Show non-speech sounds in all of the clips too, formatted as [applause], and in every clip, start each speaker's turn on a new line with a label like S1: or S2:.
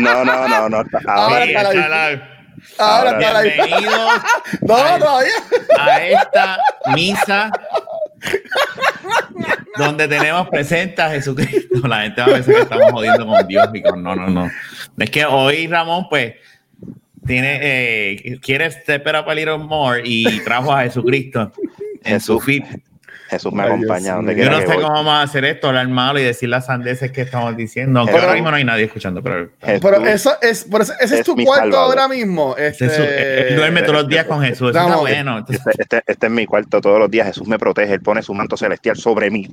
S1: No, no, no, no. [laughs]
S2: Ahora
S3: Sí,
S2: está la-
S3: échala.
S2: Ahora está la
S3: Bienvenidos [laughs]
S2: todavía.
S3: a esta misa donde tenemos presente a Jesucristo. La gente va a pensar que estamos jodiendo con Dios y con no, no, no. Es que hoy Ramón, pues, tiene, eh, quiere step up a little more y trajo a Jesucristo en su feed.
S1: Jesús me
S2: Ay,
S1: acompaña
S2: Dios
S1: donde
S2: mío.
S3: Yo
S1: quiera
S3: no
S1: que
S3: sé
S1: voy.
S3: cómo vamos a hacer esto, hablar malo y decir las sandeces que estamos diciendo. Aunque
S1: Pero-
S3: ahora mismo no hay nadie escuchando, pero
S1: Jesús
S2: Pero eso es, ese es,
S1: es
S2: tu cuarto
S1: salvador.
S2: ahora mismo. Este,
S3: Jesús, él duerme todos los días con Jesús. Eso está bueno. Entonces,
S1: Este, este, este es mi cuarto todos los días. Jesús me protege. Él pone su manto celestial sobre mí.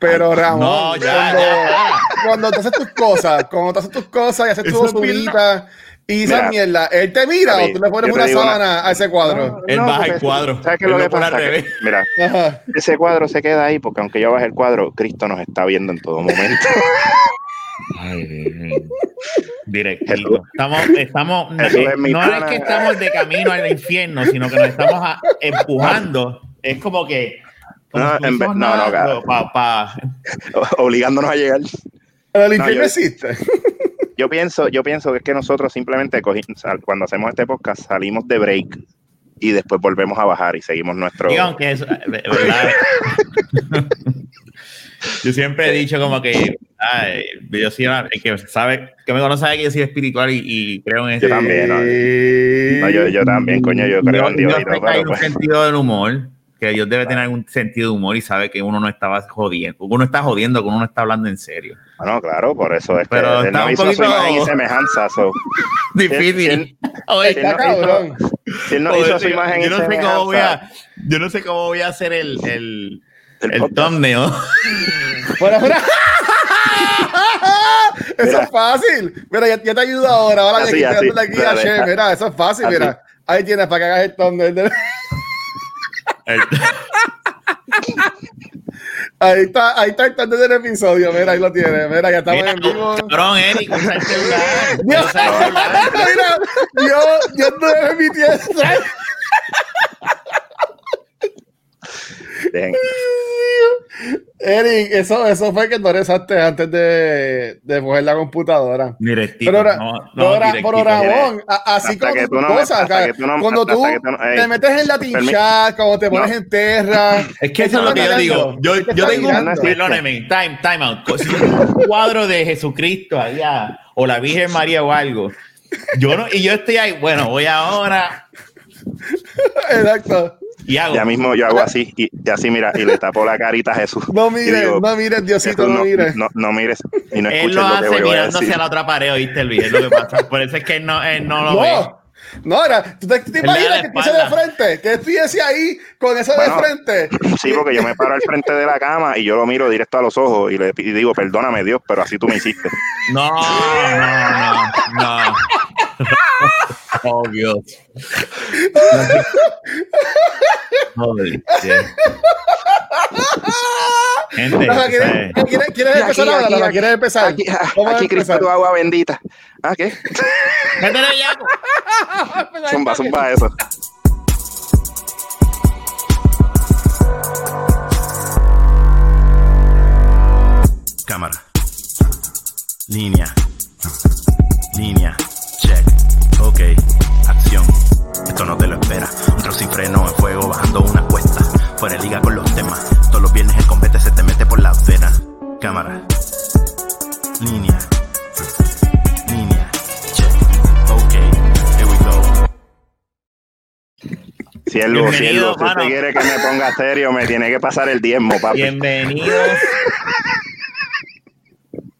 S2: Pero Ramón,
S3: No, ya,
S2: cuando,
S3: ya.
S2: cuando tú haces tus cosas, cuando tú haces tus cosas y haces tu
S3: es
S2: basurita y esa mierda, él te mira o tú le pones una sábana a ese cuadro.
S3: Él baja el cuadro.
S1: ¿Sabes qué lo que pasa? Que- mira, [laughs]
S2: Ajá.
S1: ese cuadro se queda ahí porque aunque yo baje el cuadro, Cristo nos está viendo en todo momento. [laughs]
S3: Ay. Directito. Estamos, estamos, no,
S1: es
S3: no que estamos de camino al infierno, sino que nos estamos a- empujando. Es como que. como
S1: No, en vez- no, no,
S3: pa- pa- [laughs]
S1: obligándonos a llegar.
S2: El infierno
S1: yo-
S2: existe.
S1: Yo pienso, yo pienso que es que nosotros simplemente sal- cuando hacemos este podcast salimos de break y después volvemos a bajar y seguimos nuestro.
S3: Eh, ¿verdad? [laughs] Yo siempre he dicho como que ay, yo soy una- el que sabe, que me conoce sabe que yo soy espiritual y, y creo en eso.
S1: Yo también, ¿no?
S2: Sí.
S1: No, yo, yo también, coño, yo creo en Dios
S3: Dios
S1: y todo,
S3: hay un
S1: pues,
S3: sentido del humor, que Dios debe tener algún sentido de humor y sabe que uno no estaba jodiendo, uno está jodiendo, que uno no está hablando en serio.
S1: Bueno, claro, por eso es que
S3: Pero
S1: él
S3: está
S1: no
S3: un
S1: hizo su
S3: poquito-
S1: imagen y semejanza. so, [laughs]
S3: Difícil. Oye,
S1: si él no hizo-
S2: cabrón.
S1: si él no
S3: joder,
S1: hizo su imagen
S3: yo
S1: y
S3: no sé cómo voy a, yo no sé cómo voy a hacer el, el,
S1: el
S3: thumbnail.
S2: Fuera, fuera. [laughs] Eso
S1: Mira.
S2: es fácil. Mira, ya, ya te ayudo ahora. Ahora
S1: Así,
S2: que
S1: así.
S2: aquí, a
S1: Dale.
S2: Che. Mira, eso es fácil.
S1: Así.
S2: Mira, ahí tienes para que hagas el thumbnail. de- [laughs] Ahí está, ahí está el del episodio. Mira, ahí lo tienes. Mira, ya estamos
S3: Mira,
S2: en vivo.
S3: cabrón, Eric, usa el celular. [laughs]
S2: Mira, yo, yo no me
S1: Dejen- [laughs]
S2: Eric, eso, eso fue que no rezaste antes de, de coger la computadora.
S3: Directito.
S2: Pero, ahora-
S3: no, no,
S2: pero, ahora-
S3: directito.
S2: pero Ramón, a- así como tus
S1: tú no
S2: cosas,
S1: tú no-
S2: cuando tú te metes en Latin
S1: permi-
S2: Chat, cuando te pones
S1: No.
S2: en Terra. [laughs]
S3: Es que eso es lo que yo digo. Yo,
S2: ¿Qué te
S3: yo tengo un, perdóneme, time, time out. Si yo tengo un cuadro de Jesucristo allá, o la Virgen María o algo, yo no, y yo estoy ahí, bueno, voy ahora [laughs]
S2: Exacto.
S3: Y hago.
S1: Ya mismo yo hago así y, y así, mira, y le tapo la carita a Jesús.
S2: No mires,
S1: digo,
S2: no mires, Diosito,
S1: Jesús,
S2: no mires.
S1: no, no mires y no
S3: él
S1: escuches
S3: lo
S1: lo que
S3: hace
S1: a decir.
S3: hacia la otra pared, ¿oíste, Luis? Es lo que pasa. Por eso es que él no, él no lo ve.
S2: No, no, ahora, ¿tú te, te imaginas que empiece de frente? Que estuviese ahí con eso
S1: Bueno,
S2: de frente.
S1: Sí, porque yo me paro al frente de la cama y yo lo miro directo a los ojos y le y digo, perdóname Dios, pero así tú me hiciste.
S3: No, no, no, no. [laughs] Oh, Dios. [laughs] Holy. [laughs] Gente,
S2: Ajá, ¿Quieres,
S3: ¿sabes?
S2: ¿quieres, quieres
S1: Y
S2: empezar
S1: aquí,
S2: ahora?
S1: aquí,
S2: Lala?
S1: aquí,
S2: ¿Quieres empezar?
S1: Aquí, aquí Cristo agua bendita. Ah, ¿qué? [laughs]
S3: Métele, Yaco. [laughs]
S1: Zumba, zumba eso.
S4: Cámara. Línea. Línea. Check. Ok. Esto no te lo espera. Un trozo sin freno en fuego bajando una cuesta. Fuera de liga con los temas. Todos los viernes el combate se te mete por la venas. Cámara. Línea. Línea. Check. Ok. Here we go.
S1: Siervo,
S3: Bienvenido,
S1: siervo, si usted quiere que me ponga serio, me tiene que pasar el diezmo, papi.
S3: Bienvenidos [laughs]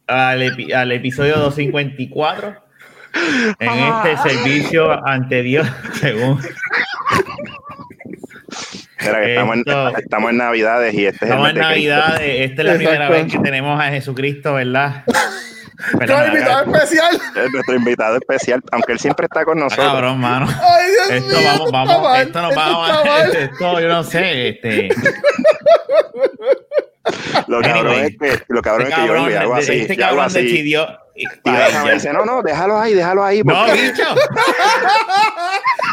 S3: al, epi- al episodio 254 en este servicio ante Dios, [laughs] según
S1: Mira que estamos, en, estamos en Navidades y este
S3: estamos
S1: es
S3: en
S1: el mes de Cristo.
S3: Navidad. Esta es la primera vez que tenemos a Jesucristo, ¿verdad? Perdón,
S2: invitado especial.
S1: Es nuestro invitado especial, aunque él siempre está con
S3: Ah,
S1: nosotros.
S3: cabrón, mano.
S2: Ay, Dios
S3: Esto
S2: mío,
S3: vamos, vamos, esto nos
S2: esto
S3: va
S2: está
S3: a
S2: mal.
S3: esto, yo no sé, este. [laughs]
S1: Lo cabrón
S3: Anyway.
S1: es que, lo cabrón
S3: Este
S1: es que yo
S3: cabrón,
S1: hago así,
S3: este
S1: hago así.
S3: decidió.
S1: Y [laughs] dice, no, no, déjalo ahí, déjalo ahí.
S3: No,
S1: porque-
S3: bicho.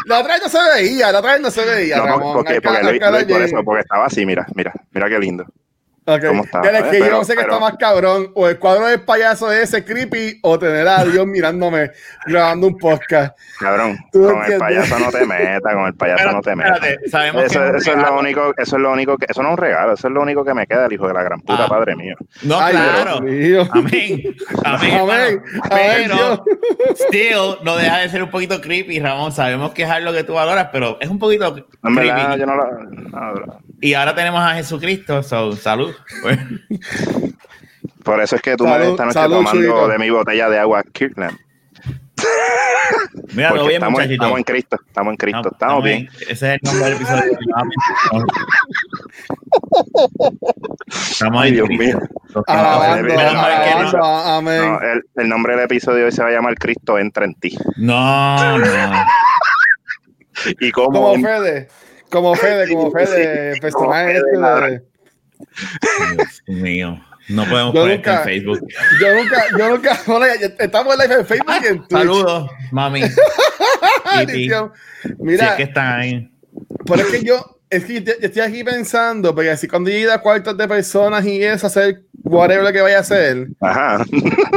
S2: La otra vez no se veía, la otra vez no se veía.
S1: No,
S2: Ramón.
S1: porque,
S2: Acá-
S1: porque Luis-
S2: acá
S1: Luis, por eso, porque estaba así, mira, mira, mira qué lindo.
S2: Ok.
S1: ¿Cómo está?
S2: Es que yo no sé qué está más cabrón. O el cuadro del payaso ese creepy o tener a Dios mirándome grabando un podcast.
S1: Cabrón,
S2: ¿Tú
S1: con el payaso no te metas, con el payaso
S3: Pero,
S1: no te metas.
S3: espérate, sabemos
S1: Eso,
S3: que es
S1: eso es lo único, eso es lo único que, eso no es un regalo, eso es lo único que me queda, el hijo de la gran puta
S3: Ah.
S1: padre mío.
S3: No,
S2: Ay,
S3: claro.
S2: Dios.
S3: Amén. Amén.
S2: Amén.
S3: Pero, still, no deja de ser un poquito creepy, Ramón. Sabemos que es algo que tú valoras, pero es un poquito
S1: En verdad,
S3: creepy.
S1: yo no lo. no.
S3: Y ahora tenemos a Jesucristo, so, salud.
S1: Por eso es que tú
S2: Salud,
S1: me esta noche
S2: salud,
S1: tomando de mi botella de agua Kirkland.
S3: mira,
S1: Porque
S3: bien,
S1: estamos, estamos en Cristo, estamos en Cristo, estamos bien.
S3: Ese es el nombre del episodio. [laughs] Estamos en
S1: Dios mío. El nombre del episodio hoy se va a llamar Cristo entra en ti.
S3: No, no. [laughs]
S1: Y como,
S2: Como Fede, como Fede, [laughs] como Fede, el personaje este de...
S3: Dios mío. No podemos
S2: Yo
S3: poner esto en
S2: nunca-
S3: Facebook.
S2: Yo nunca, yo nunca, [laughs] hola, estamos en live en Facebook y en Twitch.
S3: Saludos, mami. [laughs]
S2: Edición.
S3: Si
S2: Mira,
S3: es que están ahí.
S2: pero es que yo, es que yo, estoy aquí pensando, porque así cuando yo a cuartos de personas y eso, hacer whatever que vaya a hacer,
S1: Ajá.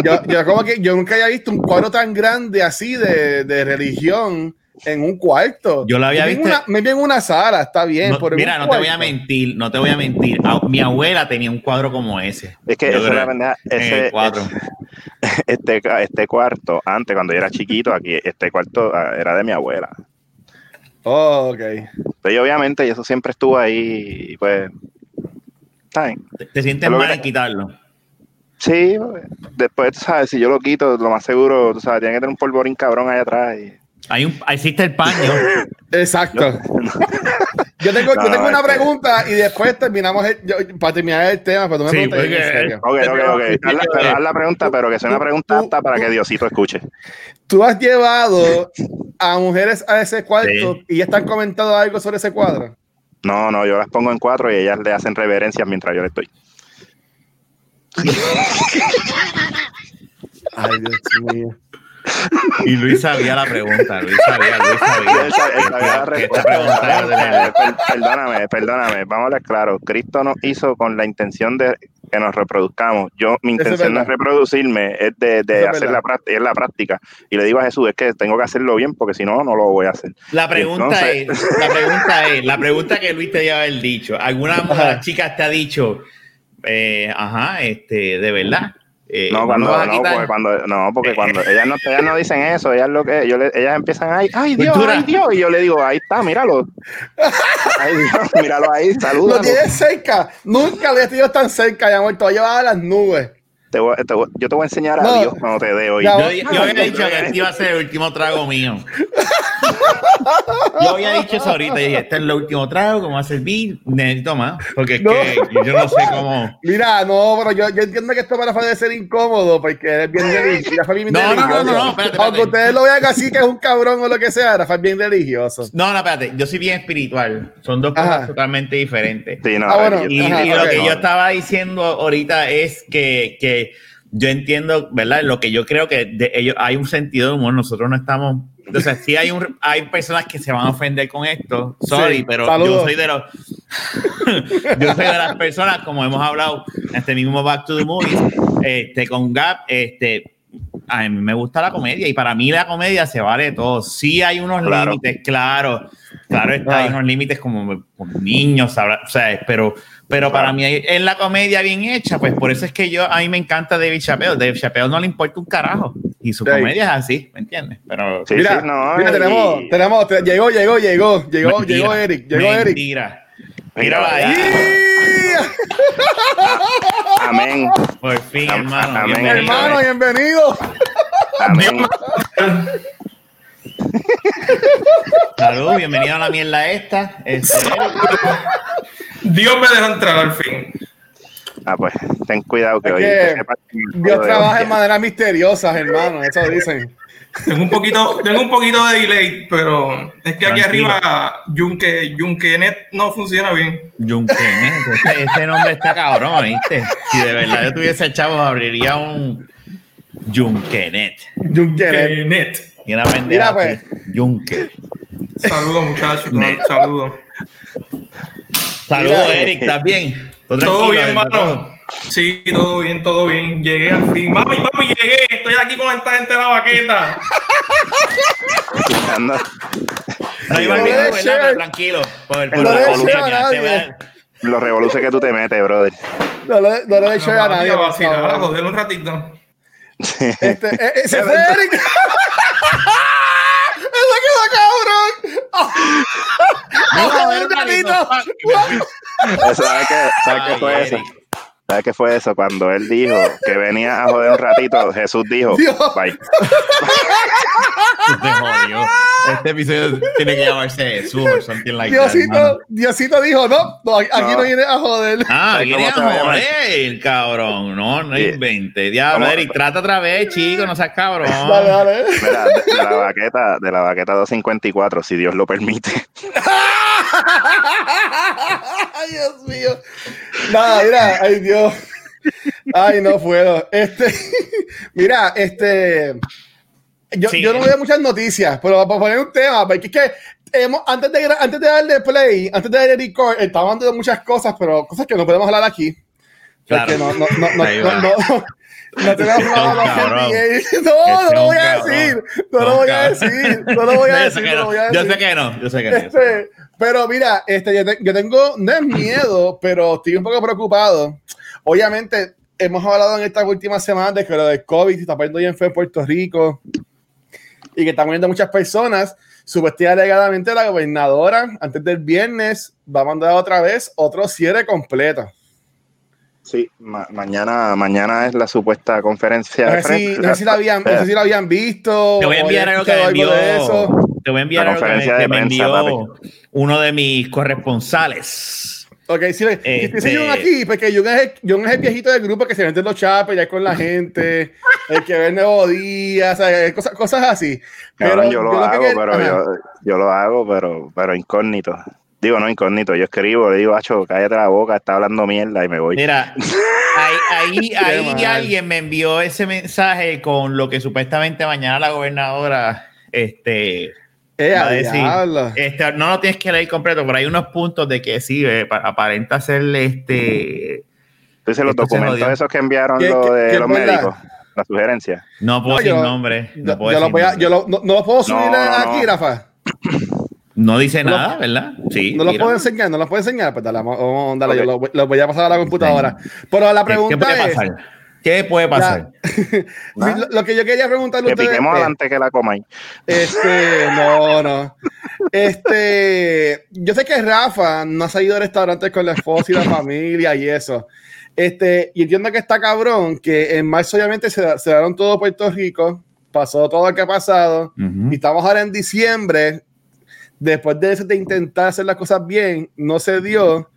S2: yo, yo como que yo nunca había visto un cuadro tan grande así de, de religión en un cuarto.
S3: Yo lo había
S2: Me
S3: visto-
S2: Una, me vi en una sala, está bien.
S3: No,
S2: pero en
S3: mira, no te voy a mentir, no te voy a mentir. Ah, Mi abuela tenía un cuadro como ese.
S1: Es que
S3: Yo
S1: esa la
S3: el
S1: Ese,
S3: cuadro. [laughs]
S1: este, este cuarto, antes cuando yo era chiquito, aquí, este cuarto ah, era de mi abuela.
S2: Oh, ok.
S1: Entonces, obviamente, y eso siempre estuvo ahí, y pues. Está bien.
S3: Te, te sientes mal en quitarlo.
S1: Sí, pues, después, tú sabes, si yo lo quito, lo más seguro, tú sabes, tiene que tener un polvorín cabrón allá atrás. Y...
S3: Hay un, existe el paño. [laughs]
S2: Exacto. Yo tengo,
S1: No,
S2: yo tengo
S1: no,
S2: una
S1: que-
S2: pregunta y después terminamos el- yo- para terminar el tema, pero tú me
S3: Sí,
S2: preguntas bien en
S3: porque-
S2: serio.
S1: Ok, ok, ok. Haz la, pero haz la pregunta, pero que sea una pregunta
S2: Tú-
S1: apta para que Diosito escuche.
S2: Tú has llevado a mujeres a ese cuarto
S3: Sí.
S2: y ya están comentando algo sobre ese cuadro.
S1: No, no, yo las pongo en cuatro y ellas le hacen reverencias mientras yo le estoy. [laughs]
S2: Ay, Dios mío. [laughs]
S3: Y Luis sabía la pregunta. Luis sabía, Luis sabía.
S1: Él sabe- él sabía la respuesta.
S3: pregunta era de la-
S1: Per- Perdóname, perdóname, vamos a hablar claro. Cristo nos hizo con la intención de que nos reproduzcamos. Yo, mi intención no es reproducirme, es de, de
S2: Eso es
S1: hacer
S2: verdad.
S1: la práctica, es la práctica. Y le digo a Jesús, es que tengo que hacerlo bien porque si no, no lo voy a hacer.
S3: La pregunta
S1: Entonces-
S3: es, la pregunta es, la pregunta que Luis te debe haber dicho. ¿Alguna de las chicas te ha dicho, eh, ajá, este, de verdad? Eh,
S1: No,
S3: lo
S1: cuando, no, porque cuando, no, porque cuando ellas no, ellas no dicen eso, ellas lo que, yo le- ellas empiezan ahí, ay Dios,
S3: Cultura.
S1: ay Dios, y yo le digo, ahí está, míralo. [laughs] Ay Dios, míralo ahí,
S2: Lo
S1: saluda.
S2: tienes cerca. Nunca había tenido tan cerca, ya muerto. Llevaba a las nubes.
S1: Te voy- te voy- yo te voy a enseñar a
S2: No.
S1: Dios cuando te dé hoy.
S3: Yo, yo había dicho que este iba a ser el último trago mío. Yo había dicho eso ahorita y dije, este es el último trago, ¿cómo va a servir? Necesito más, porque es
S2: No.
S3: que yo no sé cómo...
S2: Mira, no, pero yo, yo entiendo que esto para debe ser incómodo porque es bien [laughs] religioso. Rafa es bien
S3: No, no, no, no, no, espérate,
S2: Aunque ustedes lo vean así que es un cabrón o lo que sea, Rafa es bien religioso.
S3: No, no, espérate, yo soy bien espiritual. Son dos
S2: Ajá.
S3: cosas totalmente diferentes.
S1: Sí, no,
S2: Ah, bueno,
S3: Y,
S2: Ajá,
S3: y lo que yo estaba diciendo ahorita es que, que yo entiendo, ¿verdad? Lo que yo creo que de ellos hay un sentido de humor. Nosotros no estamos. O sea, sí hay, un, hay personas que se van a ofender con esto. Sorry,
S2: Sí,
S3: pero
S2: saludos.
S3: yo soy de los. [laughs] yo soy de las personas, como hemos hablado en este mismo Back to the Movies, este, con Gap, este. A mí me gusta la comedia y para mí la comedia se vale todo. Sí hay unos
S1: Claro.
S3: límites, claro. Claro, está, hay
S2: Ah.
S3: unos límites como con niños, o sea, pero, pero para mí en la comedia bien hecha, pues por eso es que yo a mí me encanta David Chappelle. David Chappelle no le importa un carajo y su
S2: Sí.
S3: comedia es así, ¿me entiendes? Pero
S1: Sí,
S2: mira,
S1: sí, no,
S2: mira,
S1: y-
S2: tenemos, tenemos, te- llegó, llegó, llegó, llegó,
S3: Mentira,
S2: llegó Eric, llegó Eric.
S3: Mentira.
S1: Mira,
S3: Míralo ahí. [laughs]
S1: Amén,
S3: Por fin, hermano.
S1: amén.
S3: bienvenido.
S2: Hermano, bienvenido.
S1: amén.
S3: Salud, bienvenido a la mierda esta. Este,
S5: Dios me dejó entrar al fin.
S1: Ah, pues, ten cuidado que
S2: Es
S1: hoy.
S2: que
S1: que
S2: Dios
S1: de
S2: trabaja
S1: hoy-
S2: en maneras misteriosas, hermano, eso dicen.
S5: Tengo un poquito, tengo un poquito de delay, pero es que aquí arriba Yunque, Yunquenet no funciona bien.
S3: Junquenet. Este, este nombre está cabrón, ¿viste? Si de verdad yo tuviese chavos, abriría un Junquenet.
S2: Junquenet.
S5: Yunquenet.
S3: Y una pendeja
S2: Mira, pues.
S3: así, Junque.
S5: Saludos, muchachos. Saludos.
S3: Saludos,
S2: Mira,
S3: Eric, ¿estás bien? Todo
S5: bien, mano. Sí, todo bien, todo bien. Llegué al fin. Mami, mami, llegué. Estoy aquí con esta gente de la baqueta.
S1: Ando-
S3: No iba
S2: No share.
S3: Pero tranquilo. Por el
S1: No
S3: por
S1: le
S3: la
S1: a Los revoluces que tú te metes, brother.
S2: No le, no le he hecho a nadie.
S5: a vacilar, a joder un ratito.
S2: Este, [laughs] eh, eh, se fue Eric. [laughs] ¡Eso quedó cabrón! ¡Ah, un ratito!
S1: ¿Sabes qué, ¿sabes qué
S3: Ay,
S1: fue eso? ¿Sabes qué fue eso? Cuando él dijo que venía a joder un ratito, Jesús dijo,
S2: Dios.
S1: bye.
S3: Te jodió. Este episodio tiene que llamarse Jesús o something like that,
S2: Diosito,
S3: hermano.
S2: Diosito dijo, no, no, aquí no,
S1: No.
S2: viene a joder.
S3: Ah,
S1: Ay,
S3: quería
S1: ¿cómo te va a
S3: joder, cabrón. No, no
S1: Sí.
S3: invente. Diablo. Eric, trata otra vez, chico, no seas cabrón. [laughs]
S2: Dale, dale.
S1: Mira, de, de la baqueta, de la baqueta 254, si Dios lo permite. [laughs]
S2: Ay, [laughs] Dios mío. Nada, mira, ay Dios. Ay, no puedo. Este, [laughs] mira, este. Yo,
S3: Sí.
S2: yo no veo muchas noticias, pero para poner un tema, porque es que hemos, antes, de, antes de darle play, antes de darle record, estamos hablando de muchas cosas, pero cosas que no podemos hablar aquí.
S3: Claro.
S2: no, no, no, no, no, no, no [laughs] tenemos nada. NBA.
S3: Este
S2: No, no lo voy a decir. No lo voy a decir. No lo voy a decir. no
S3: no, yo sé que no, yo sé que no.
S2: Pero mira, este, yo, te- yo tengo, no es miedo, [clears throat] pero estoy un poco preocupado. Obviamente, hemos hablado en estas últimas semanas de que lo del COVID se está poniendo bien feo en Puerto Rico y que están muriendo muchas personas. Supuestamente, alegadamente, la gobernadora, antes del viernes, va a mandar otra vez otro cierre completo.
S1: Sí, ma- mañana, mañana es la supuesta conferencia.
S2: No
S1: de
S2: sé si, no sé si la habían, no sé si la habían visto.
S3: Te voy a enviar algo que me envió.
S2: algo de eso.
S3: Te voy a enviar
S1: La
S3: algo que me,
S1: conferencia
S3: que me
S1: prensa,
S3: envió uno de mis corresponsales.
S2: Ok, sí,
S3: Este-.
S2: John aquí, porque John es, el, John es el viejito del grupo que se mete en los chapes ya con la gente, el que ve el nuevo día, o sea, cosas, cosas así.
S1: Cabrón, yo lo
S2: lo que
S1: hago,
S2: quer-
S1: pero yo, yo lo hago, pero, pero incógnito. Digo, no incógnito, yo escribo, le digo, Acho, cállate la boca, está hablando mierda y me voy.
S3: Mira, ahí, ahí, [laughs] alguien me envió ese mensaje con lo que supuestamente mañana la gobernadora este,
S2: Eh,
S3: va a decir. Este, no lo tienes que leer completo, pero hay unos puntos de que sí, eh, pa- aparenta ser este.
S1: Entonces, los documentos esos que enviaron
S2: ¿Qué-
S1: lo de
S2: qué
S1: los médicos, la sugerencia.
S3: No puedo
S2: No,
S3: decir
S2: yo-
S3: nombre. No
S2: Yo,
S3: puedo
S2: yo lo
S3: decir
S2: voy a,
S3: nombre.
S2: yo lo, no, no lo puedo subir
S1: No, no,
S2: aquí,
S1: no.
S2: Rafa.
S3: No dice
S2: No lo-
S3: nada, ¿verdad? Sí.
S2: No lo
S3: tira.
S2: puedo enseñar, no lo puedo enseñar. Pues dale, vamos, vamos, dale,
S1: Ok.
S2: yo lo, voy- lo voy a pasar a la computadora. Pero la
S3: ¿Qué- ¿Qué
S2: pregunta
S3: puede
S2: es.
S3: pasar? ¿Qué puede pasar? [laughs]
S2: lo, lo que yo quería preguntarle a
S1: Que
S2: ustedes.
S1: piquemos
S2: es-
S1: adelante que la comáis.
S2: Este, no, no. Este, yo sé que Rafa no ha salido de restaurantes con la esposa y la [laughs] familia y eso. Este, y entiendo que está cabrón, que en marzo obviamente se, se daron todo Puerto Rico, pasó todo lo que ha pasado, y estamos ahora en diciembre, después de, eso, de intentar hacer las cosas bien, no se dio,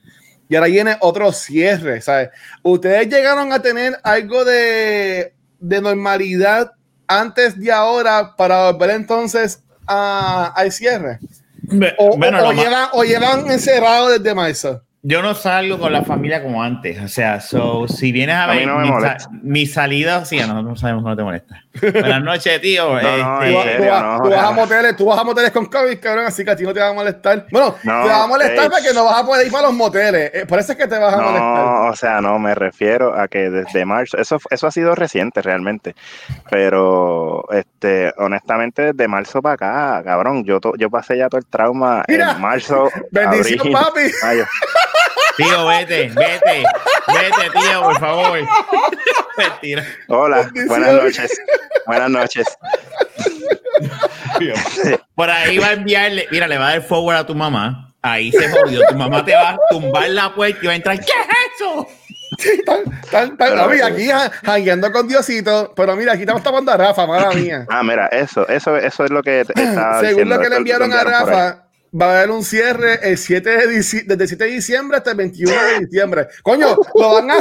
S2: y ahora viene otro cierre, ¿sabes? ¿Ustedes llegaron a tener algo de, de normalidad antes de ahora para volver entonces a- al cierre?
S3: Be-
S2: O,
S3: bueno,
S2: o-
S3: lo
S2: o
S3: ma-
S2: llevan, o llevan encerrado desde marzo.
S3: Yo no salgo con la familia como antes. O sea, so, si vienes a
S1: A
S3: ver
S1: no
S3: mi, sa- mi salida, sí, no, no sabemos, no te molesta. Buenas noches, tío. [laughs]
S1: No, no,
S3: Este,
S2: Tú, vas- tú
S1: serio,
S2: vas,
S1: no,
S2: tú vas a
S1: no.
S2: moteles, tú vas a moteles con COVID, cabrón, así que a ti no te va a molestar. Bueno,
S1: No,
S2: te va a molestar porque no vas a poder ir para los moteles. Eh, por eso es que te vas a molestar.
S1: No, o sea, no, me refiero a que desde marzo, eso, eso ha sido reciente realmente, pero este, honestamente desde marzo para acá, cabrón, yo, to- yo pasé ya todo el trauma
S2: Mira,
S1: en marzo,
S2: bendición,
S1: abril,
S2: papi.
S1: mayo. [laughs]
S3: Tío, vete, vete, vete, tío, por favor. Mentira.
S1: Hola, buenas noches, buenas noches.
S3: Por ahí va a enviarle, mira, le va a dar forward a tu mamá. Ahí se jodió. Tu mamá te va a tumbar la puerta y va a entrar. ¿Qué es eso?
S2: Tan, tan, tan, no, mira, aquí ja- jangueando con Diosito, pero mira, aquí estamos tapando a Rafa, mala mía.
S1: Ah, mira, eso, eso, eso es lo que te estaba
S2: Según
S1: diciendo,
S2: lo que le enviaron a. Rafa, va a haber un cierre el 7 de dici- desde el 7 de diciembre hasta el 21 de diciembre. Coño, lo van a,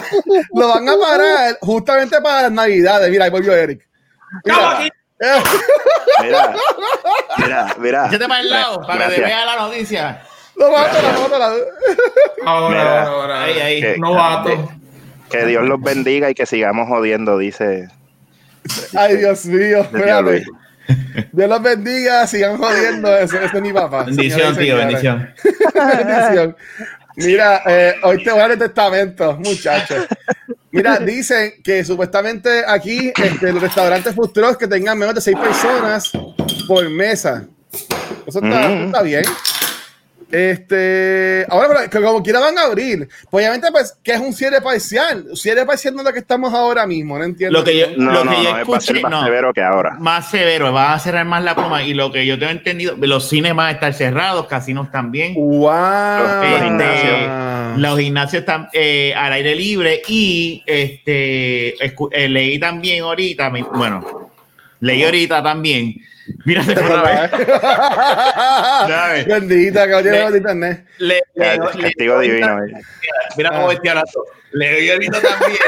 S2: lo van a parar justamente para las navidades. Mira, ahí volvió Eric. Mira,
S5: aquí.
S1: Mira, mira, mira.
S3: Échate para el lado para que te vea la noticia.
S2: lo mata, lo mata, la-
S5: Ahora,
S1: Mira.
S5: ahora, ahora.
S3: Ahí, ahí.
S1: Que-
S5: Novato.
S1: Que Dios los bendiga y que sigamos jodiendo, dice.
S2: Ay, Dios mío. Espérate. Dios los bendiga, sigan jodiendo eso. Ese es mi papá.
S3: Bendición, tío, bendición. [laughs]
S2: Bendición. Mira, eh, hoy te voy a dar el testamento, muchachos. Mira, [laughs] dicen que supuestamente aquí este, los restaurantes trucks que tengan menos de seis personas por mesa. Eso está,
S1: Mm.
S2: está bien. Este, ahora, pero que como quiera van a abrir. Pues obviamente, pues, que es un cierre parcial. Cierre parcial no es lo que estamos ahora mismo, ¿no entiendo?
S3: Lo que yo,
S1: No,
S3: lo
S1: no,
S3: que yo
S1: no, es- va a ser
S3: escuché,
S1: más
S3: no,
S1: severo que ahora.
S3: más severo, va a cerrar más la pluma. Y lo que yo tengo entendido, los cines van a estar cerrados, casinos también.
S2: ¡Wow!
S1: Los gimnasios.
S3: Los gimnasios están eh, al aire libre y este escu- eh, leí también ahorita, bueno, leí ahorita también. [laughs] Mira, se fue otra vez.
S2: Bendita, caballero
S3: Le-
S2: de internet. [laughs]
S3: Le- le-
S1: El
S3: le-
S1: castigo divino.
S3: Mira cómo vestía la to- Leí ahorita también.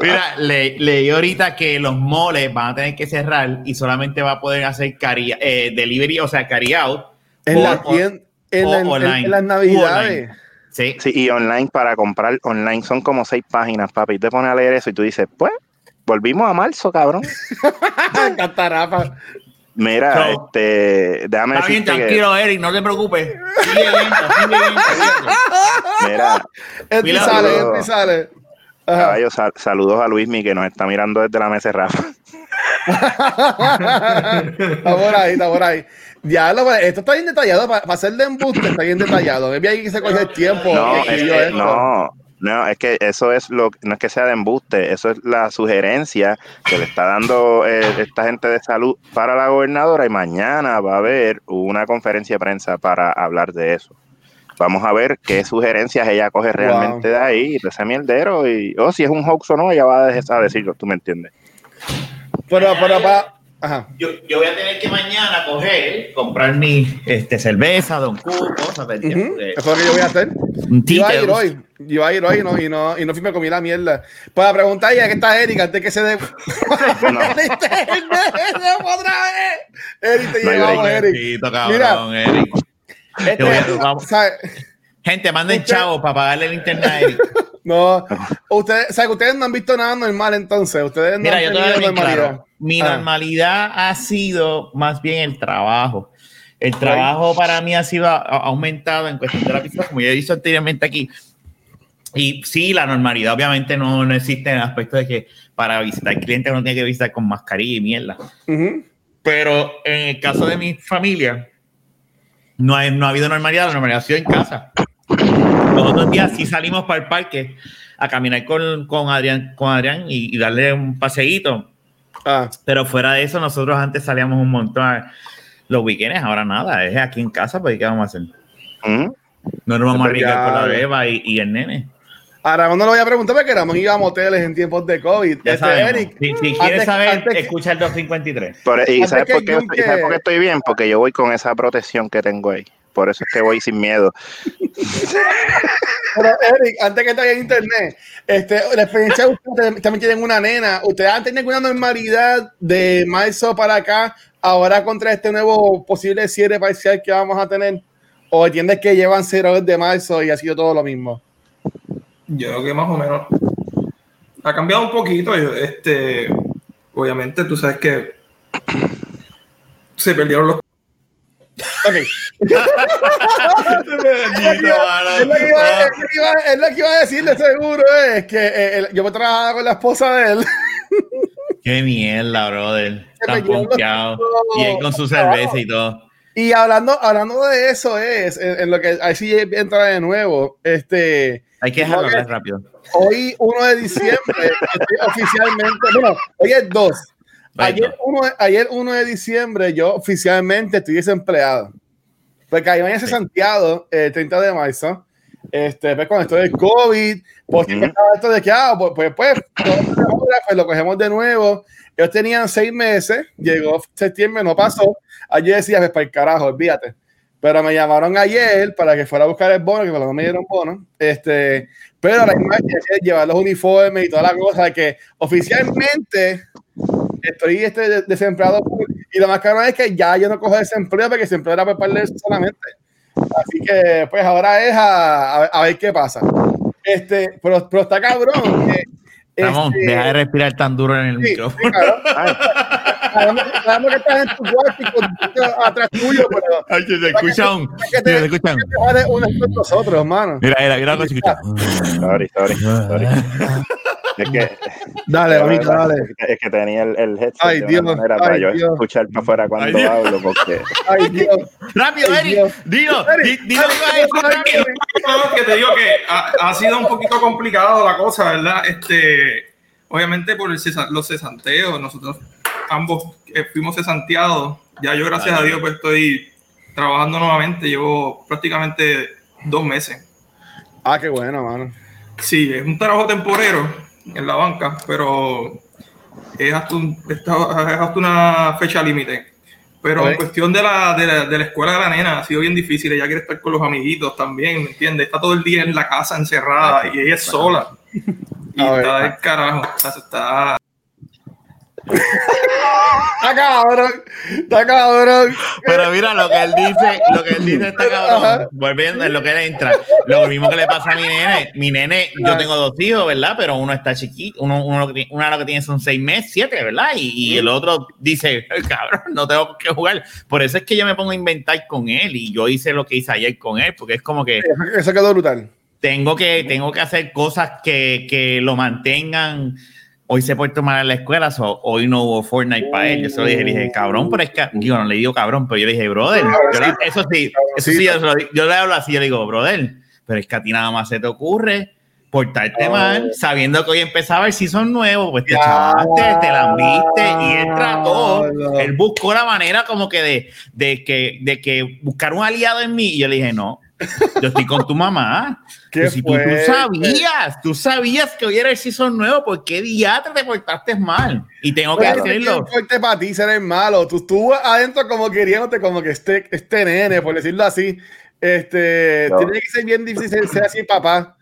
S3: Mira, le, leí ahorita que los moles van a tener que cerrar y solamente va a poder hacer carry, eh, delivery, o sea, carry out.
S2: En
S3: por-
S2: la tienda, en,
S3: o
S2: la- en-
S3: online.
S2: en las
S3: O
S2: navidades.
S3: Sí,
S1: Sí, y online para comprar online son como seis páginas, papi. Y te pones a leer eso y tú dices, pues, volvimos a marzo, cabrón. [laughs]
S2: Catarapa.
S1: Mira,
S3: So,
S1: este, déjame
S3: Está bien,
S1: que,
S3: tranquilo, Eric, no te preocupes. Sigue
S1: mira,
S3: Mira,
S2: sale, y sale.
S1: Caballo, sal- saludos a Luismi que nos está mirando desde la mesa de Rafa. [laughs]
S2: está por ahí, está por ahí. Ya, lo, esto está bien detallado. Para, para hacer de embuste está bien detallado. Maybe hay que se coge el tiempo.
S1: No, es no, no, es que eso es lo, no es que sea de embuste, eso es la sugerencia que le está dando eh, esta gente de salud para la gobernadora y mañana va a haber una conferencia de prensa para hablar de eso. Vamos a ver qué sugerencias ella coge realmente de ahí, de ese mierdero, y o si es un hoax o no, ella va a dejar a decirlo, tú me entiendes.
S2: Pero, pero, para. Ajá.
S3: Yo, yo voy a tener que mañana coger, comprar mi este, cerveza, Don Q, cosas del tiempo. de-
S2: Eso es lo que yo voy a hacer.
S3: Un
S2: Yo iba a ir hoy. Yo iba a ir hoy y no, y no, y no fui me comí la mierda. Para preguntar ya que está Eric antes que se dé. [laughs]
S1: No. [laughs]
S2: otra vez. Eric, te
S1: No
S2: llevamos. Eric.
S3: Cabrón, Eric.
S2: Este,
S3: a- vamos. Gente, manden
S2: Usted-
S3: chavos para pagarle el internet. [laughs]
S2: No, ustedes, o sea, que ustedes no han visto nada normal entonces. Ustedes no
S3: Mira,
S2: han
S3: yo te voy a
S2: tenido
S3: decir
S2: normalidad.
S3: claro. Mi
S2: Ah.
S3: normalidad ha sido más bien el trabajo. El trabajo para mí ha sido aumentado en cuestión de la pizza, como ya he dicho anteriormente aquí. Y sí, la normalidad obviamente no, no existe en el aspecto de que para visitar clientes uno tiene que visitar con mascarilla y mierda. Pero en el caso de mi familia, no, hay, no ha habido normalidad, la normalidad ha sido en casa. Los otros días sí salimos para el parque a caminar con, con Adrián, con Adrián y, y darle un paseíto.
S2: Ah,
S3: Pero fuera de eso, nosotros antes salíamos un montón los weekends, ahora nada, es aquí en casa, pues ¿qué vamos a hacer?
S1: ¿Mm?
S3: No nos vamos a
S2: Pero ya-
S3: arriesgar con la beba y, y el nene.
S2: a Ramón no lo voy a preguntar porque Ramón iba a moteles en tiempos de COVID.
S3: Ya
S2: Este. Eric,
S3: si, si
S2: antes-
S3: quieres saber,
S2: antes que-
S3: escucha el 253.
S1: Por- y sabes
S2: que
S1: por, qué,
S2: Junque-
S1: y sabes por qué estoy bien, porque yo voy con esa protección que tengo ahí. Por eso es que voy sin miedo.
S2: Pero Eric, antes que te en internet, este, la experiencia de ustedes también tienen una nena. ¿Ustedes han tenido una normalidad de marzo para acá, ahora contra este nuevo posible cierre parcial que vamos a tener? ¿O entiendes que llevan cero desde marzo y ha sido todo lo mismo?
S5: Yo creo que más o menos ha cambiado un poquito. Este, obviamente, tú sabes que se perdieron los.
S2: Ok. es lo que iba, que que a decir de seguro, es que eh, el- yo me trabajaba con la esposa de él.
S3: Qué mierda, brother. Tan pompeado. Y él con su cerveza y todo.
S2: Y hablando, hablando de eso es, en, en lo que ahí sí entra de nuevo, este,
S3: Hay que dejarlo hablar rápido.
S2: hoy 1 de diciembre, [laughs] estoy oficialmente, bueno, hoy es 2. Ayer
S3: Right,
S2: 1, de- ayer 1 de diciembre yo oficialmente estoy desempleado. Porque ahí mañana
S3: Sí.
S2: Santiago, el 30 de marzo, este, pues con esto del COVID, pues
S1: Ujú.
S2: estaba esto de que, ah, pues, pues, pues, pues lo cogemos de nuevo. Ellos tenían seis meses, llegó septiembre, no pasó. Ayer decía, pues para el carajo, olvídate. Pero me llamaron ayer para que fuera a buscar el bono, que por lo menos me dieron bono. Este, pero la imagen es llevar los uniformes y toda la cosa, que oficialmente estoy este, de- desempleado. Y lo más caro es que ya yo no cojo desempleo porque desempleo era por par de veces solamente. Así que, pues ahora es a, a ver- a ver qué pasa. Este, pero, pero está cabrón. que
S3: Ramón,
S2: Este,
S3: deja de respirar tan duro en el
S2: sí,
S3: micrófono.
S2: sí, claro. [laughs]
S1: Ay,
S2: Sabemos que estás en tu cuarto atrás tuyo, pero
S3: Ay, se escuchan.
S2: que te,
S3: se escuchan.
S2: con nosotros, hermano.
S3: Mira, mira, mira lo que
S1: sorry, sorry, sorry. [laughs] Es que,
S2: Dale, amigo, dale.
S1: es que, es que tenía el, el headset
S2: Ay,
S1: de
S2: Dios,
S1: manera para
S2: ay,
S1: yo
S2: Dios.
S1: escuchar para afuera cuando
S3: Ay,
S1: hablo, porque
S2: Ay, Dios.
S3: Rápido, Eric. Dilo, dilo que
S5: te digo que ha, ha sido un poquito complicado la cosa, ¿verdad? Este, obviamente por el cesa- los cesanteos, nosotros ambos eh, fuimos cesanteados. Ya yo, gracias a Dios, pues estoy trabajando nuevamente. Llevo prácticamente dos meses.
S2: Ah, qué bueno, mano.
S5: Sí, es un trabajo temporero en la banca, pero es hasta, un- es hasta una fecha límite. Pero en cuestión de la, de, la, de la escuela de la nena ha sido bien difícil. Ella quiere estar con los amiguitos también, ¿me entiendes? Está todo el día en la casa encerrada y ella es sola. Y está del carajo. Está...
S2: Está cabrón. Está cabrón.
S3: Pero mira lo que él dice, lo que él dice está cabrón. Volviendo en lo que él entra. Lo mismo que le pasa a mi nene. Mi nene, yo tengo dos hijos, ¿verdad? Pero uno está chiquito, uno, uno lo que una lo que tiene son seis meses, siete, ¿verdad? Y, y el otro dice, "Ay, cabrón, no tengo que jugar. Por eso es que yo me pongo a inventar con él y yo hice lo que hice ayer con él, porque es como que
S2: eso quedó brutal.
S3: tengo que, tengo que hacer cosas que, que lo mantengan. Hoy se puede mal en la escuela, so, hoy no hubo Fortnite para él. Yo se lo dije, le dije, cabrón, pero es que, digo, no le digo cabrón, pero yo le dije, brother, yo eso sí, eso sí, yo, lo yo le hablo así, yo le digo, brother, pero es que a ti nada más se te ocurre portarte mal, sabiendo que hoy empezaba el season nuevo, pues te
S2: Ya.
S3: chavaste, te lambiste, y él trató, él buscó la manera como que de, de que, de que buscar un aliado en mí, y yo le dije, no, yo estoy con tu mamá.
S2: ¿Qué
S3: Pues si tú, tú sabías, tú sabías que hoy era el season nuevo, ¿por qué diatra te portaste mal? Y tengo que
S2: es
S3: decirlo.
S2: fuerte para ti ser el malo. Tú estuvo adentro como queriéndote, como que este, este nene, por decirlo así. Este,
S1: No.
S2: tiene que ser bien difícil ser así, papá.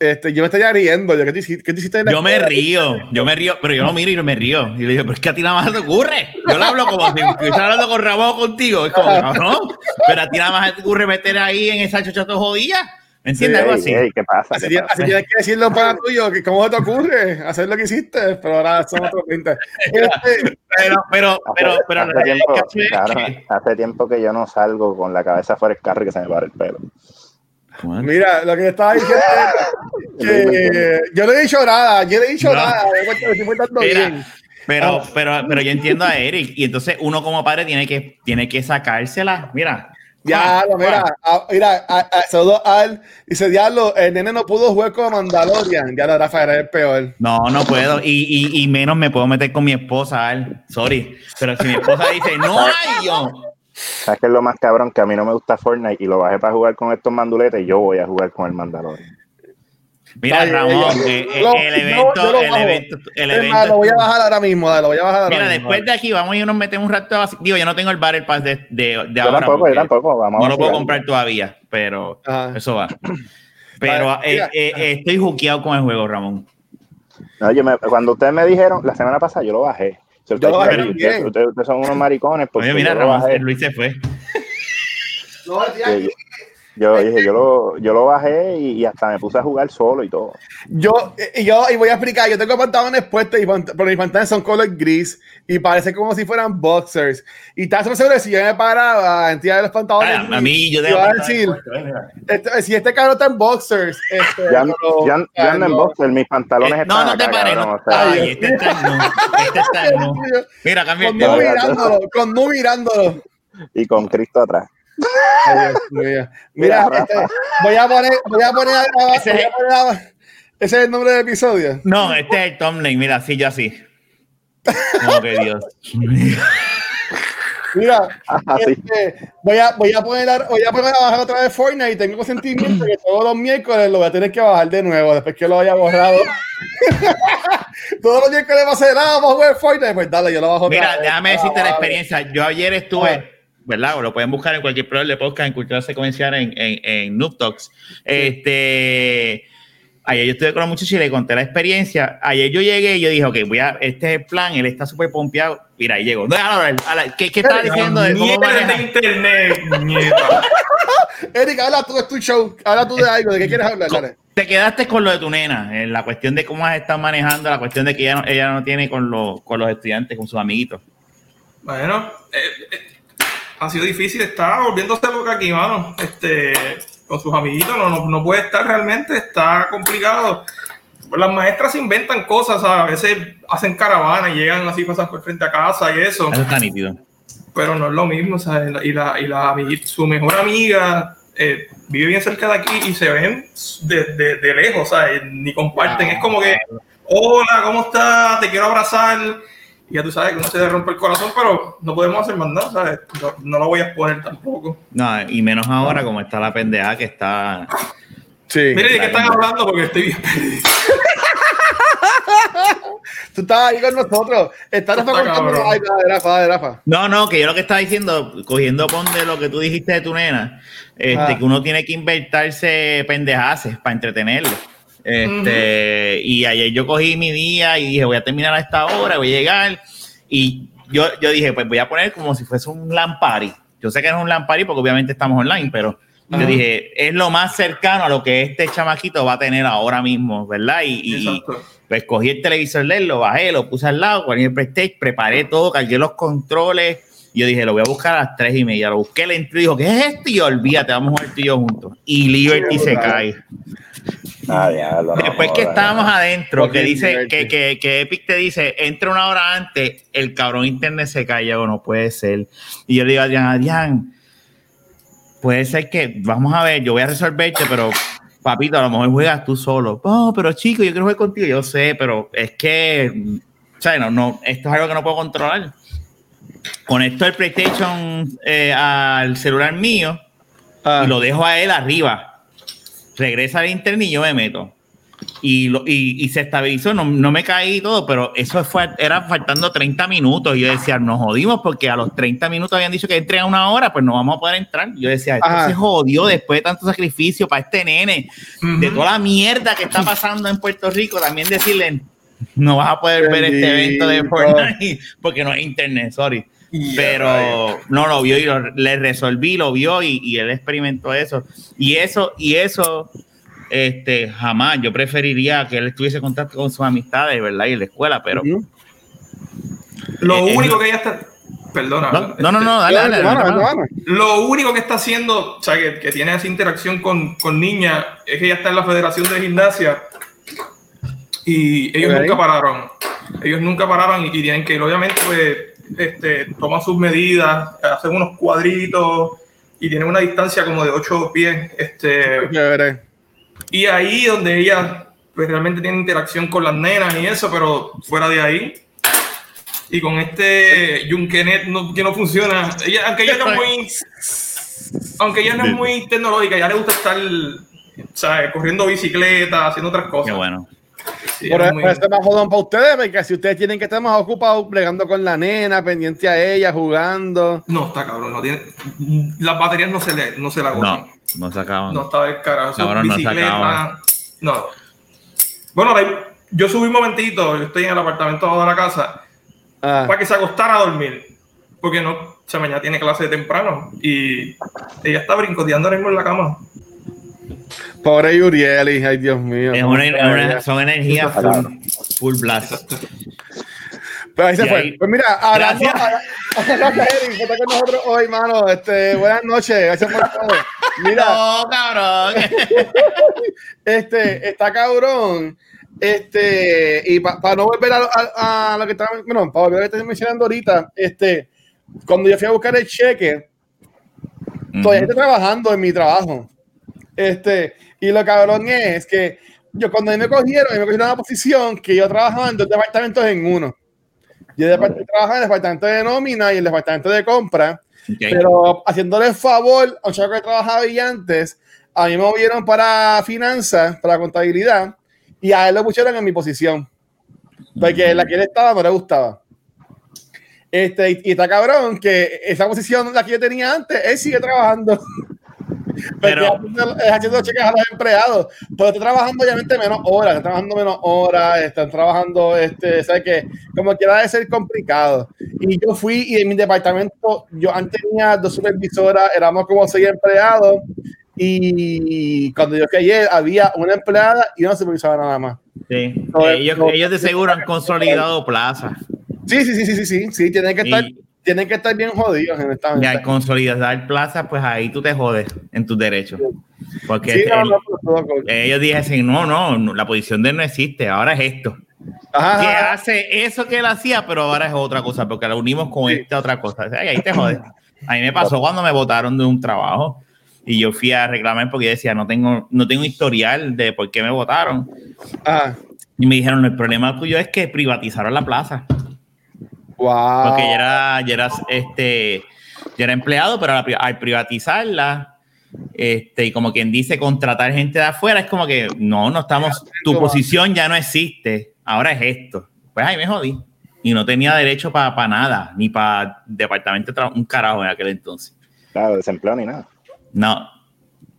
S2: Este, yo me estaría riendo. Yo, ¿qué, te, qué te hiciste en la
S3: Yo me
S2: escuela?
S3: río, yo me río, pero yo lo miro y me río. Y le digo, pero es que a ti nada más te ocurre. Yo le hablo como si estuviera hablando con Ramón o contigo. Es como, cabrón, pero a ti nada más te ocurre meter ahí en esa chochota jodida. ¿Me entiendes? Algo así.
S1: ey, ¿qué pasa?
S2: Así,
S1: ¿Qué
S2: tienes-
S1: pasa?
S2: así tienes que decirlo para tuyo, que cómo se te ocurre hacer lo que hiciste, pero ahora son otros 20. [laughs] Este,
S3: Pero, pero, pero, pero,
S1: hace, tiempo, cabrón, hace tiempo que yo no salgo con la cabeza fuera del carro y que se me para el pelo.
S2: Mira, lo que yo estaba diciendo es [laughs] que yo no he dicho nada, yo no he dicho
S3: No.
S2: nada, me estoy portando
S3: Mira,
S2: bien.
S3: Pero,
S2: Ah.
S3: pero, pero yo entiendo a Eric y entonces uno como padre tiene que, tiene que sacársela. Mira.
S2: Ya,
S3: Ah,
S2: no, mira, a- mira, a, a, saludo a él. Dice, diablo, el nene no pudo jugar con Mandalorian. Ya la Rafa era el peor.
S3: No, no puedo. Y, y, y menos me puedo meter con mi esposa, Al. Sorry. Pero si mi esposa dice, no hay yo.
S1: ¿Sabes qué es lo más cabrón? Que a mí no me gusta Fortnite y lo bajé para jugar con estos manduletes y yo voy a jugar con el Mandalorian.
S3: Mira,
S2: Ay,
S3: Ramón, eh, eh, el evento, el evento, el evento.
S2: más, lo voy a bajar ahora mismo, dale, lo voy a bajar ahora
S3: Mira,
S2: mismo.
S3: después de aquí vamos y nos metemos un rato. así- Digo, yo no tengo el Battle Pass de, de, de
S1: Yo
S3: ahora.
S1: tampoco, yo tampoco. Vamos
S3: No
S1: a
S3: lo puedo comprar todavía, pero
S2: Ajá.
S3: eso va. [clears throat] Pero
S2: Vale,
S3: eh, estoy juqueado con el juego, Ramón.
S1: No, yo me- cuando ustedes me dijeron, la semana pasada yo lo bajé. Si ustedes,
S2: lo bajé
S1: ustedes-
S2: también.
S1: ustedes- ustedes son unos maricones porque
S3: Oye, mira, Ramón. Luis se fue.
S2: No,
S1: yo- yo dije, yo lo, yo lo bajé y, y hasta me puse a jugar solo y todo.
S2: Yo, y yo, y voy a explicar, yo tengo pantalones puestos, y pant- pero mis pantalones son color gris y parece como si fueran boxers. Y estás seguro que si yo me paraba en tirar los pantalones,
S3: Ah, a mí yo
S2: iba
S3: tengo
S2: a decir, este- si este carro está en boxers, este, pero-
S1: yo ando- yo ando en
S2: no.
S1: boxer, mis pantalones
S3: Eh,
S1: están
S3: no, no te pares.
S1: cabrón,
S3: No.
S1: o sea,
S3: Ay, este está en no. Este está no. [laughs] Mira, cambia el
S2: Con no mirándolo, con no mirándolo.
S1: y con Cristo atrás.
S2: Ay, Dios mío. Mira,
S1: Mira,
S2: este, voy a poner, voy a poner, a grabar-
S3: Ese
S2: voy a
S3: es-
S2: poner a- ese es el nombre del episodio.
S3: No, este es el thumbnail. Mira, así yo así. Oh, que Dios.
S2: Mira, este, voy, a, voy, a poner a, voy a poner a bajar otra vez Fortnite y tengo sentimiento que todos los miércoles lo voy a tener que bajar de nuevo después que lo haya borrado. [laughs] todos los miércoles va a ser nada, vamos a jugar Fortnite. Pues dale, yo lo bajo otra
S3: Mira, déjame
S2: Ah,
S3: decirte la experiencia. Yo ayer estuve, ¿verdad? O lo pueden buscar en cualquier programa de podcast, en Cultura Secuencial, en, en, en Noob Talks. Este. Ayer yo estuve con los muchachos y le conté la experiencia. Ayer yo llegué y yo dije, ok, voy a, este es el plan, él está súper pompeado. Mira, ahí llegó. No, ¿Qué, qué estaba diciendo de cómo
S5: de internet. [laughs]
S2: Eric, habla tú, es tu show. Habla tú de algo, ¿de qué quieres hablar? Dale.
S3: te quedaste con lo de tu nena, en la cuestión de cómo has estado manejando, la cuestión de que ella no, ella no tiene con, los con los estudiantes, con sus amiguitos.
S5: Bueno, eh, eh, ha sido difícil, está volviéndose loca aquí, mano. Este, con sus amiguitos, no, no, no puede estar realmente, está complicado. Las maestras inventan cosas, a veces hacen caravana y llegan así, pasan por frente a casa y eso.
S3: Eso está nítido.
S5: Pero no es lo mismo, ¿sabes? Y, la, y la, su mejor amiga eh, vive bien cerca de aquí y se ven de, de, de lejos, ¿sabes? Ni comparten. Es como que, hola, ¿cómo estás? Te quiero abrazar. Y ya tú sabes que uno se le rompe el corazón, pero no podemos hacer más nada, ¿sabes? No, no lo voy a exponer tampoco.
S3: No, y menos ahora como está la pendeja que está.
S2: Sí.
S5: Mire, ¿de qué están hablando? Porque estoy bien perdido. [laughs]
S2: Tú estabas ahí con nosotros. Está Rafa
S5: Está
S2: contando. Ay, dale, Rafa, dale, Rafa.
S3: No, no, que yo lo que estaba diciendo, cogiendo pon de lo que tú dijiste de tu nena, este,
S2: Ah.
S3: que uno tiene que inventarse pendejaces para entretenerlo. Este, Y ayer yo cogí mi día y dije, voy a terminar a esta hora, voy a llegar. Y yo, yo dije, pues voy a poner como si fuese un lampari. Yo sé que no es un lampari porque obviamente estamos online, pero yo
S5: Ajá.
S3: dije, es lo más cercano a lo que este chamaquito va a tener ahora mismo, ¿verdad? Y, y- pues cogí el televisor de él, lo bajé, lo puse al lado, cogí el PlayStation, preparé todo, cargué los controles. Y yo dije, lo voy a buscar a las tres y media. Lo busqué, le entré y dijo, ¿qué es esto? Y yo, olvídate, vamos a jugar tú y yo juntos. Y Liberty se cae.
S1: Ah, diablo, no,
S3: Después que estábamos adentro, que dice, que, que, que Epic te dice, entra una hora antes, el cabrón internet se cae. Yo, no puede ser. Y yo le digo a Adrián, Adrián, puede ser que, vamos a ver, yo voy a resolverte, pero papito, a lo mejor juegas tú solo. No, pero chico, yo quiero jugar contigo. Yo sé, pero es que. No, no, esto es algo que no puedo controlar. Conecto el PlayStation eh, al celular mío
S2: Ah,
S3: y lo dejo a él arriba. Regresa al internet y yo me meto. Y, lo, y, y se estabilizó, no, no me caí y todo, pero eso fue, era faltando 30 minutos. Y yo decía, nos jodimos porque a los 30 minutos habían dicho que entre a una hora, pues no vamos a poder entrar. Yo decía, esto
S2: Ajá.
S3: se jodió después de tanto sacrificio para este nene, de toda la mierda que está pasando en Puerto Rico. También decirle, no vas a poder ver este evento de. Fortnite porque no hay internet, sorry. Pero no lo vio y lo- le resolví, lo vio y, y él experimentó eso. Y eso, y eso, este, jamás. Yo preferiría que él estuviese en contacto con sus amistades, ¿verdad? Y en la escuela, pero.
S5: Lo
S3: Eh,
S5: único
S3: eh,
S5: que ella está. Perdona.
S3: No, no, no, no, dale,
S2: Dale,
S3: dale, dale.
S5: Lo único que está haciendo, o sea, que, que tiene esa interacción con, con niñas, es que ella está en la Federación de Gimnasia y ellos nunca pararon. Ellos nunca pararon y, y tienen que ir, obviamente, pues, este, toman sus medidas, hacen unos cuadritos y tienen una distancia como de 8 pies. Este, y ahí donde ella pues, realmente tiene interacción con las nenas y eso, pero fuera de ahí. Y con este Junkenet no, que no funciona. Ella, aunque ella no es muy. Aunque ella no es muy tecnológica, ella le gusta estar ¿sabes? corriendo bicicleta, haciendo otras cosas.
S3: Qué bueno.
S5: Sí, es muy-
S2: eso es más jodón para ustedes, porque si ustedes tienen que estar más ocupados bregando con la nena, pendiente a ella, jugando.
S5: No, está cabrón. No tiene, las baterías no se le, no se la agotan.
S3: No, no se acaban.
S5: No estaba el carajo.
S3: Cabrón, no se
S5: bicicleta. No. Bueno, yo subí un momentito, yo estoy en el apartamento de la casa,
S2: Ah,
S5: para que se acostara a dormir. Porque no, o sea, mañana tiene clase de temprano. Y ella está brincoteando ahora mismo en la cama.
S2: Pobre Yurieli, ay Dios mío.
S3: Es una- una- son energías full, full blast.
S2: Pero ahí se fue.
S3: ahí-
S2: Pues mira, hablando,
S3: Gracias.
S2: gracias, [laughs] Eric, que está con nosotros hoy, mano. Este, buenas noches, gracias por todo. Mira, [laughs]
S3: No, cabrón. [laughs]
S2: este, está cabrón. Este, y para no volver a, a- a lo que estaba, bueno, para volver a lo que estoy mencionando ahorita, este, cuando yo fui a buscar el cheque, todavía estoy trabajando en mi trabajo. Este, y lo cabrón es que yo cuando me cogieron, me cogieron una posición que yo trabajaba en dos departamentos en uno. Yo trabajaba en el departamento de nómina y el departamento de compra,
S3: Ok.
S2: pero haciéndole favor a un chaval que trabajaba ahí antes, a mí me movieron para finanzas, para contabilidad, y a él lo pusieron en mi posición. Porque la que él estaba no le gustaba. Este, y, y está cabrón que esa posición, la que yo tenía antes, él sigue trabajando.
S3: Pero-
S2: haciendo cheques a los empleados, pero está trabajando obviamente menos horas, están trabajando menos horas, están trabajando, este, ¿sabes qué? Como quiera de ser complicado. Y yo fui y en mi departamento, yo antes tenía dos supervisoras, éramos como seis empleados, Y cuando yo ayer, había una empleada y una supervisora nada más.
S3: Sí.
S2: No,
S3: ellos,
S2: no.
S3: ellos de seguro han consolidado plaza.
S2: Sí, sí, sí, sí, sí, sí, sí, tienen que estar,
S3: Y-
S2: tienen que estar bien jodidos en esta
S3: Y al consolidar plaza, pues ahí tú te jodes en tus derechos. Porque
S2: Sí, no,
S3: el-
S2: no, pero todo cool.
S3: ellos dijeron, no, no, la posición de él no existe, ahora es esto.
S2: Ajá,
S3: que
S2: ajá,
S3: hace eso que él hacía, pero ahora es otra cosa, porque lo unimos con esta otra cosa. O sea, ahí te jodes. A mí me pasó cuando me votaron de un trabajo y yo fui a reclamar porque yo decía, no tengo, no tengo historial de por qué me votaron.
S2: ajá.
S3: Y me dijeron, el problema tuyo es que privatizaron la plaza.
S2: Wow.
S3: Porque ya era, ya era, este, ya era empleado, pero al pri- al privatizarla, este, y como quien dice, contratar gente de afuera, es como que no, no estamos, tu posición ya no existe, ahora es esto. Pues ahí me jodí. Y no tenía derecho para nada, ni para departamento de tra- un carajo en aquel entonces.
S1: Claro, desempleo ni nada.
S3: No,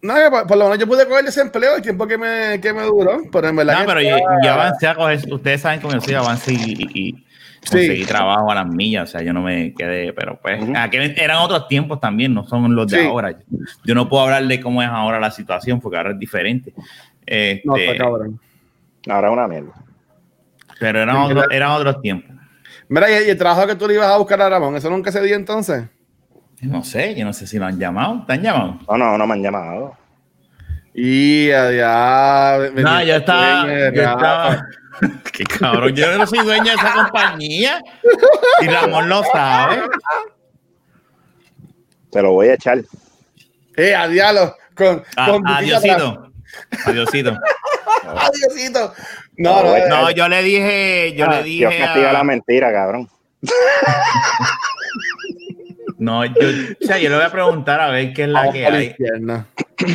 S2: No, por, por lo menos yo pude coger desempleo el tiempo que me, que me duró, pero en verdad.
S3: no, pero yo,
S2: estaba-
S3: yo avancé a coger, ustedes saben cómo yo soy, avancé y, y- y conseguí trabajo a las millas, o sea, yo no me quedé, pero pues, aquel- eran otros tiempos también, no son los de
S2: Sí.
S3: ahora. Yo no puedo hablar de cómo es ahora la situación, porque ahora es diferente. Este,
S2: No, está cabrón.
S1: Ahora es una mierda.
S3: pero eran, otros,
S2: verdad.
S3: eran otros tiempos.
S2: Mira, y, y el trabajo que tú le ibas a buscar a Ramón, ¿eso nunca se dio entonces?
S3: No sé, yo no sé si lo han llamado. ¿Te han llamado?
S1: No, no, no me han llamado.
S2: Y ya.
S3: No, yo estaba. Yo estaba [laughs] Qué cabrón, yo no soy dueño de esa compañía. Y Ramón lo sabe.
S1: Te lo voy a echar.
S2: Eh, a diablo. Con,
S3: A-
S2: con.
S3: Adiosito. Adiosito. [laughs]
S2: Adiosito. No, no,
S1: No,
S2: eh,
S3: No, yo le dije, yo le
S1: Ah, Dios
S3: dije.
S1: castiga
S3: a-
S1: la mentira, cabrón.
S3: No, yo, o sea, yo le voy a preguntar a ver qué es la
S2: vamos
S3: que hay.
S2: izquierda.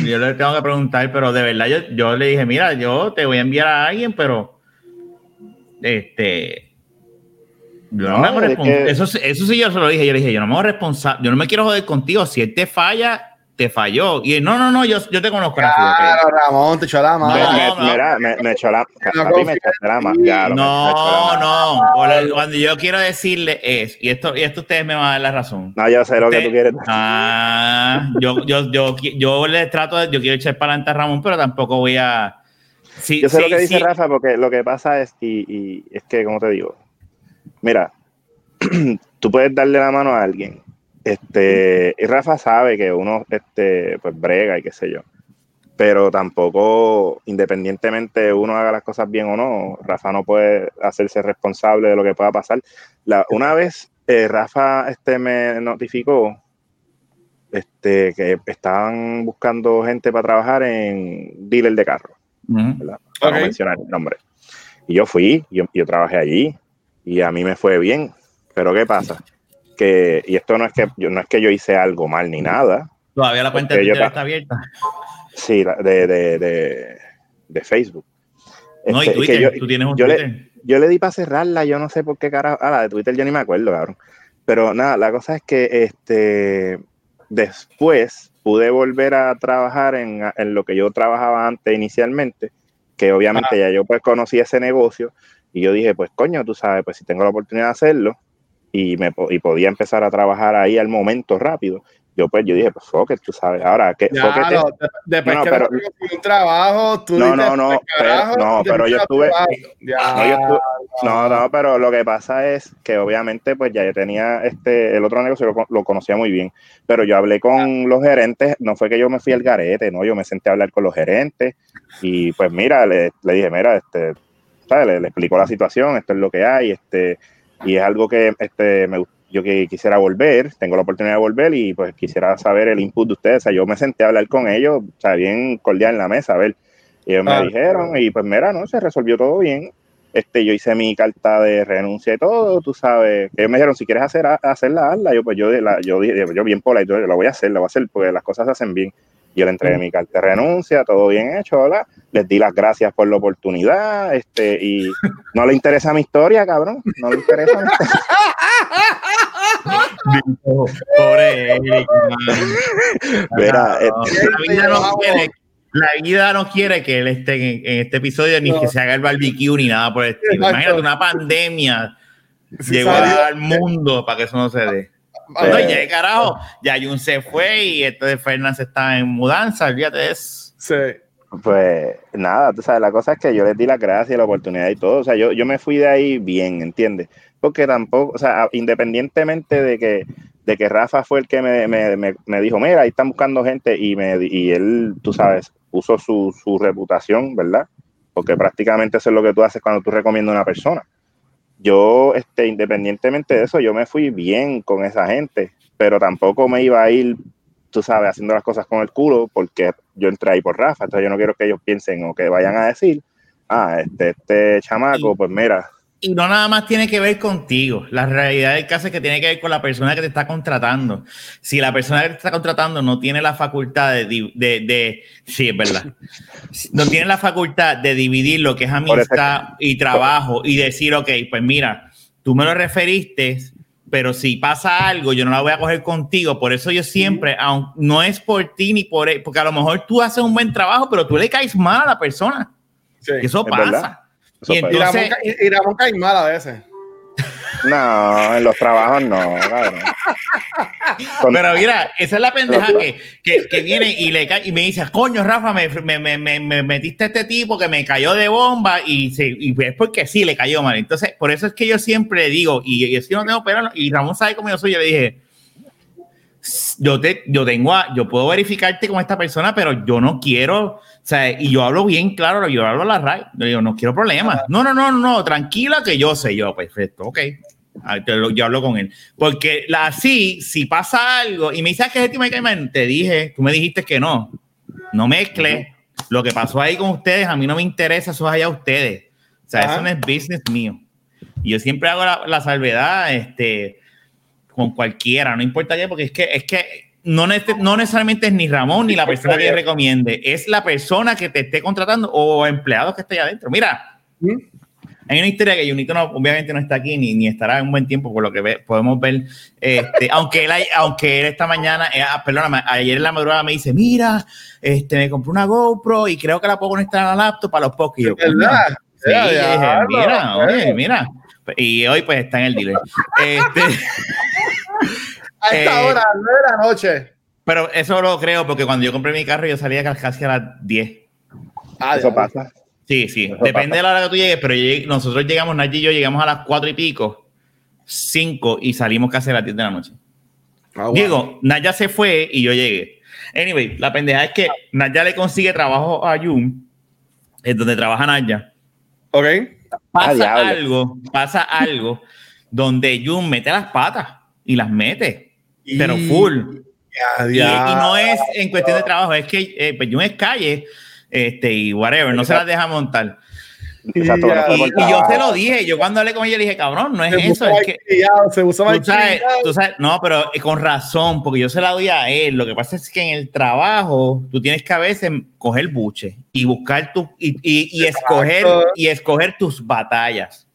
S3: Yo le tengo que preguntar, pero de verdad yo, yo le dije, mira, yo te voy a enviar a alguien, pero este yo no,
S1: No,
S3: me hago
S1: es
S3: respons-
S1: que-
S3: eso, sí- eso sí yo se lo dije, yo le dije, yo no me hago responsable, yo no me quiero joder contigo, si él te falla, te falló. Y él, no, no, no, yo, yo te conozco. Rafi, ok".
S2: Claro, Ramón, te echó la mano.
S1: Me,
S3: No,
S1: me- mira, me, me echó la.
S2: No
S1: la
S3: No, no, cuando yo quiero decirle es, y esto, y esto ustedes me van a dar la razón.
S1: No, yo sé lo que tú quieres.
S3: Ah, yo, yo, yo, qui- yo le trato de, yo quiero echar para adelante a Ramón, pero tampoco voy a. Sí,
S1: Yo sé lo que dice
S3: sí.
S1: Rafa, porque lo que pasa es, y, y es que, como te digo, mira, [clears throat] tú puedes darle la mano a alguien, este, y Rafa sabe que uno, este, pues brega y qué sé yo, pero tampoco, independientemente uno haga las cosas bien o no, Rafa no puede hacerse responsable de lo que pueda pasar. La, una vez eh, Rafa, este, me notificó, este, que estaban buscando gente para trabajar en dealer de carro. Para no mencionar el nombre. Y yo fui, yo, yo trabajé allí y a mí me fue bien. Pero ¿qué pasa? Que, y esto no es que yo, no es que yo hice algo mal ni nada.
S3: Todavía la cuenta de Twitter está abierta.
S1: Sí, la- de, de, de, de Facebook.
S3: No, y
S1: Este,
S3: Twitter,
S1: yo,
S3: tú tienes un
S1: yo le-
S3: Twitter.
S1: yo le di para cerrarla, yo no sé por qué carajo. Ah, la de Twitter yo ni me acuerdo, cabrón. Pero nada, la cosa es que este después pude volver a trabajar en, en lo que yo trabajaba antes inicialmente, que obviamente ya yo pues conocí ese negocio y yo dije, pues coño, tú sabes, pues si tengo la oportunidad de hacerlo y, me, y podía empezar a trabajar ahí al momento rápido, yo pues yo dije, pues fuck it, tú sabes, ahora que it es-
S2: no, después
S1: No,
S2: que
S1: pero-
S2: no consiguió un trabajo, tú
S1: No,
S2: dices,
S1: no, no,
S2: "Pues,
S1: pero- no, pero yo estuve-
S2: trabajo". Ya,
S1: No, yo estuve- No, no, pero lo que pasa es que obviamente pues ya yo tenía este, el otro negocio lo, lo conocía muy bien, pero yo hablé con los gerentes, no fue que yo me fui al garete, no, yo me senté a hablar con los gerentes y pues mira, le, le dije, mira, este, ¿sabes? Le, le explico la situación, esto es lo que hay, este, y es algo que este, me, yo que quisiera volver, tengo la oportunidad de volver y pues quisiera saber el input de ustedes, o sea, yo me senté a hablar con ellos, o sea, bien cordial en la mesa, a ver, y ellos
S2: Ah.
S1: me dijeron, y pues mira, no, se resolvió todo bien, este, yo hice mi carta de renuncia y todo, tú sabes, ellos me dijeron, si quieres hacer, hacerla, hazla, yo pues yo, la, yo, yo bien por ahí, yo la voy a hacer, la voy a hacer porque las cosas se hacen bien. Yo le entregué mi carta de renuncia, todo bien hecho, ¿verdad? Les di las gracias por la oportunidad, este, y [laughs] no le interesa mi historia, cabrón, no le interesa mi historia. [laughs]
S3: Pobre Eric.
S1: Mira, eh,
S3: la, vida no quiere, la vida no quiere que él esté en, en este episodio ni
S2: No.
S3: que se haga el barbecue ni nada por el estilo.
S2: Exacto.
S3: Imagínate una pandemia llegó al mundo para que eso no se dé. No, ya, carajo, ya Jun se fue y entonces Fernández está en mudanza, olvídate de eso.
S2: Sí.
S1: Pues nada, tú sabes, la cosa es que yo les di las gracias, la oportunidad y todo. O sea, yo, yo me fui de ahí bien, ¿entiendes? Porque tampoco, o sea, independientemente de que, de que Rafa fue el que me, me, me, me dijo, mira, ahí están buscando gente y, me, y él, tú sabes, puso su, su reputación, ¿verdad? Porque prácticamente eso es lo que tú haces cuando tú recomiendas a una persona. Yo, este, independientemente de eso, yo me fui bien con esa gente, pero tampoco me iba a ir, tú sabes, haciendo las cosas con el culo, porque yo entré ahí por Rafa, entonces yo no quiero que ellos piensen o que vayan a decir, ah, este, este chamaco, pues mira,
S3: Y no nada más tiene que ver contigo. La realidad del caso es que tiene que ver con la persona que te está contratando. Si la persona que te está contratando no tiene la facultad de, de, de- sí, es verdad, no tiene la facultad de dividir lo que es amistad y trabajo y decir, ok, pues mira, tú me lo referiste, pero si pasa algo, yo no la voy a coger contigo. Por eso yo siempre, aun- no es por ti ni por él, porque a lo mejor tú haces un buen trabajo, pero tú le caes mal a la persona.
S2: sí.
S3: Eso
S1: Es
S3: pasa.
S1: verdad.
S3: Y entonces,
S2: y- y Ramón cae mal a veces.
S1: No, en los trabajos no, cabrón. Con-
S3: Pero mira, esa es la pendeja que, que, que viene y, le cae, y me dice, coño, Rafa, me, me, me, me- me metiste a este tipo que me cayó de bomba y, se, y es porque sí, le cayó mal. Entonces, por eso es que yo siempre digo, y, y si no tengo pero y Ramón sabe cómo yo soy, yo le dije, yo, te, yo tengo a, yo puedo verificarte con esta persona, pero yo no quiero, o sea, y yo hablo bien claro, yo hablo a la RAI, yo digo, no quiero problemas. No, no, no, no, tranquila que yo sé, yo, perfecto, ok. Ah, te lo- Yo hablo con él. Porque la así, si pasa algo y me dice "Ah, que es te dije, tú me dijiste que no. No mezcle. Lo que pasó ahí con ustedes, a mí no me interesa, eso es allá ustedes. O sea,
S2: Ajá.
S3: eso no es business mío. Y yo siempre hago la, la salvedad este, con cualquiera, no importa qué, porque es que, es que no, nece- no necesariamente es ni Ramón ni la persona que recomiende, es la persona que te esté contratando o empleados que esté allá adentro. Mira,
S2: ¿Mm?
S3: hay una historia que Junito no, obviamente no está aquí ni, ni estará en un buen tiempo por lo que ve- podemos ver. Este, aunque, él, aunque él esta mañana, eh, ah, perdóname, ayer en la madrugada me dice, mira, este, me compré una GoPro y creo que la puedo conectar a la laptop para los podcasts.
S2: ¿Verdad?
S3: Sí,
S2: Ya,
S3: dije, oye, mira. Y hoy pues está en el dealer. [laughs] Este,
S2: A esta
S3: Eh,
S2: hora, a las nueve de la noche.
S3: pero eso lo creo porque cuando yo compré mi carro yo salía casi a las 10.
S2: Ah,
S1: Eso
S2: ya.
S1: pasa.
S3: Sí, sí.
S1: Eso
S3: Depende
S1: pasa.
S3: de la hora que tú llegues, pero llegué- nosotros llegamos, Nachi y yo llegamos a las 4 y pico, 5 y salimos casi a las 10 de la noche.
S2: Ah, wow.
S3: Digo, Naya se fue y yo llegué. Anyway, la pendeja es que Naya le consigue trabajo a Jun, es donde trabaja Naya.
S2: Ok.
S3: Pasa
S1: Ah, diablo.
S3: algo, pasa algo donde Jun mete las patas y las mete, pero full.
S2: Ya,
S3: Y,
S2: ya.
S3: y no es en cuestión de trabajo, es que eh, pues Jun es calle este, y whatever, no se las deja montar.
S1: Exacto, no
S3: Y, yo
S1: trabajo.
S3: lo dije, yo cuando hablé con ella le dije, cabrón, no es
S2: Se
S3: eso, es que
S2: malcriado, se puso
S3: tú sabes, tú sabes, no, pero eh, con razón, porque yo se la doy a él. Lo que pasa es que en el trabajo tú tienes que a veces coger buche y buscar tu y, y- y escoger y escoger tus batallas.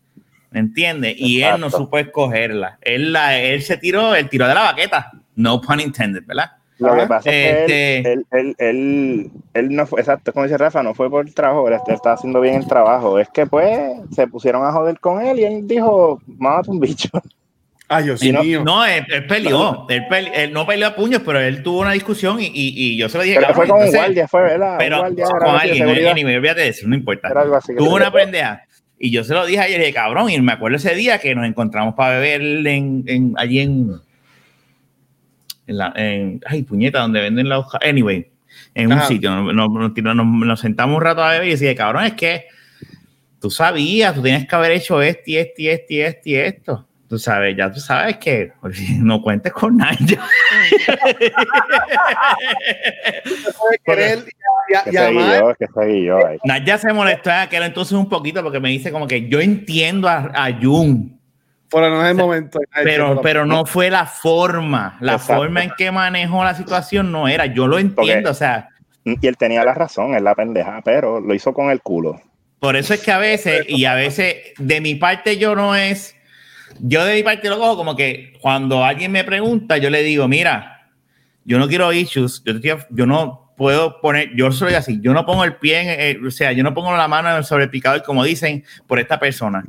S3: ¿Me entiendes? Y él no supo escogerla. Él, la, él se tiró, el tiró de la baqueta. No pun intended, ¿verdad?
S1: Lo que pasa es que
S3: Este-
S1: él, él, él, él, él no fue, exacto, como dice Rafa, no fue por el trabajo, él, estaba haciendo bien el trabajo. Es que pues se pusieron a joder con él y él dijo, mámate un bicho. [laughs]
S2: Ay, Dios
S3: no,
S2: mío.
S3: no, él, él peleó. Él, pele- él no peleó a puños, pero él tuvo una discusión y, y- y yo se lo dije.
S1: Pero fue con un
S3: entonces-
S1: guardia, fue, ¿verdad? Un
S3: pero
S1: guardia,
S3: con alguien,
S1: seguridad.
S3: anyway, olvídate de eso, no importa. Tuvo una pendeja. Y yo se lo dije ayer, dije, cabrón, y me acuerdo ese día que nos encontramos para beber en, en- allí en, en la, en- ay, puñeta, donde venden los, anyway, en un sitio, nos, nos- nos- nos- nos sentamos un rato a beber y decía, cabrón, es que tú sabías, tú tienes que haber hecho esto y esto y esto y esto y esto. Tú sabes, ya tú sabes que [laughs] no cuentes con nadie. [laughs]
S1: ahí.
S3: Naya se molestó en aquel entonces un poquito porque me dice como que yo entiendo a, a Jun,
S2: Pero no es el momento.
S3: pero, pero no fue la forma, la
S1: Exacto.
S3: forma en que manejó la situación no era, yo lo entiendo,
S1: Porque-
S3: o sea,
S1: Y él tenía la razón, es la pendeja, pero lo hizo con el culo.
S3: por eso es que a veces, y a veces de mi parte yo no es, yo de mi parte lo cojo como que cuando alguien me pregunta, yo le digo, mira, yo no quiero issues, yo, te estoy- yo no puedo poner, yo soy así, yo no pongo el pie, en, eh, o sea, yo no pongo la mano sobre el picador, como dicen, por esta persona.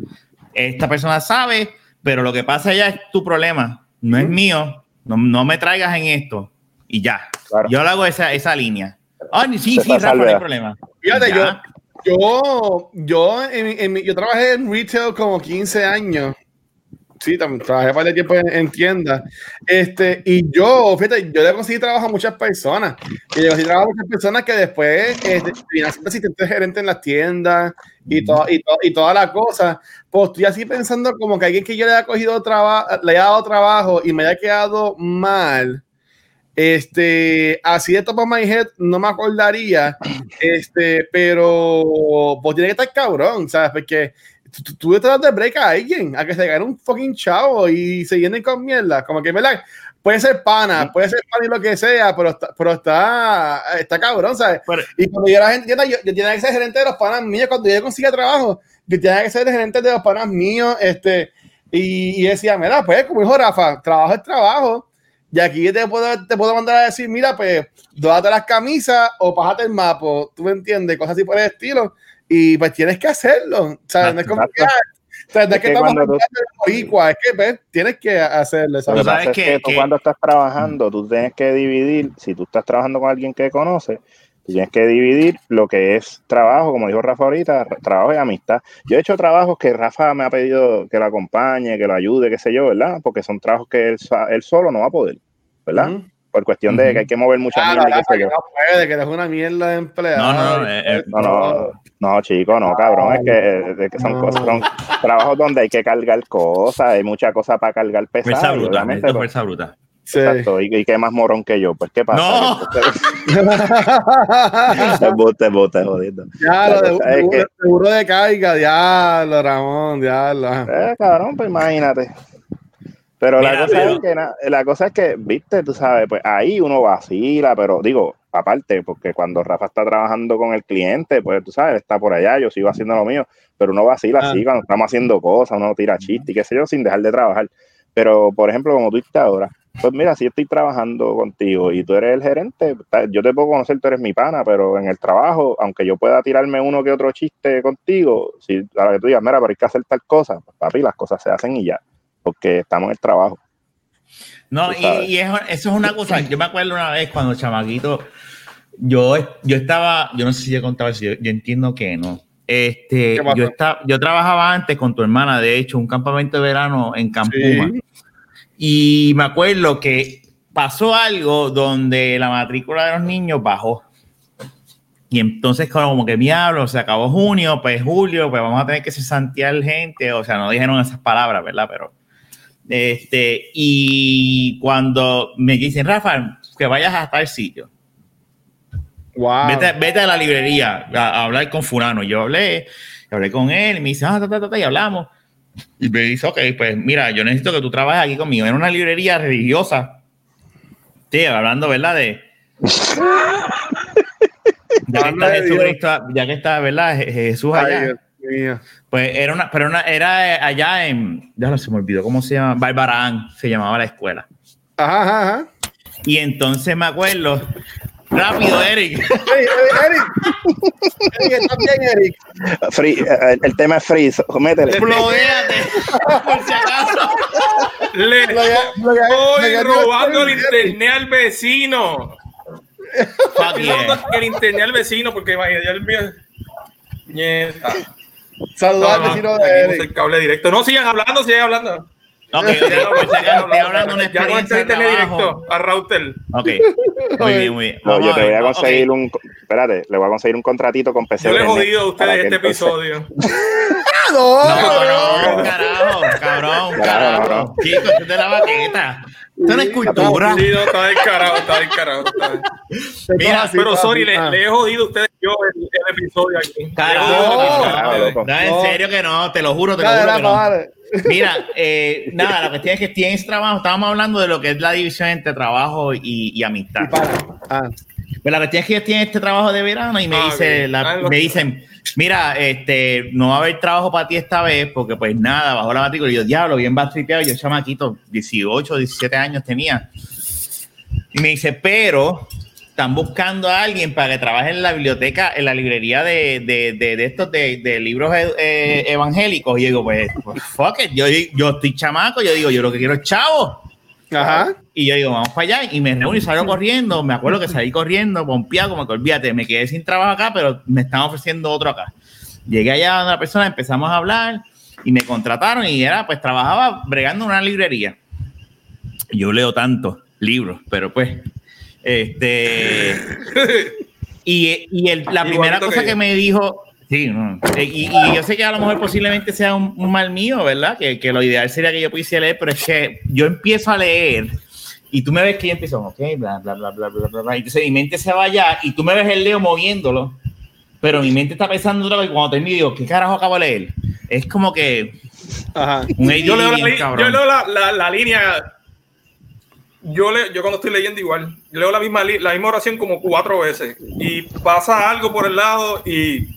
S3: Esta persona sabe, pero lo que pasa ya es tu problema, no es mío. No, no me traigas en esto. Y ya.
S1: Claro.
S3: Yo le hago esa, esa línea. Ah, ni- sí,
S1: Se
S3: sí, Rafa, no hay problema.
S2: Fíjate, yo, yo, yo, en, en mi- yo trabajé en retail como 15 años. Sí, también trabajé para tiempo en, en tiendas. Este, y yo, fíjate, yo le conseguí trabajo a muchas personas. Y le conseguí trabajo a muchas personas que después este, siendo asistentes gerentes en las tiendas y, todo, y, to- y toda la cosa. Pues estoy así pensando como que alguien que yo le haya cogido trabajo, le haya dado trabajo y me haya quedado mal. Este, así de top of my head no me acordaría, este, pero pues tiene que estar cabrón, ¿sabes? Porque tú, tú, estás dando break a alguien, a que se gane un fucking chavo y se llenen con mierda, como que, ¿verdad? Puede ser pana, puede ser pana y lo que sea, pero está, pero está, está cabrón, ¿sabes?
S3: Pero-
S2: y cuando yo era gente, yo, yo tenía que ser gerente de los panas míos, cuando yo consiga trabajo, yo tenía que ser gerente de los panas míos, este, y, y decía, mira, pues, como dijo Rafa, trabajo es trabajo, y aquí te puedo, te puedo mandar a decir, mira, pues, dóate las camisas o pájate el mapa, tú me entiendes, cosas así por el estilo, y pues tienes que hacerlo, o sea, no es como que, ah, o sea, no es que
S1: que
S2: estamos
S1: tú-
S2: hablando de es que pues, tienes que hacerlo, ¿sabes?
S1: Es
S3: que-
S1: que tú cuando estás trabajando, tú tienes que dividir, si tú estás trabajando con alguien que conoces, tú tienes que dividir lo que es trabajo, como dijo Rafa ahorita, ra- trabajo y amistad. Yo he hecho trabajos que Rafa me ha pedido que lo acompañe, que lo ayude, qué sé yo, ¿verdad? Porque son trabajos que él, sa- él solo no va a poder, ¿verdad? Por cuestión de que hay que mover mucha
S2: Claro,
S1: mierda y qué
S2: Rafa,
S1: sé
S2: que
S1: yo.
S2: no puede, que eres una mierda de empleado.
S3: No, no, no, eh, eh,
S1: No, no, no, chico, no, cabrón, es que, es que son
S2: No.
S1: cosas, son trabajos donde hay que cargar cosas, hay mucha cosa para cargar
S3: Fuerza
S1: pesada, y
S3: bruta, necesito
S1: pues,
S3: fuerza bruta.
S2: Sí.
S1: exacto, y, y qué más morón que yo, pues qué pasa.
S3: No.
S1: Es [laughs] bote, bote, jodido.
S2: Ya, lo de,
S1: cosa es
S2: seguro,
S1: que-
S2: seguro de carga, diablo, Ramón, diablo.
S1: Eh, cabrón, pues imagínate. Pero
S3: Mira,
S1: la cosa
S3: pero-
S1: es que na- la cosa es que, viste, tú sabes, pues ahí uno vacila, pero digo, aparte, porque cuando Rafa está trabajando con el cliente, pues tú sabes, está por allá, yo sigo haciendo lo mío, pero uno vacila
S2: Ah.
S1: así cuando estamos haciendo cosas, uno tira chistes y qué sé yo, sin dejar de trabajar. Pero, por ejemplo, como tú estás ahora, pues mira, si yo estoy trabajando contigo y tú eres el gerente, yo te puedo conocer, tú eres mi pana, pero en el trabajo, aunque yo pueda tirarme uno que otro chiste contigo, si a la que tú digas, mira, pero hay que hacer tal cosa, pues papi, las cosas se hacen y ya, porque estamos en el trabajo.
S3: No, y, y eso, eso es una cosa. Yo me acuerdo una vez cuando chamaquito, yo, yo estaba, yo no sé si yo contaba eso, yo, yo entiendo que no. Este, yo, estaba, yo trabajaba antes con tu hermana, de hecho, un campamento de verano en Campuma.
S2: Sí.
S3: Y me acuerdo que pasó algo donde la matrícula de los niños bajó. Y entonces, como que diablo, se acabó junio, pues julio, pues vamos a tener que cesantear gente. O sea, no dijeron esas palabras, ¿verdad? Pero, este, y cuando me dicen, Rafa, que vayas a tal sitio,
S2: Wow.
S3: vete, vete a la librería a, a hablar con Fulano. Yo hablé, hablé con él, y me dice, ah, ta, ta, ta, y hablamos. Y me dice, ok, pues mira, yo necesito que tú trabajes aquí conmigo en una librería religiosa. Sí, hablando, ¿verdad? De. [laughs] Ya que está. Jesucristo, ya que está, ¿verdad? Je- Jesús allá. Pues era una, pero una, era eh, allá en, ya no se me olvidó cómo se llama, Barbarán se llamaba la escuela.
S2: Ajá, ajá, ajá.
S3: Y entonces me acuerdo, rápido, Eric. [laughs]
S2: Ey, ey, Eric. Eric, ¿estás bien, Eric?
S1: Free, eh, el tema es free, métele.
S3: Explodéate, por si acaso.
S5: Le estoy robando el internet al vecino.
S3: Yeah.
S5: robando el internet al vecino porque ya el mío. Nieta.
S2: Saludos
S5: No,
S2: vecino de Eric.
S5: el cable directo. No, sigan hablando, sigan hablando.
S3: Ok, ok, por si acaso, estoy hablando de una
S5: Ya no
S3: experiencia de
S5: directo a router.
S3: Ok, muy bien, muy bien.
S1: No, yo te voy a conseguir un, espérate, le voy a conseguir un contratito con PC.
S5: Yo le he jodido a ustedes este episodio. [laughs]
S2: Ah, no,
S3: No,
S2: cabrón.
S3: no, carajo, cabrón,
S1: Carajo,
S3: carajo.
S1: no.
S3: Chicos, es de la baqueta. Esto no es cultura.
S5: Sí, no, está descarado, está descarado. está.
S3: Mira,
S2: Así,
S5: Pero sorry, le,
S2: ah.
S5: le he jodido a ustedes yo el, el episodio aquí.
S3: Carajo. No, en serio que no, te lo juro, te lo juro que no. Mira, [laughs] eh, nada, la cuestión es que estoy en ese trabajo, estábamos hablando de lo que es la división entre trabajo y, y amistad.
S2: Y para. Ah.
S3: Pero la cuestión es que yo estoy en este trabajo de verano y me,
S5: Ah,
S3: dice, la- me dicen, mira, este, no va a haber trabajo para ti esta vez porque pues nada, bajó la matrícula. Y yo, diablo, bien bastripeado, yo chamaquito, 18, 17 años tenía. Me dice, pero están buscando a alguien para que trabaje en la biblioteca, en la librería de, de, de, de estos de, libros eh, eh, evangélicos. Y digo, pues, pues, fuck it, yo, yo estoy chamaco, yo digo, yo lo que quiero es chavo.
S2: Ajá.
S3: Y yo digo, vamos para allá. Y me reuní y salgo [laughs] corriendo. Me acuerdo que salí corriendo, pompeado, como que olvídate, me quedé sin trabajo acá, pero me están ofreciendo otro acá. Llegué allá a una persona, empezamos a hablar y me contrataron y era, pues trabajaba bregando en una librería. Yo leo tantos libros, pero pues, este. [laughs] Y, y el- la primera cosa que me dijo, sí, no, eh, y, y yo sé que a lo mejor posiblemente sea un, un mal mío, ¿verdad? Que, que lo ideal sería que yo pudiese leer, pero es que yo empiezo a leer y tú me ves que yo empiezo, ok, bla, bla, bla, bla, bla, bla, bla. y Entonces mi mente se va allá y tú me ves el leo moviéndolo, pero mi mente está pensando otra vez. y Cuando termino, digo, ¿qué carajo acabo de leer? Es como que
S2: Ajá.
S3: un
S5: yo leo, la, yo leo la, la, la línea. Yo, le, yo cuando estoy leyendo igual, leo la misma, li- la misma oración como cuatro veces y pasa algo por el lado y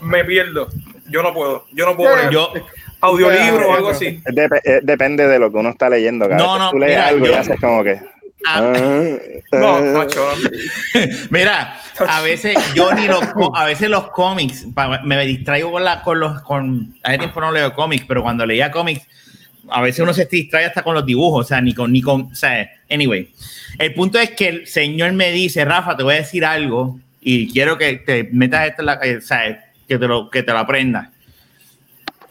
S5: me pierdo. Yo no puedo, yo no puedo.
S3: Yo,
S5: audiolibro o algo así.
S1: Es dep- es- depende de lo que uno está leyendo. Cada
S3: No, no,
S1: tú lees
S3: mira,
S1: algo y haces como que.
S3: Ah.
S1: ah,
S5: No,
S1: ah.
S5: macho. [laughs]
S3: Mira, a veces yo ni los, a veces los cómics, me distraigo con la, con los, con, hace tiempo no leo cómics, pero cuando leía cómics, a veces uno se distrae hasta con los dibujos, o sea, ni con, ni con, o sea, anyway. El punto es que el señor me dice, Rafa, te voy a decir algo y quiero que te metas esto en la, eh, o sea, que te lo, que te lo aprendas.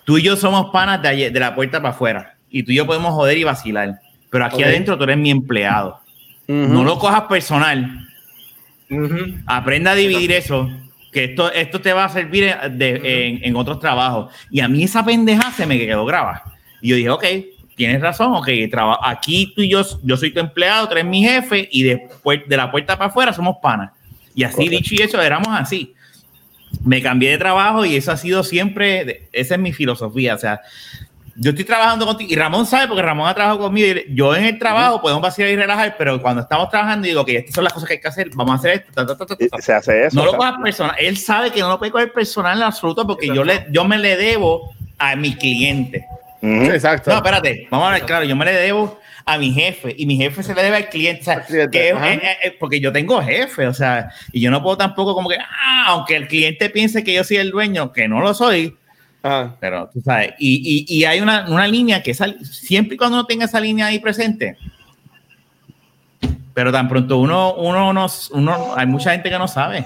S3: Tú y yo somos panas de, ayer- de la puerta para afuera y tú y yo podemos joder y vacilar, pero aquí adentro tú eres mi empleado. No lo cojas personal. Aprenda a dividir eso, que esto, esto te va a servir en, de- en, en otros trabajos. Y a mí esa pendeja se me quedó graba. Y yo dije, ok, tienes razón, ok, aquí tú y yo, yo soy tu empleado, tú eres mi jefe, y después de la puerta para afuera somos panas. Y así
S1: Correcto.
S3: dicho y hecho, éramos así. Me cambié de trabajo y eso ha sido siempre, esa es mi filosofía. O sea, yo estoy trabajando contigo y Ramón sabe porque Ramón ha trabajado conmigo. y yo en el trabajo podemos vacilar y relajar, pero cuando estamos trabajando digo que estas son las cosas que hay que hacer, vamos a hacer esto. ta, ta, ta,
S1: Se hace eso.
S3: No lo cojas personal. Él sabe que no lo puede coger personal en absoluto porque yo, le, yo me le debo a mi cliente.
S1: ujú.
S2: Exacto.
S3: No, espérate, vamos a ver, claro, yo me le debo a mi jefe y mi jefe se le debe al cliente. O sea,
S2: cliente,
S3: que es-
S2: ajá.
S3: es- es- porque yo tengo jefe, o sea, y yo no puedo tampoco como que, ah, aunque el cliente piense que yo soy el dueño, que no lo soy,
S2: Ajá.
S3: pero tú sabes, y, y, y hay una, una línea que esa- siempre y cuando uno tenga esa línea ahí presente, pero tan pronto uno, uno, no, uno, hay mucha gente que no sabe.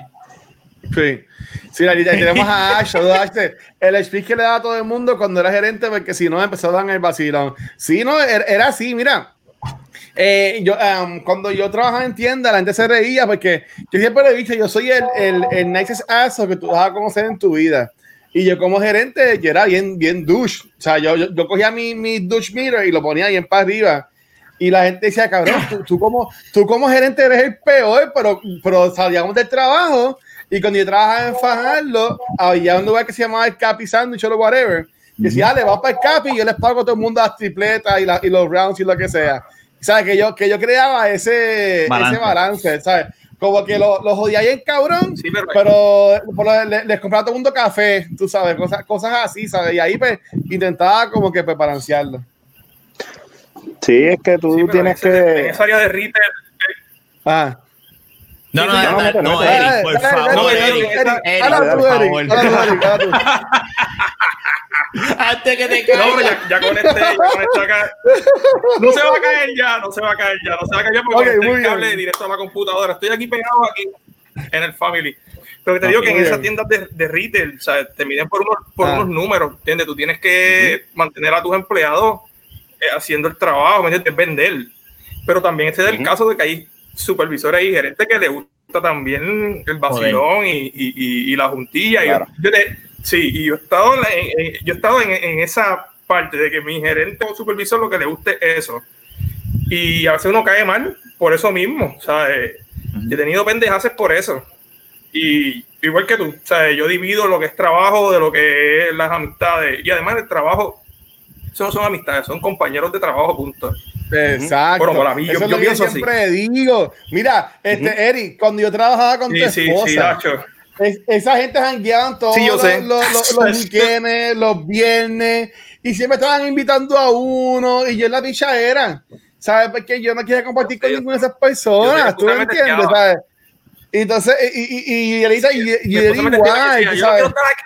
S2: Sí. Sí, línea. tenemos a Ash, a Ash, el speech que le daba a todo el mundo cuando era gerente, porque si no dar el vacilón. Sí, no, era, era así, mira. Eh, yo, um, cuando yo trabajaba en tienda, la gente se reía porque yo siempre le he dicho, yo soy el, el, el nicest aso que tú vas a conocer en tu vida. Y yo como gerente, yo era bien, bien douche. O sea, yo, yo, yo cogía mi, mi douche meter y lo ponía bien para arriba. Y la gente decía, cabrón, tú, tú como, tú como gerente eres el peor, pero, pero salíamos del trabajo y cuando yo trabajaba en Fajardo, había un lugar que se llamaba el Capi Sandwich o lo whatever. Y decía, dale, vas para el Capi y yo les pago a todo el mundo las tripletas y, la- y los rounds y lo que sea. ¿Sabes? Que yo, que yo creaba ese
S3: Balance.
S2: ese balance, ¿sabes? Como que lo, lo jodía bien cabrón,
S5: Sí, pero-
S2: pero, pero le- les compraba a todo el mundo café, tú sabes, cosas, cosas así, ¿sabes? Y ahí pues intentaba como que pues, balancearlo.
S1: Sí, es que tú
S5: Sí,
S1: tienes
S5: en ese- En
S1: que.
S5: esa área de retail,
S2: Ah.
S3: No, no, no,
S1: no,
S3: no,
S1: no,
S3: no,
S1: no,
S3: Eric, por favor, Eric. Por favor. Antes que te
S5: No, pero
S3: caigas.
S5: ya, ya con este, con este acá. No se va a caer ya, no se va a caer ya, no se va a caer ya porque
S2: Ok,
S5: conecté
S2: muy
S5: el cable
S2: bien.
S5: directo a la computadora. Estoy aquí pegado aquí en el family. Pero que te digo que en esas tiendas de, de retail, o sea, te miden por unos, por
S2: Ah.
S5: unos números, ¿entiendes? Tú tienes que mantener a tus empleados eh, haciendo el trabajo, ¿me entiendes? Vender. Pero también este es el
S1: Ujú.
S5: caso de que hay supervisores y gerentes que les gusta también el vacilón y, y, y- y la juntilla. Y
S1: Claro.
S5: yo te- sí, y yo he estado, en, yo he estado en, en esa parte de que mi gerente o supervisor lo que le guste es eso. Y a veces uno cae mal por eso mismo. Sea, eh, yo he tenido pendejaces por eso. Y igual que tú, sea, yo divido lo que es trabajo de lo que es las amistades. Y además el trabajo, eso no son amistades, son compañeros de trabajo, punto.
S2: Exacto.
S5: Bueno, para mí, yo-
S2: Eso es
S5: yo
S2: lo que
S5: pienso así.
S2: siempre digo. Mira, este Eric, cuando yo trabajaba con
S5: Sí,
S2: tu
S5: sí, sí,
S2: esposa,
S5: Nacho.
S2: es- esa gente jangueaban todos
S5: Sí, yo
S2: los, los, los, los [laughs] weekends, los viernes, y siempre estaban invitando a uno, y yo en la dicha era. ¿Sabes? Porque yo no quería compartir con
S5: Yo-
S2: ninguna de esas
S5: yo
S2: personas.
S5: que
S2: ¿Tú me entiendes? ¿Sabes? Y entonces, y, y, y, y, y
S5: esposa yo no
S2: sabes.
S5: quiero estar aquí.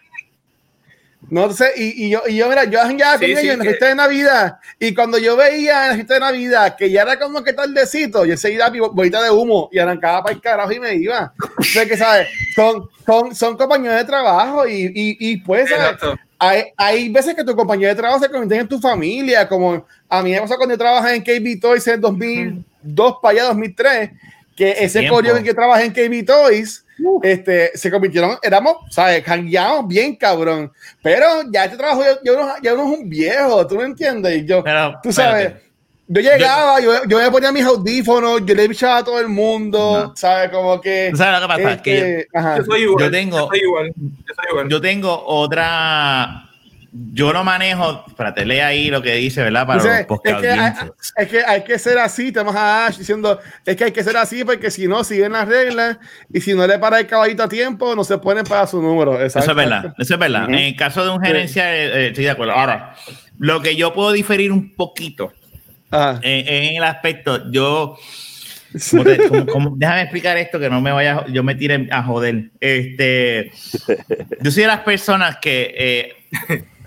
S2: No sé, y, y yo, y yo, mira, yo jangueaba
S5: Sí,
S2: con
S5: sí,
S2: ellos en la
S5: que-
S2: fiesta de Navidad. Y cuando yo veía en la fiesta de Navidad que ya era como que tardecito, yo seguía mi bo- bolita de humo y arrancaba para el carajo y me iba. O sea, que, ¿sabes? Son, son, son compañeros de trabajo y, y, y pues. Hay, hay veces que tu compañero de trabajo se convierte en tu familia, como a mí me pasó cuando yo trabajé en KB Toys en 2002 para allá, 2003, que ese corio en que trabajé en KB Toys, este, se convirtieron, éramos, ¿sabes? Jangueamos bien, cabrón. Pero ya este trabajo, ya, ya uno, ya uno es un viejo, ¿tú me entiendes? Y yo,
S3: Pero,
S2: tú sabes,
S3: espérate.
S2: yo llegaba, yo, yo me ponía mis audífonos, yo le bichaba a todo el mundo,
S3: No.
S2: ¿sabes? Como que...
S3: ¿Tú sabes lo que pasa?
S2: este,
S3: Que.
S5: Yo soy igual.
S3: Yo tengo-
S5: Yo soy igual. Yo soy igual.
S3: yo tengo otra. Yo no manejo. Espérate, lee ahí lo que dice, ¿verdad? Para
S2: Dice,
S3: los
S2: es, que hay, es que hay que ser así, tenemos a Ash diciendo, es que hay que ser así porque si no siguen las reglas y si no le para el caballito a tiempo, no se ponen para su número.
S3: Eso es verdad, eso es verdad.
S1: Ujú.
S3: En el caso de un gerencia, eh, eh, estoy de acuerdo. Ahora, lo que yo puedo diferir un poquito
S2: Ajá.
S3: en, en el aspecto, yo. [laughs] como te- como- como- déjame explicar esto que no me vaya, yo me tire a joder. Este, yo soy de las personas que. eh, [laughs]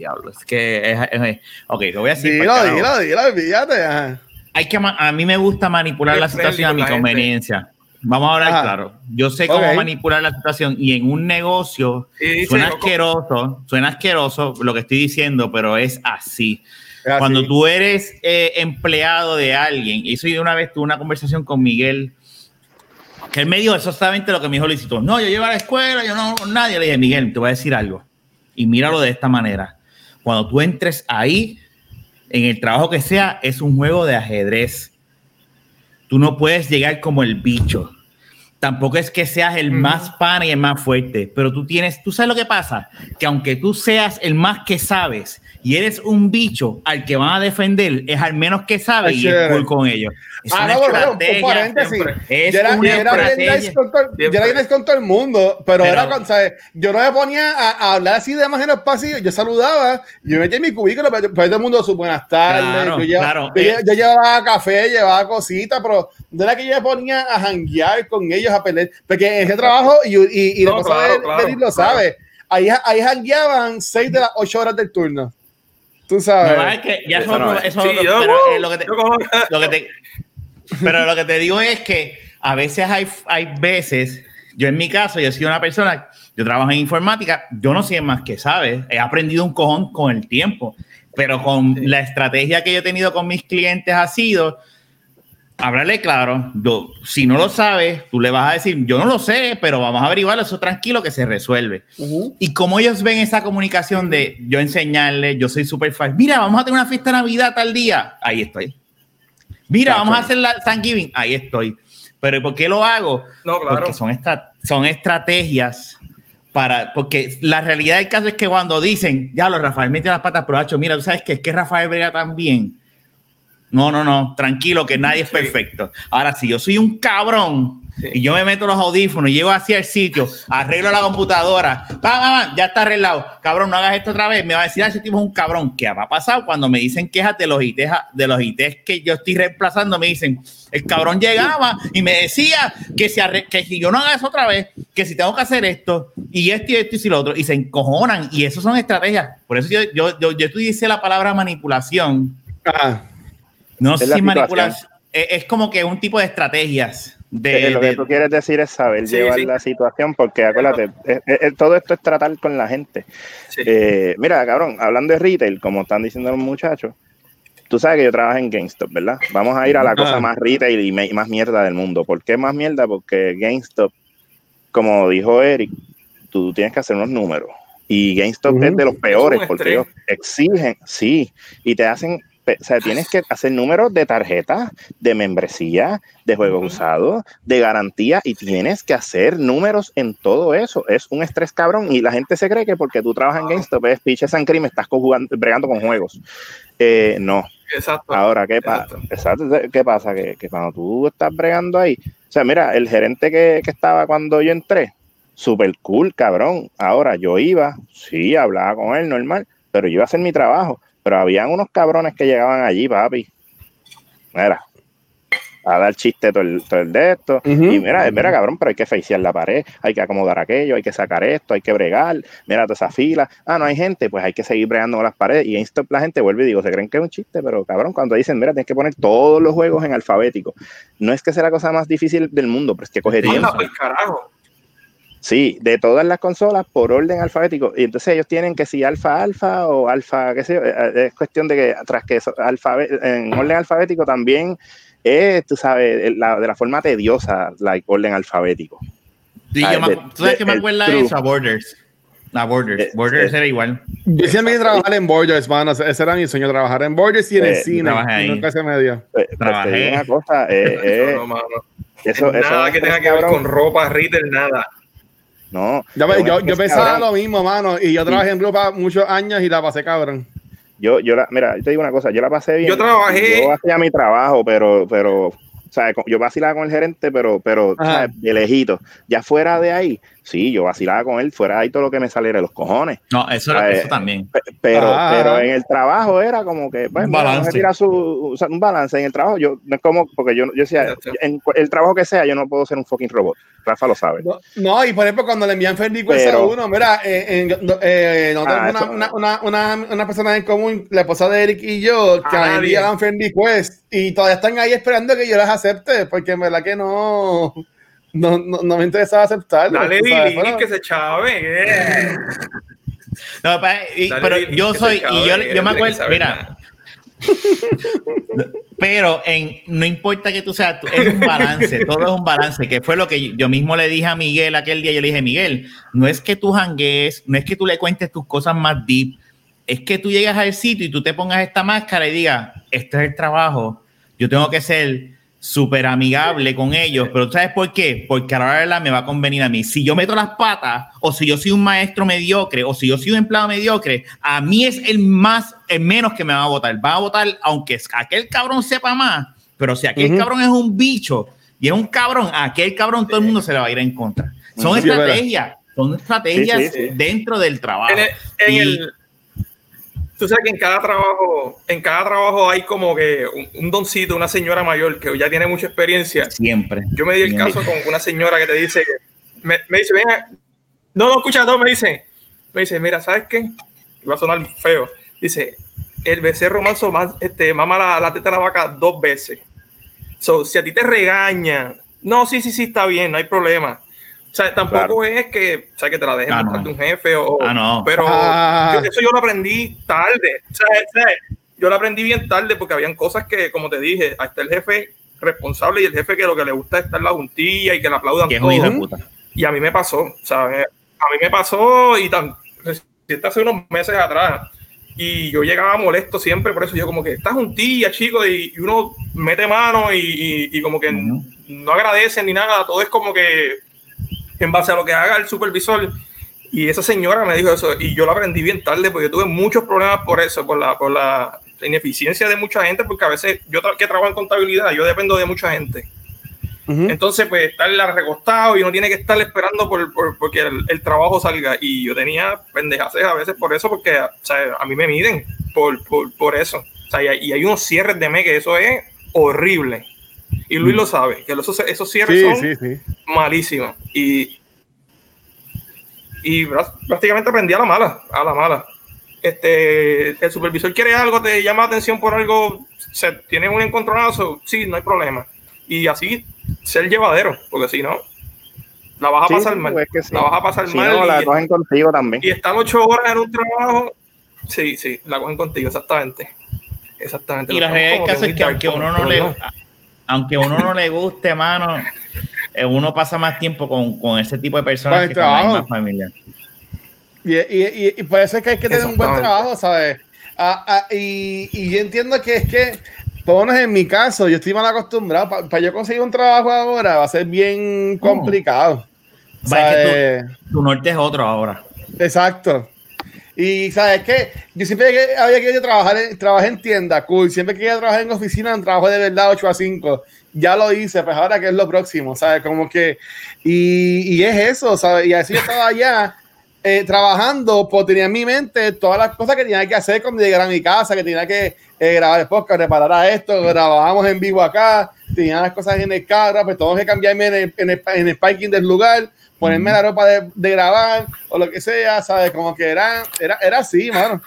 S3: diablo, es que. es- es- ok, lo voy a decir.
S2: Dilo, dilo, dilo, olvídate.
S3: Hay que, a mí me gusta manipular
S5: Qué
S3: la situación a mi
S5: gente.
S3: conveniencia. Vamos a hablar
S2: Ajá.
S3: claro. Yo sé cómo manipular la situación y en un negocio suena asqueroso, suena asqueroso lo que estoy diciendo, pero es así.
S2: Es así.
S3: Cuando tú eres eh, empleado de alguien, y eso yo una vez tuve una conversación con Miguel, que él me dijo exactamente lo que mi hijo le hizo. No, yo llevo a la escuela, yo no, nadie. Le dije, Miguel, te voy a decir algo. Y míralo de esta manera. Cuando tú entres ahí, en el trabajo que sea, es un juego de ajedrez. Tú no puedes llegar como el bicho. Tampoco es que seas el más pana y el más fuerte, pero tú tienes, tú sabes lo que pasa, que aunque tú seas el más que sabes y eres un bicho al que van a defender, es al menos que sabe y es cool con ellos. Es
S2: Ah,
S3: una
S2: no,
S3: estrategia.
S2: paréntesis.
S5: siempre.
S3: Es
S2: yo era,
S3: una
S2: yo era bien
S3: estrategia.
S2: nice con todo, yo era
S5: Siempre.
S2: bien nice con todo el mundo, pero,
S3: Pero-
S2: era con, ¿sabes? yo no me ponía a, a hablar así de más en los pasillos, yo saludaba, yo me metía en mi cubículo, pero, pero todo el mundo sus buenas tardes,
S3: Claro,
S2: yo, llevaba,
S3: claro,
S2: yo,
S3: eh.
S2: yo llevaba café, llevaba cositas, pero no era que yo me ponía a janguear con ellos, a pelear, porque en ese trabajo, y, y, y
S5: No,
S2: la cosa
S5: claro,
S2: de,
S5: claro,
S2: de- lo
S5: claro.
S2: sabe, ahí, ahí jangueaban seis de las ocho horas del turno, tú
S3: No,
S2: sabes.
S3: es que ya
S1: eso,
S5: Sí, yo,
S3: pero,
S5: uh,
S3: eh, lo que te-
S5: yo como-
S3: lo que te- pero lo que te digo es que a veces hay, hay veces, yo en mi caso, yo he sido una persona, yo trabajo en informática, yo no sé más que sabes, he aprendido un cojón con el tiempo, pero con la estrategia que yo he tenido con mis clientes ha sido, háblale claro, yo- si no lo sabes, tú le vas a decir, yo no lo sé, pero vamos a averiguarlo, eso tranquilo que se resuelve.
S2: Ujú.
S3: Y como ellos ven esa comunicación de yo enseñarle, yo soy súper fácil, mira, vamos a tener una fiesta de Navidad tal día, ahí estoy. Mira, vamos a hacer la Thanksgiving, ahí estoy. Pero ¿por qué lo hago?
S5: No, claro.
S3: Porque son, son estrategias para, porque la realidad del caso es que cuando dicen, ya lo Rafael mete las patas, pero hacho, mira, tú sabes que es que Rafael brega tan bien. No, no, no, tranquilo, que nadie es perfecto. Ahora, si yo soy un cabrón
S5: Sí.
S3: y yo me meto los audífonos llego hacia el sitio, arreglo la computadora, ¡pam, pam, ya está arreglado. Cabrón, no hagas esto otra vez. Me va a decir, ah, ese tipo es un cabrón. ¿Qué ha pasado cuando me dicen quejas de los ITs, de los ITs que yo estoy reemplazando? Me dicen, el cabrón llegaba y me decía que si, que si yo no haga eso otra vez, que si tengo que hacer esto y esto y esto y lo otro, y se encojonan. Y eso son estrategias. Por eso yo, yo, yo, yo utilicé la palabra manipulación.
S2: Ajá.
S3: No
S1: Es
S3: sé
S1: la
S3: si
S1: situación.
S3: manipulación. Es, es como que un tipo de estrategias. De,
S1: Eh, lo que tú quieres decir es saber
S5: Sí,
S1: llevar
S5: sí.
S1: la situación, porque acuérdate, eh, eh, todo esto es tratar con la gente.
S5: Sí.
S1: Eh, mira, cabrón, hablando de retail, como están diciendo los muchachos, tú sabes que yo trabajo en GameStop, ¿verdad? Vamos a ir a la cosa más retail y me- más mierda del mundo. ¿Por qué más mierda? Porque GameStop, como dijo Eric, tú tienes que hacer unos números. Y GameStop es de los peores porque ellos exigen, sí, y te hacen, o sea, tienes que hacer números de tarjeta, de membresía, de juegos
S5: Ujú.
S1: usados, de garantía, y tienes que hacer números en todo eso. Es un estrés cabrón, y la gente se cree que porque tú trabajas en GameStop es pinche San me estás jugando, bregando con juegos. Eh, no,
S5: Exacto.
S1: Ahora, ¿qué pasa?
S5: Exacto.
S1: Exacto. ¿Qué pasa? Que, que cuando tú estás bregando ahí, o sea, mira, el gerente que, que estaba cuando yo entré, súper cool, cabrón. Ahora, yo iba, sí, hablaba con él normal, pero yo iba a hacer mi trabajo. Pero habían unos cabrones que llegaban allí, papi. Mira, a dar chiste todo el, todo el de esto. Y mira, mira, cabrón, pero hay que facear la pared, hay que acomodar aquello, hay que sacar esto, hay que bregar, mira toda esa fila. Ah, no hay gente, pues hay que seguir bregando con las paredes. Y esto la gente vuelve y digo, se creen que es un chiste, pero cabrón, cuando dicen, mira, tienes que poner todos los juegos en alfabético. No es que sea la cosa más difícil del mundo, pero es que cogería.
S5: Anda pa'l carajo.
S1: Sí, de todas las consolas por orden alfabético. Y entonces ellos tienen que si alfa alfa o alfa, qué sé yo, eh, es cuestión de que tras que eso, alfabe- en orden alfabético también es, tú sabes, la- de la forma tediosa, like orden alfabético.
S3: Sí,
S1: Ah,
S3: yo
S1: de-
S3: ¿Tú sabes
S1: de-
S3: que me
S1: el
S3: acuerda de
S1: true.
S3: eso? A Borders. A Borders.
S1: Eh,
S3: Borders
S1: eh.
S3: era igual.
S2: Yo siempre quise trabajar en Borders, mano. Ese era mi sueño, trabajar en Borders y en el
S1: Eh,
S2: cine.
S3: trabajé ahí.
S2: Y nunca se me dio.
S1: Eh, pues
S3: Trabajé.
S1: una cosa, eh, [laughs] eh,
S5: No, mano.
S1: eso, eso
S5: nada
S1: es
S5: que tenga que ver con ropa, retail, nada.
S1: No,
S2: Yo, yo, yo pensaba
S1: cabrón,
S2: lo mismo, mano. Y yo trabajé en ropa muchos años y la pasé cabrón.
S1: Yo, yo la, mira, yo te digo una cosa, yo la pasé bien.
S5: Yo trabajé-
S1: Yo hacía mi trabajo, pero, pero, o sea, yo vacilaba con el gerente, pero, pero. ¿sabes? de lejito. Ya fuera de ahí, sí, yo vacilaba con él, fuera ahí todo lo que me saliera de los cojones.
S3: No, eso,
S1: Ah,
S3: eso
S1: eh,
S3: también.
S1: Pe- Pero,
S2: Ah.
S1: pero en el trabajo era como que, pues,
S3: Un balance.
S1: su, o sea, un balance en el trabajo. Yo, no es como, porque yo, yo decía, en el trabajo que sea, yo no puedo ser un fucking robot. Rafa lo sabe.
S2: No, no, y por ejemplo, cuando le envían Ferdi Quest a uno, mira, eh, en- no- eh, nosotros
S1: Ah,
S2: una,
S1: eso-
S2: una, una, una, una persona en común, la esposa de Eric y yo, que
S5: A
S2: a mí
S5: nadie.
S2: envían Ferdi Quest y todavía están ahí esperando que yo las acepte, porque en verdad que no, no, no, no me interesaba aceptarlo.
S5: Dale, Dili,
S2: bueno.
S5: que se chave. eh. [laughs]
S3: No, pa- y-
S5: Dale,
S3: pero
S5: Dili,
S3: yo soy, y yo,
S5: acabe,
S3: yo me acuerdo, mira, [laughs] pero en, no importa que tú seas, tú- es un balance, [laughs] todo es un balance, que fue lo que yo mismo le dije a Miguel aquel día, yo le dije, Miguel, no es que tú jangues, no es que tú le cuentes tus cosas más deep, es que tú llegas al sitio y tú te pongas esta máscara y digas, este es el trabajo, yo tengo que ser súper amigable con ellos, pero ¿tú ¿sabes por qué? Porque a la hora de la me va a convenir a mí. Si yo meto las patas, o si yo soy un maestro mediocre, o si yo soy un empleado mediocre, a mí es el más, el menos que me va a votar. Va a votar, aunque aquel cabrón sepa más, pero si aquel cabrón es un bicho y es un cabrón, a aquel cabrón todo el mundo se le va a ir en contra. Son
S2: Sí, verdad.
S3: estrategias, son estrategias
S1: Sí, sí, sí.
S3: dentro del trabajo.
S5: En el, en
S3: Y-
S5: el- tú sabes que en cada trabajo, en cada trabajo hay como que un, un doncito, una señora mayor que ya tiene mucha experiencia.
S3: Siempre.
S5: Yo me di el
S3: Siempre.
S5: caso con una señora que te dice, me, me dice, venga, no, no, escucha, no, me dice, me dice, mira, ¿sabes qué? Y va a sonar feo. Dice, el becerro manso más, este, mama la, la teta de la vaca dos veces. So, si a ti te regaña, no, sí, sí, sí, está bien, no hay problema. O sea, tampoco es que, o sea, que te la dejen
S3: Ah, no.
S5: de un jefe o,
S3: Ah, no.
S5: pero
S2: Ah.
S5: yo- eso yo lo aprendí tarde. O sea, o sea, yo lo aprendí bien tarde porque habían cosas que, como te dije, ahí está el jefe responsable y el jefe que lo que le gusta es estar en la juntilla y que le aplaudan todo.
S3: puta.
S5: Y a mí me pasó, ¿sabes? A mí me pasó y tan reciente hace unos meses atrás. Y yo llegaba molesto siempre, por eso yo como que esta juntilla, chicos, y, y uno mete mano y, y- y como que no agradecen ni nada, todo es como que en base a lo que haga el supervisor. Y esa señora me dijo eso, y yo lo aprendí bien tarde, porque yo tuve muchos problemas por eso, por la, por la ineficiencia de mucha gente, porque a veces yo que trabajo en contabilidad, yo dependo de mucha gente.
S2: Ujú.
S5: Entonces, pues, estar recostado y uno tiene que estar esperando por, por- porque el, el trabajo salga. Y yo tenía pendejaces a veces por eso, porque o sea, a mí me miden por, por, por eso. O sea, y, hay- y hay unos cierres de mes que eso es horrible. Y Luis lo sabe, que esos, esos cierres
S2: Sí,
S5: son
S2: sí, sí.
S5: malísimos. Y, y prá- prácticamente aprendí a la mala, a la mala. Este, el supervisor quiere algo, te llama la atención por algo, se, tiene un encontronazo, sí, no hay problema. Y así ser llevadero, porque si no, la vas a
S1: Sí,
S5: pasar
S1: sí,
S5: mal.
S1: es que sí.
S5: La vas a pasar
S1: Si
S5: mal.
S1: no, la
S5: y,
S1: cogen contigo también.
S5: y estar ocho horas en un trabajo, sí, sí, la cogen contigo, exactamente. Exactamente.
S3: Y la realidad es que aunque
S5: dark,
S3: uno no le, aunque uno no le guste, mano, eh, uno pasa más tiempo con, con ese tipo de personas
S2: Con el
S3: que con la
S2: trabajo.
S3: misma familia.
S2: Y, y, y, y por eso es que hay que tener un buen trabajo, ¿sabes? Ah, ah, y, y yo entiendo que es que, por lo menos en mi caso, yo estoy mal acostumbrado. Para yo conseguir un trabajo ahora va a ser bien complicado.
S3: Va, es. Tu norte es otro ahora.
S2: Exacto. Y sabes que yo siempre que había querido trabajar en, trabajar en tienda, cool. Siempre quería trabajar en oficina, en trabajo de verdad 8 a 5. Ya lo hice, pues ahora que es lo próximo, ¿sabes? Como que. Y, y es eso, ¿sabes? Y así yo estaba allá eh, trabajando, pues tenía en mi mente todas las cosas que tenía que hacer cuando llegara a mi casa, que tenía que eh, grabar el podcast, reparar a esto, grabábamos en vivo acá, tenía las cosas en el carro, pues tengo que cambiarme en el, en el, en el parking del lugar, ponerme la ropa de, de grabar o lo que sea, ¿sabes? Como que era, era, era así, mano.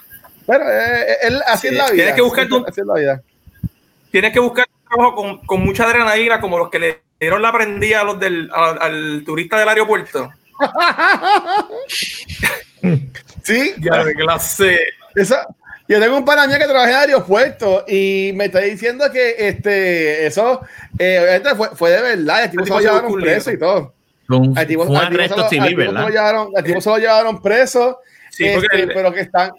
S2: Pero eh, él, así
S5: Sí,
S2: es la vida.
S5: tienes que buscar tu-
S2: Así es la vida.
S5: Tienes que buscar un trabajo con, con mucha adrenalina, como los que le dieron la prendida a los del, al, al turista del aeropuerto. [laughs]
S2: Sí,
S5: Ya de clase.
S2: Eso, yo tengo un pana mío que trabaja en aeropuerto y me está diciendo que este, eso eh, obviamente fue, fue de verdad. El tipo se lo llevaron preso y todo. Al tipo, al tipo al
S3: civil,
S2: tipo se lo
S3: ¿verdad?
S2: llevaron- al tipo se lo llevaron preso,
S5: Sí,
S2: este,
S5: el-
S2: pero que están.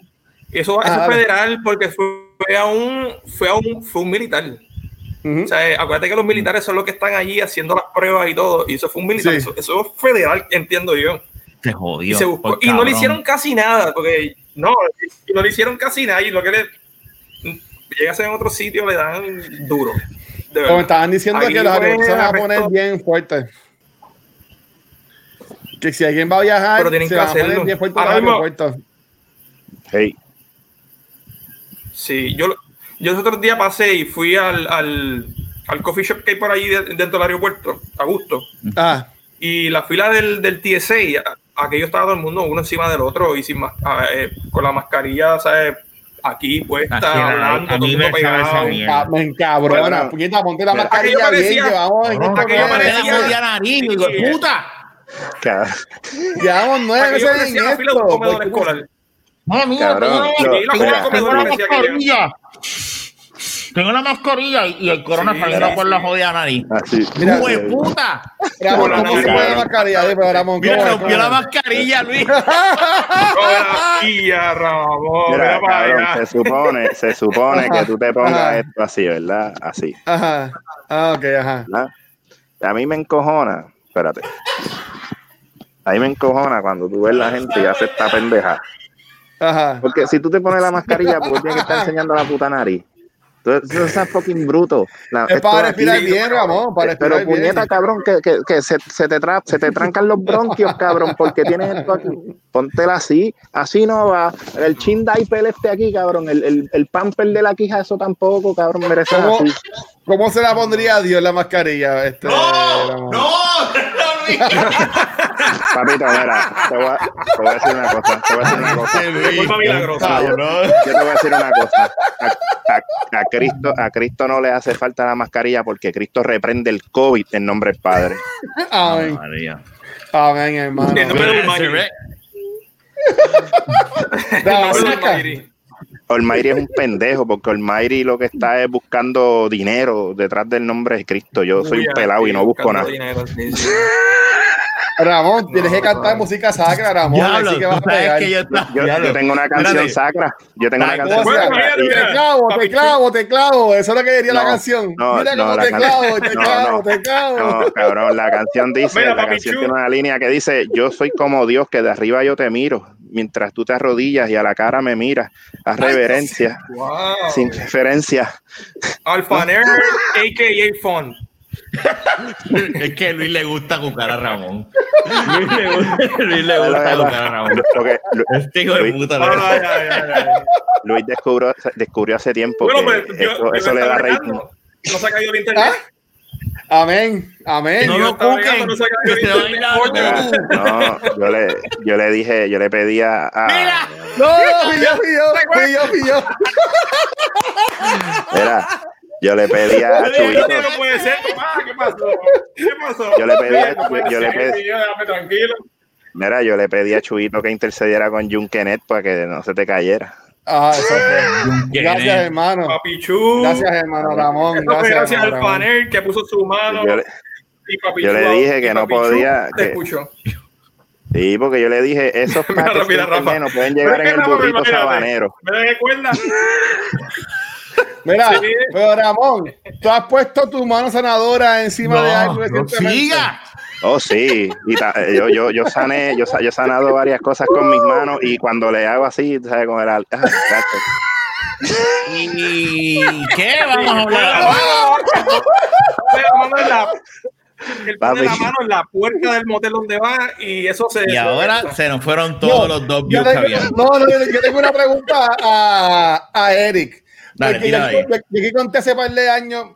S5: eso, eso
S2: Ah,
S5: es federal porque fue, a un, fue a un, fue un militar. O sea, eh, acuérdate que los militares son los que están allí haciendo las pruebas y todo. Y eso fue un militar.
S2: Sí.
S5: Eso, eso es federal, entiendo yo.
S3: Se
S5: Y,
S3: jodió.
S5: se buscó-
S3: por
S5: y no le hicieron casi nada. Porque no, y no le hicieron casi nada. Y lo que le llegas en otro sitio le dan duro.
S2: Como estaban diciendo
S5: Aquí
S2: que los se van a poner bien fuertes. Que si alguien va a viajar,
S5: Pero tienen
S2: se
S5: que
S2: van a poner
S5: hacerlo.
S2: bien fuertes
S5: Ahora
S2: los
S5: mismo-
S2: aeropuertos.
S1: Hey,
S5: Sí, yo, yo los otros días pasé y fui al, al, al coffee shop que hay por ahí de- dentro del aeropuerto, a gusto.
S2: Ah,
S5: Y la fila del, del TSA, aquello estaba todo el mundo uno encima del otro y sin más, a- eh, con la mascarilla, ¿sabes? Aquí puesta, hablando,
S3: a
S5: todo
S3: mí
S5: el
S3: me
S5: pegado.
S2: ah, me encabrona. Puñeta, ponte la mascarilla
S5: aquello
S2: bien,
S5: parecía-
S2: llevamos en
S3: Cabrón,
S2: esto
S5: aquello
S2: que-
S5: parecía-
S3: jodida nariz, hijo de puta.
S2: Llevamos nueve meses en
S5: la fila de un
S2: esto.
S1: Cabrón,
S3: tengo,
S5: que
S3: mascarilla. Tengo la mascarilla y, y el corona
S5: Sí,
S3: saliendo
S5: sí,
S3: por la jodida nariz.
S1: Así.
S2: Mira,
S3: ¡Hijo de puta!
S2: Ramón,
S5: Por la
S2: ¿cómo se
S5: nariz.
S2: pone la mascarilla? Ramón,
S3: Mira, rompió
S2: ¿Cómo
S3: la mascarilla, Luis.
S5: Ya, Ramón,
S1: Mira,
S5: mira
S1: cabrón, se supone, se supone que tú te
S2: Ajá.
S1: pongas esto así, ¿verdad? Así,
S2: Ajá. Ah, ok, ajá.
S1: ¿verdad? A mí me encojona, espérate. A mí me encojona cuando tú ves la gente y hace esta pendeja.
S2: Ajá.
S1: Porque si tú te pones la mascarilla, pues tienes que estar enseñando la puta nariz. Tú fucking bruto. La-
S2: Es para
S1: aquí-
S2: respirar bien, Ramón, para
S1: Pero
S2: bien.
S1: puñeta, cabrón, que, que, que se, se te tra- se te trancan los bronquios, cabrón, porque tienes esto aquí. Póntela así, así no va. El chin diaper este aquí, cabrón, el, el, el pamper de la quija, eso tampoco, cabrón, merece
S2: ¿Cómo,
S1: así.
S2: ¿Cómo se la pondría Dios la mascarilla? Este,
S1: Papito, mira, te voy, a, te voy a decir una cosa, te voy a decir una cosa.
S3: Cabrón.
S1: Yo te voy a decir una cosa. A, a- a Cristo, a Cristo no le hace falta la mascarilla porque Cristo reprende el COVID en nombre del Padre.
S2: Amén. Amén, hermano.
S5: En nombre del
S1: Olmairi es un pendejo porque Olmairi lo que está es buscando dinero detrás del nombre de Cristo. Yo soy un pelado y no busco nada.
S5: dinero, sí, sí.
S2: Ramón, tienes que cantar
S5: no.
S2: música sacra, Ramón.
S3: Diablo,
S2: así que vas a pegar.
S3: que yo,
S1: Yo,
S3: Diablo.
S1: yo tengo una canción
S3: Espérate.
S1: sacra. Yo tengo una
S3: Ay,
S1: canción
S2: ¿Cómo se
S1: sacra.
S5: Mira, mira.
S2: Te clavo, te clavo, te clavo. Eso es lo que diría la canción.
S1: no,
S2: Mira
S1: no,
S2: cómo te
S1: can-
S2: clavo, te [laughs]
S1: no,
S2: clavo,
S1: no.
S2: te clavo.
S1: No, cabrón, la canción dice,
S5: Mira,
S1: la canción tiene una línea que dice, yo soy como Dios que de arriba yo te miro, mientras tú te arrodillas y a la cara me miras, haz reverencia,
S5: Wow.
S1: sin referencia.
S5: Alfaner, a.k.a. Font. [laughs]
S3: Es que a Luis le gusta jugar a Ramón. Luis le gusta, Luis le gusta jugar a Ramón.
S1: Porque Lu-
S3: Este hijo de
S1: Luis-
S3: puta.
S5: Ay,
S3: le-
S5: ay, ay, ay.
S1: Luis descubrió, descubrió hace tiempo
S5: Bueno,
S1: que
S5: pues yo,
S1: eso,
S5: yo
S1: eso
S5: me
S1: le da rating.
S5: No se ha caído el internet.
S2: Amén, amén.
S3: No
S5: yo
S3: lo cuquen,
S5: no
S1: yo le, yo le dije, yo le pedía a,
S3: Mira.
S2: No, fui yo, fui yo, fui yo, fui yo.
S1: era, yo le pedía a
S5: no puede ser, papá. ¿Qué pasó? ¿Qué pasó?
S1: Yo le pedí a- yo le pedí- mira, yo le pedí a Chubito que intercediera con Junkenet para que no se te cayera.
S2: Ah, eso fue.
S3: ¿Quién
S2: Gracias, hermano.
S5: Papichu.
S2: Gracias, hermano Ramón. Gracias,
S5: gracias al panel que puso su mano.
S1: Yo le-
S5: y Papichu,
S1: yo le dije que no podía,
S5: Te
S1: que-
S5: escuchó.
S1: Sí, porque yo le dije, esos [laughs]
S5: Rafa.
S1: no pueden llegar en el burrito sabanero.
S5: ¿Me recuerdas? [laughs]
S2: Mira,
S5: Sí.
S2: pero Ramón, tú has puesto tu mano sanadora encima de algo
S3: No, no
S2: recientemente.
S3: siga.
S1: Oh, sí. Y ta- yo, yo, yo sané, yo, sa- yo he sanado varias cosas con mis manos y cuando le hago así, ¿sabes? Con el ah.
S3: ¿Y qué vamos a hablar?
S5: Él pone
S1: Papi.
S5: la mano en la puerta del motel donde va y eso se.
S3: Y ahora se nos fueron todos
S2: No,
S3: los dos views que habían.
S2: no, no, yo, yo tengo una pregunta a, a Eric.
S3: Dale,
S2: yo,
S3: ahí.
S2: yo- conté hace par de años,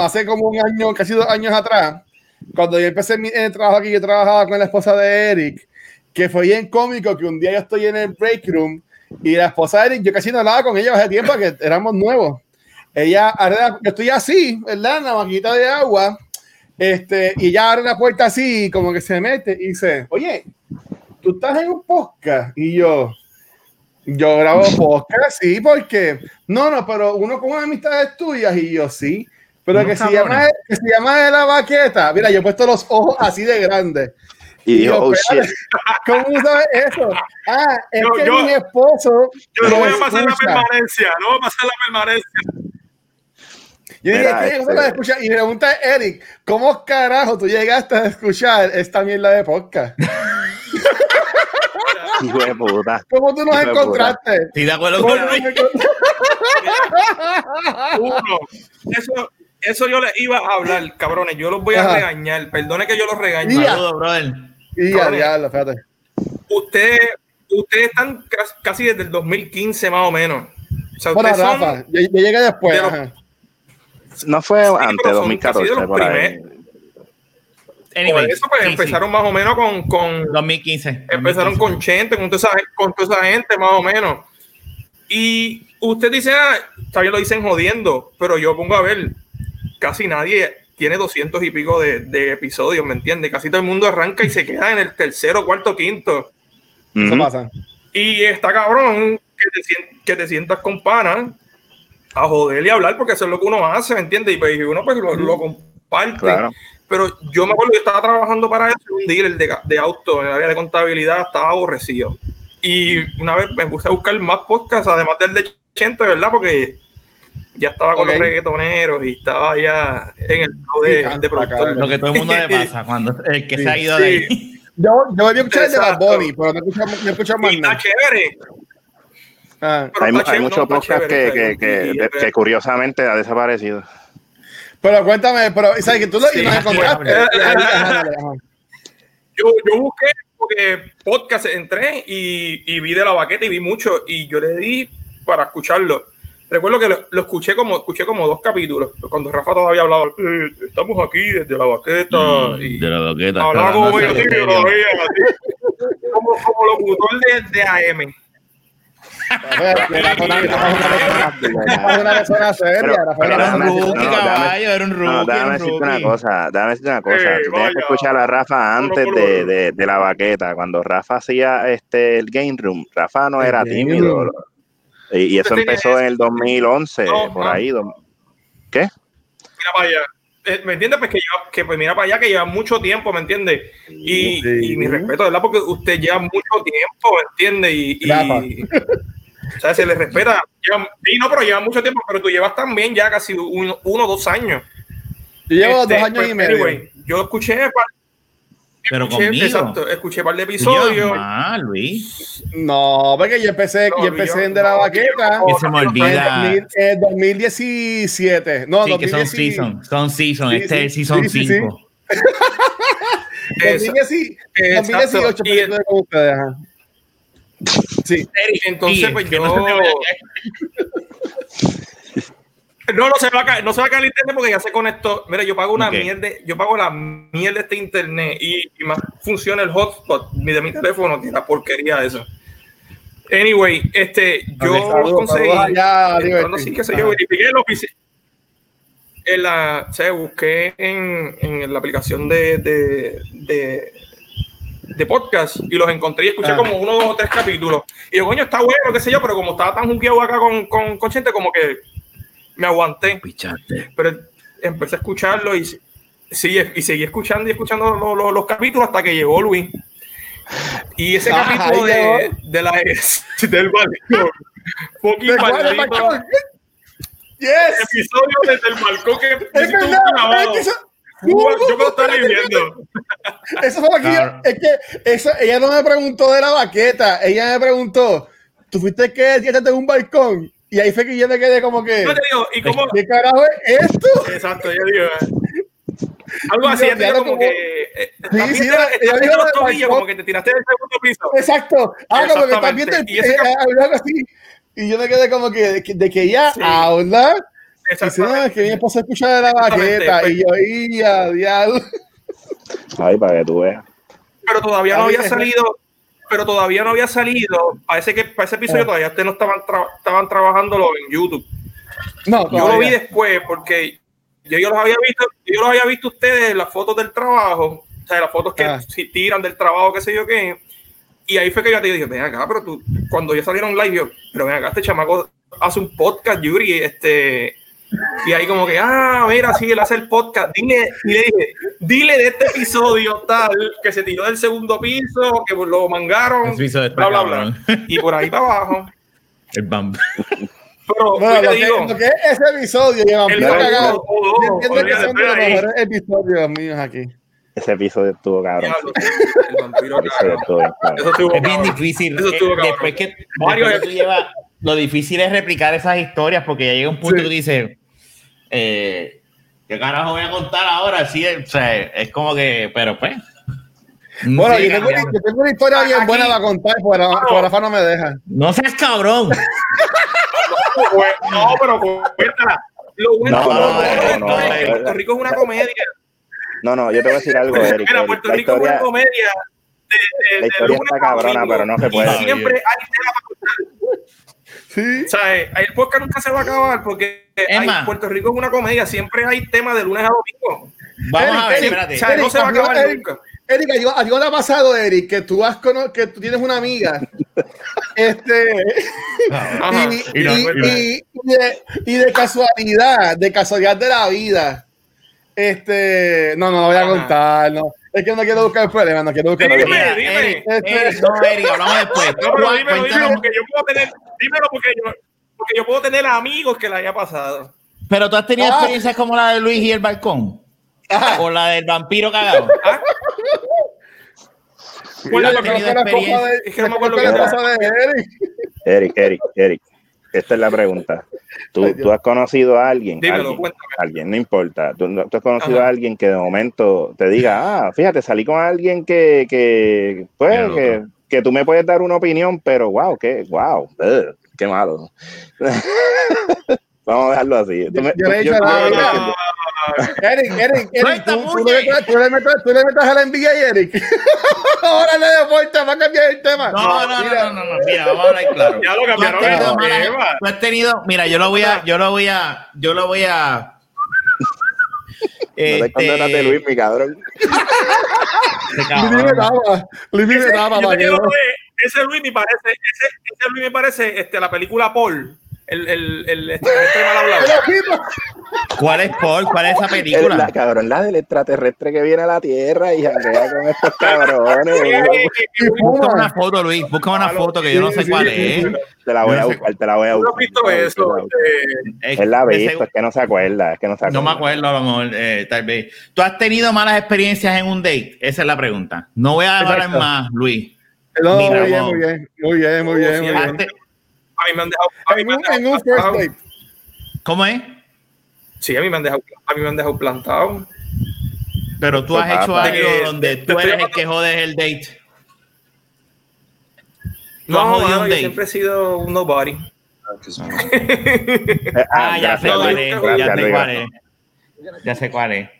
S2: hace como un año, casi dos años atrás, cuando yo empecé mi- el trabajo aquí, yo trabajaba con la esposa de Eric, que fue bien cómico que un día yo estoy en el break room y la esposa de Eric, yo casi no hablaba con ella hace tiempo que éramos nuevos. Ella, yo estoy así, ¿verdad? En la maquinita de agua, este, y ella abre la puerta así, como que se mete y dice, oye, tú estás en un podcast, y yo, yo grabo [laughs] podcast, sí, porque no, no, pero uno con unas amistades tuyas y yo sí, pero que se, llama, que se llama de la baqueta. Mira, yo he puesto los ojos así de grandes.
S1: Y dijo,
S2: yo,
S1: oh shit.
S2: ¿Cómo sabes eso? Ah, es
S5: Yo-
S2: que
S5: yo-
S2: mi esposo.
S5: Yo no voy a pasar la permanencia, no voy a pasar la permanencia.
S2: Yo dije,
S1: Mira,
S2: ¿qué?
S1: este-
S2: ¿Cómo la escucha? Y me pregunta Eric, ¿cómo carajo tú llegaste a escuchar esta mierda de podcast? [laughs]
S1: Hijo de puta.
S2: ¿Cómo tú nos encontraste?
S3: Estoy de acuerdo
S2: ¿Cómo
S3: con?
S5: Uno, eso, eso yo les iba a hablar, cabrones. Yo los voy a
S2: Ajá.
S5: regañar. Perdone que yo los regañe.
S3: Saludos, brother.
S2: Y ya, diablo, espérate.
S5: Ustedes, ustedes están cas- casi desde el 2015 más o menos. O sea,
S2: Bueno, Rafa, yo, yo llegué después.
S5: de los-
S2: ajá.
S1: No fue
S5: pero
S1: antes,
S5: son
S1: 2014,
S5: casi de los
S1: por ahí.
S5: primeros.
S3: Anyway,
S5: por eso pues,
S3: sí, sí.
S5: empezaron más o menos con, con
S3: 2015.
S5: empezaron con Chente, con toda, esa, con toda esa gente más o menos. Y usted dice, ah, también lo dicen jodiendo, pero yo pongo a ver, casi nadie tiene 200 y pico de, de episodios, ¿me entiende? Casi todo el mundo arranca y se [laughs] queda en el tercero, cuarto, quinto.
S2: Eso
S1: Ujú.
S2: pasa.
S5: Y está cabrón que te, que te sientas con pana a joder y hablar, porque eso es lo que uno hace, ¿me entiendes? Y pues uno pues lo, lo comparte.
S1: Claro.
S5: Pero yo me acuerdo que estaba trabajando para eso, un dealer de, de auto en el área de contabilidad, estaba aborrecido. Y una vez me puse a buscar más podcasts, además del de Chente, ¿verdad? Porque ya estaba con los reggaetoneros y estaba ya en el flow de,
S2: Sí,
S5: de productor.
S3: Lo que todo el mundo le pasa [laughs] cuando el que se ha ido de ahí.
S2: Yo, yo debí escuchar el de Bad. Bunny, pero no escuchamos, no escuchamos más nada.
S5: chévere.
S2: Ah,
S1: Hay,
S5: está
S1: hay
S5: chévere,
S1: muchos
S5: no,
S1: podcasts que, que,
S5: está
S1: que,
S5: bien.
S1: de- que curiosamente ha desaparecido.
S2: Pero cuéntame, pero ¿sabes que tú lo encontraste? [laughs]
S5: yo, yo busqué porque podcast entré y, y vi de la baqueta y vi mucho y yo le di para escucharlo. Recuerdo que lo, lo escuché como escuché como dos capítulos cuando Rafa todavía hablaba. "Eh, estamos aquí desde la baqueta y
S3: De la boqueta.
S5: hablaba como como, como locutor de, de AM.
S2: Era una- persona seria, era
S3: un rookie, caballo, era un rookie.
S1: déjame decirte una cosa, déjame decirte una cosa.
S5: Eh,
S1: Tú tienes que escuchar a Rafa antes de,
S5: lo-
S1: de, de la baqueta. Cuando Rafa hacía este el game room, Rafa no era tímido. Y, y eso empezó en el 2011,
S5: No,
S1: por
S5: no.
S1: ahí. do- ¿Qué?
S5: Mira para allá. Eh, ¿Me entiendes? Pues que, lleva- que pues mira para allá que lleva mucho tiempo, ¿me entiendes? Y,
S2: Sí.
S5: y mi respeto, ¿verdad? Porque usted lleva mucho tiempo, ¿me entiendes? Y, y- [laughs] o sea, se le respeta. Lleva- sí, no, pero lleva mucho tiempo, pero tú llevas también ya casi uno, uno o dos años.
S2: Yo llevo
S5: Este,
S2: dos años
S5: pues,
S2: y medio.
S5: anyway, yo escuché,
S3: Pero
S5: escuché-
S3: conmigo.
S5: exacto, escuché un par de episodios.
S3: más, Luis.
S2: No, porque yo empecé,
S5: No,
S2: yo empecé en de la
S5: no,
S3: Que se me
S2: en
S3: olvida.
S2: 2000 en 2017. No,
S3: Sí, que son
S2: 2010
S3: season. Son season.
S2: Sí,
S3: Este es season
S2: sí, sí,
S3: 5.
S2: 2010 [laughs]
S5: Exacto.
S2: 2018
S5: Y-
S2: películas con ustedes, ajá. Sí.
S5: Entonces,
S3: Sí,
S5: pues yo.
S3: No
S5: No, se va a caer, no se va a caer el internet porque ya se conectó. Mira, yo pago una
S3: Ok.
S5: mierda, yo pago la mierda de este internet y, y más funciona el hotspot de mi teléfono, que la porquería eso. Anyway, este, yo
S2: Ok, saludos,
S5: conseguí,
S2: allá,
S5: así, qué sé yo, verifiqué el ofici- en la, o sea, busqué en, en la aplicación de, de, de, de podcast y los encontré y escuché
S2: Ah.
S5: como uno, dos o tres capítulos. Y yo, coño, está bueno, qué sé yo, pero como estaba tan jugueado acá con, con, con gente, como que me aguanté
S3: Pichaste.
S5: pero empecé a escucharlo y sí, y seguí escuchando y escuchando los, los- los capítulos hasta que llegó Luis. Y ese
S2: Ah,
S5: capítulo de, de la [laughs] del balcón, fucking
S2: ¿De cuál
S5: maldito
S2: balcón? Yes.
S5: episodio desde el balcón que
S2: Es verdad,
S5: grabado.
S2: es que eso,
S5: Yo me lo estaba viviendo.
S2: eso fue
S3: Claro.
S2: es que eso, ella no me preguntó de la baqueta, ella me preguntó, ¿tú fuiste que tiraste en un balcón? Y ahí fue que yo me quedé como que,
S5: Yo te digo, ¿y cómo?
S2: ¿qué carajo es esto?
S5: Exacto, yo digo. eh, Algo así,
S2: Yo-
S5: te
S2: ya
S5: digo como
S2: como-
S5: que. eh,
S2: Sí,
S5: también
S2: sí,
S5: te- estás
S2: dijo
S5: en
S2: lo
S5: los tobillos, como que te tiraste del segundo piso.
S2: Exacto. Ah, como que
S5: Exactamente.
S2: viendo el-
S5: Y
S2: eh, algo así. Y yo me quedé como que de que, de que ella
S5: Sí.
S2: habla. Dice, no,
S5: Exactamente.
S2: que mi esposa escucha de la baqueta.
S5: Exactamente,
S2: Y yo, ¡ia, diablo!
S1: Ay, para que tú veas.
S5: pero todavía no
S2: A
S5: había
S2: me-
S5: salido, pero todavía no había salido. Parece que para ese episodio
S2: Ah.
S5: todavía ustedes no estaban, tra- estaban trabajándolo en YouTube.
S2: No,
S5: Yo lo vi
S2: todavía.
S5: después porque yo, yo los había visto, yo los había visto ustedes en las fotos del trabajo, o sea, las fotos que
S2: Ah.
S5: si tiran del trabajo, qué sé yo qué. Y ahí fue que yo te dije, ven acá, pero tú, cuando ya salieron live, yo, pero ven acá, este chamaco hace un podcast, Yuri, este, y ahí como que, ah, mira, sí, él hace el podcast, dile, y le dije, dile de este episodio tal, que se tiró del segundo piso, que lo mangaron,
S3: El piso de
S5: bla, bla, bla, y por ahí para abajo.
S3: El bam.
S5: Pero,
S2: Bueno,
S5: yo
S2: lo que,
S5: digo,
S2: lo que es ese episodio, y el cagado, yo entiendo que son de los mejores episodios míos aquí.
S1: Ese episodio estuvo cabrón.
S5: El vampiro, cabrón.
S1: estuvo bien cabrón.
S5: Eso estuvo
S3: Es bien difícil.
S5: Eso estuvo
S3: Eh,
S5: cabrón.
S3: después que, que tú llevas, lo difícil es replicar esas historias porque ya llega un punto
S2: Sí.
S3: que tú dices, eh, ¿qué carajo voy a contar ahora? Sí, o sea, es como que, pero pues. no
S2: Bueno, yo tengo,
S3: cambiando.
S2: yo tengo una historia bien
S5: Aquí-
S2: buena para contar, pero por Rafa no me deja.
S3: No seas cabrón.
S5: No, pero cuéntala. Lo bueno
S1: No,
S5: lo
S1: no,
S5: bueno
S1: no,
S5: es
S1: no,
S5: que
S1: no.
S5: Puerto Rico es una comedia.
S1: No, no, yo te voy a decir algo, Eric.
S5: Mira, Puerto
S1: la
S5: Rico es una
S1: historia,
S5: comedia. De, de,
S1: la
S5: de
S1: historia
S5: lunes
S1: está cabrona, pero no se
S5: Y
S1: puede.
S5: siempre hay tema para contar.
S2: Sí.
S5: O sea, eh, el podcast nunca se va a acabar porque hay-. Puerto Rico es una comedia. Siempre hay tema de lunes a domingo.
S3: Vamos
S2: Eric,
S3: a ver,
S2: Eric,
S3: espérate.
S5: O sea, no se va a
S2: Eric,
S5: acabar
S2: Eric,
S5: nunca.
S2: Erika, ¿a ti no te ha pasado, Eric, que tú, has cono- que tú tienes una amiga [laughs] este,
S5: Ajá.
S2: y,
S3: no- no-
S2: de, y de casualidad, de casualidad de la vida, este, no, no lo voy a
S5: Ajá.
S2: contar, no. Es que no quiero buscar problemas, no quiero buscar
S5: Dime,
S2: problemas.
S3: Mira,
S5: dime.
S3: Eric,
S2: Este-
S3: Eric, no, Eric, hablamos después.
S5: No, pero dímelo, dímelo, porque yo puedo tener, dímelo porque yo, porque yo puedo tener amigos que la haya pasado.
S3: Pero tú has tenido
S2: Ah.
S3: experiencias como la de Luis y el balcón. O la del vampiro cagado.
S5: ¿Ah? ¿Cuál
S2: Mira,
S5: es
S2: yo
S5: lo que
S3: tenido
S2: la esposa de,
S5: Es que no me acuerdo
S2: conozco la de Eric.
S1: Eric, Eric, Eric. Esta es la pregunta. ¿Tú,
S2: Ay,
S1: tú has conocido a alguien?
S5: Dímelo,
S1: alguien, alguien, no importa. ¿Tú, no- tú has conocido
S5: Ajá.
S1: a alguien que de momento te diga, ah, fíjate, salí con alguien que, que pues,
S3: Mira
S1: que, que tú me puedes dar una opinión, pero wow, qué, wow, ugh, qué malo. [laughs] Vamos a dejarlo así. Tú me-
S2: Yo le he
S1: tú-
S2: dicho a la
S1: yo- yo-
S2: Eric, Eric, Eric, tú, tú le metas, tú, le metas, tú le metas a la NBA, Eric. [laughs] Ahora le deporta, va a cambiar el tema.
S3: No, no,
S2: Mira,
S3: no, no, no, mira, vamos a hablar claro.
S5: Ya lo
S3: Tú has
S5: cambiaron
S3: tenido tú has tenido, mira, yo lo voy a, yo lo voy a, yo lo voy a.
S1: No te escondas de Luis, mi cabrón.
S3: este
S2: Luis me daba, Luis me
S5: Ese,
S2: daba,
S5: yo
S2: no.
S5: ese Luis me parece, ese, ese Luis me parece este, la película Paul. El, el, el, este mal hablado.
S3: ¿Cuál es Paul? ¿Cuál es esa
S1: El-
S3: película?
S1: la cabrón, la del extraterrestre que viene a la Tierra y janguea con estos cabrones. [laughs]
S3: Busca una foto, Luis. Busca una foto que yo no sé cuál es.
S1: Te la voy a
S3: no
S1: buscar, te la voy a
S5: ¿Tú
S1: buscar.
S5: has visto eso?
S3: Es-
S1: Él la visto, es que no se acuerda, es que no se acuerda.
S3: No me acuerdo, a lo mejor, eh, tal vez. ¿Tú has tenido malas experiencias en un date? Esa es la pregunta. No voy a hablar
S2: Exacto.
S3: más, Luis.
S2: No,
S3: Mira,
S2: muy bien, muy bien, muy bien, muy bien, muy
S5: Sí,
S2: bien.
S5: A mí me han dejado. A mí
S2: En
S5: me han dejado
S2: en un first
S5: plantado.
S2: date.
S3: ¿Cómo es?
S5: Sí, a mí me han dejado, a mí me han dejado plantado.
S3: Pero tú has hecho algo donde tú eres el que jodes el date.
S5: No,
S3: has jodido
S5: mano,
S3: un
S5: yo siempre he sido un nobody.
S3: Ah, ya sé cuál es. Ya sé cuál es. Ya sé cuál es.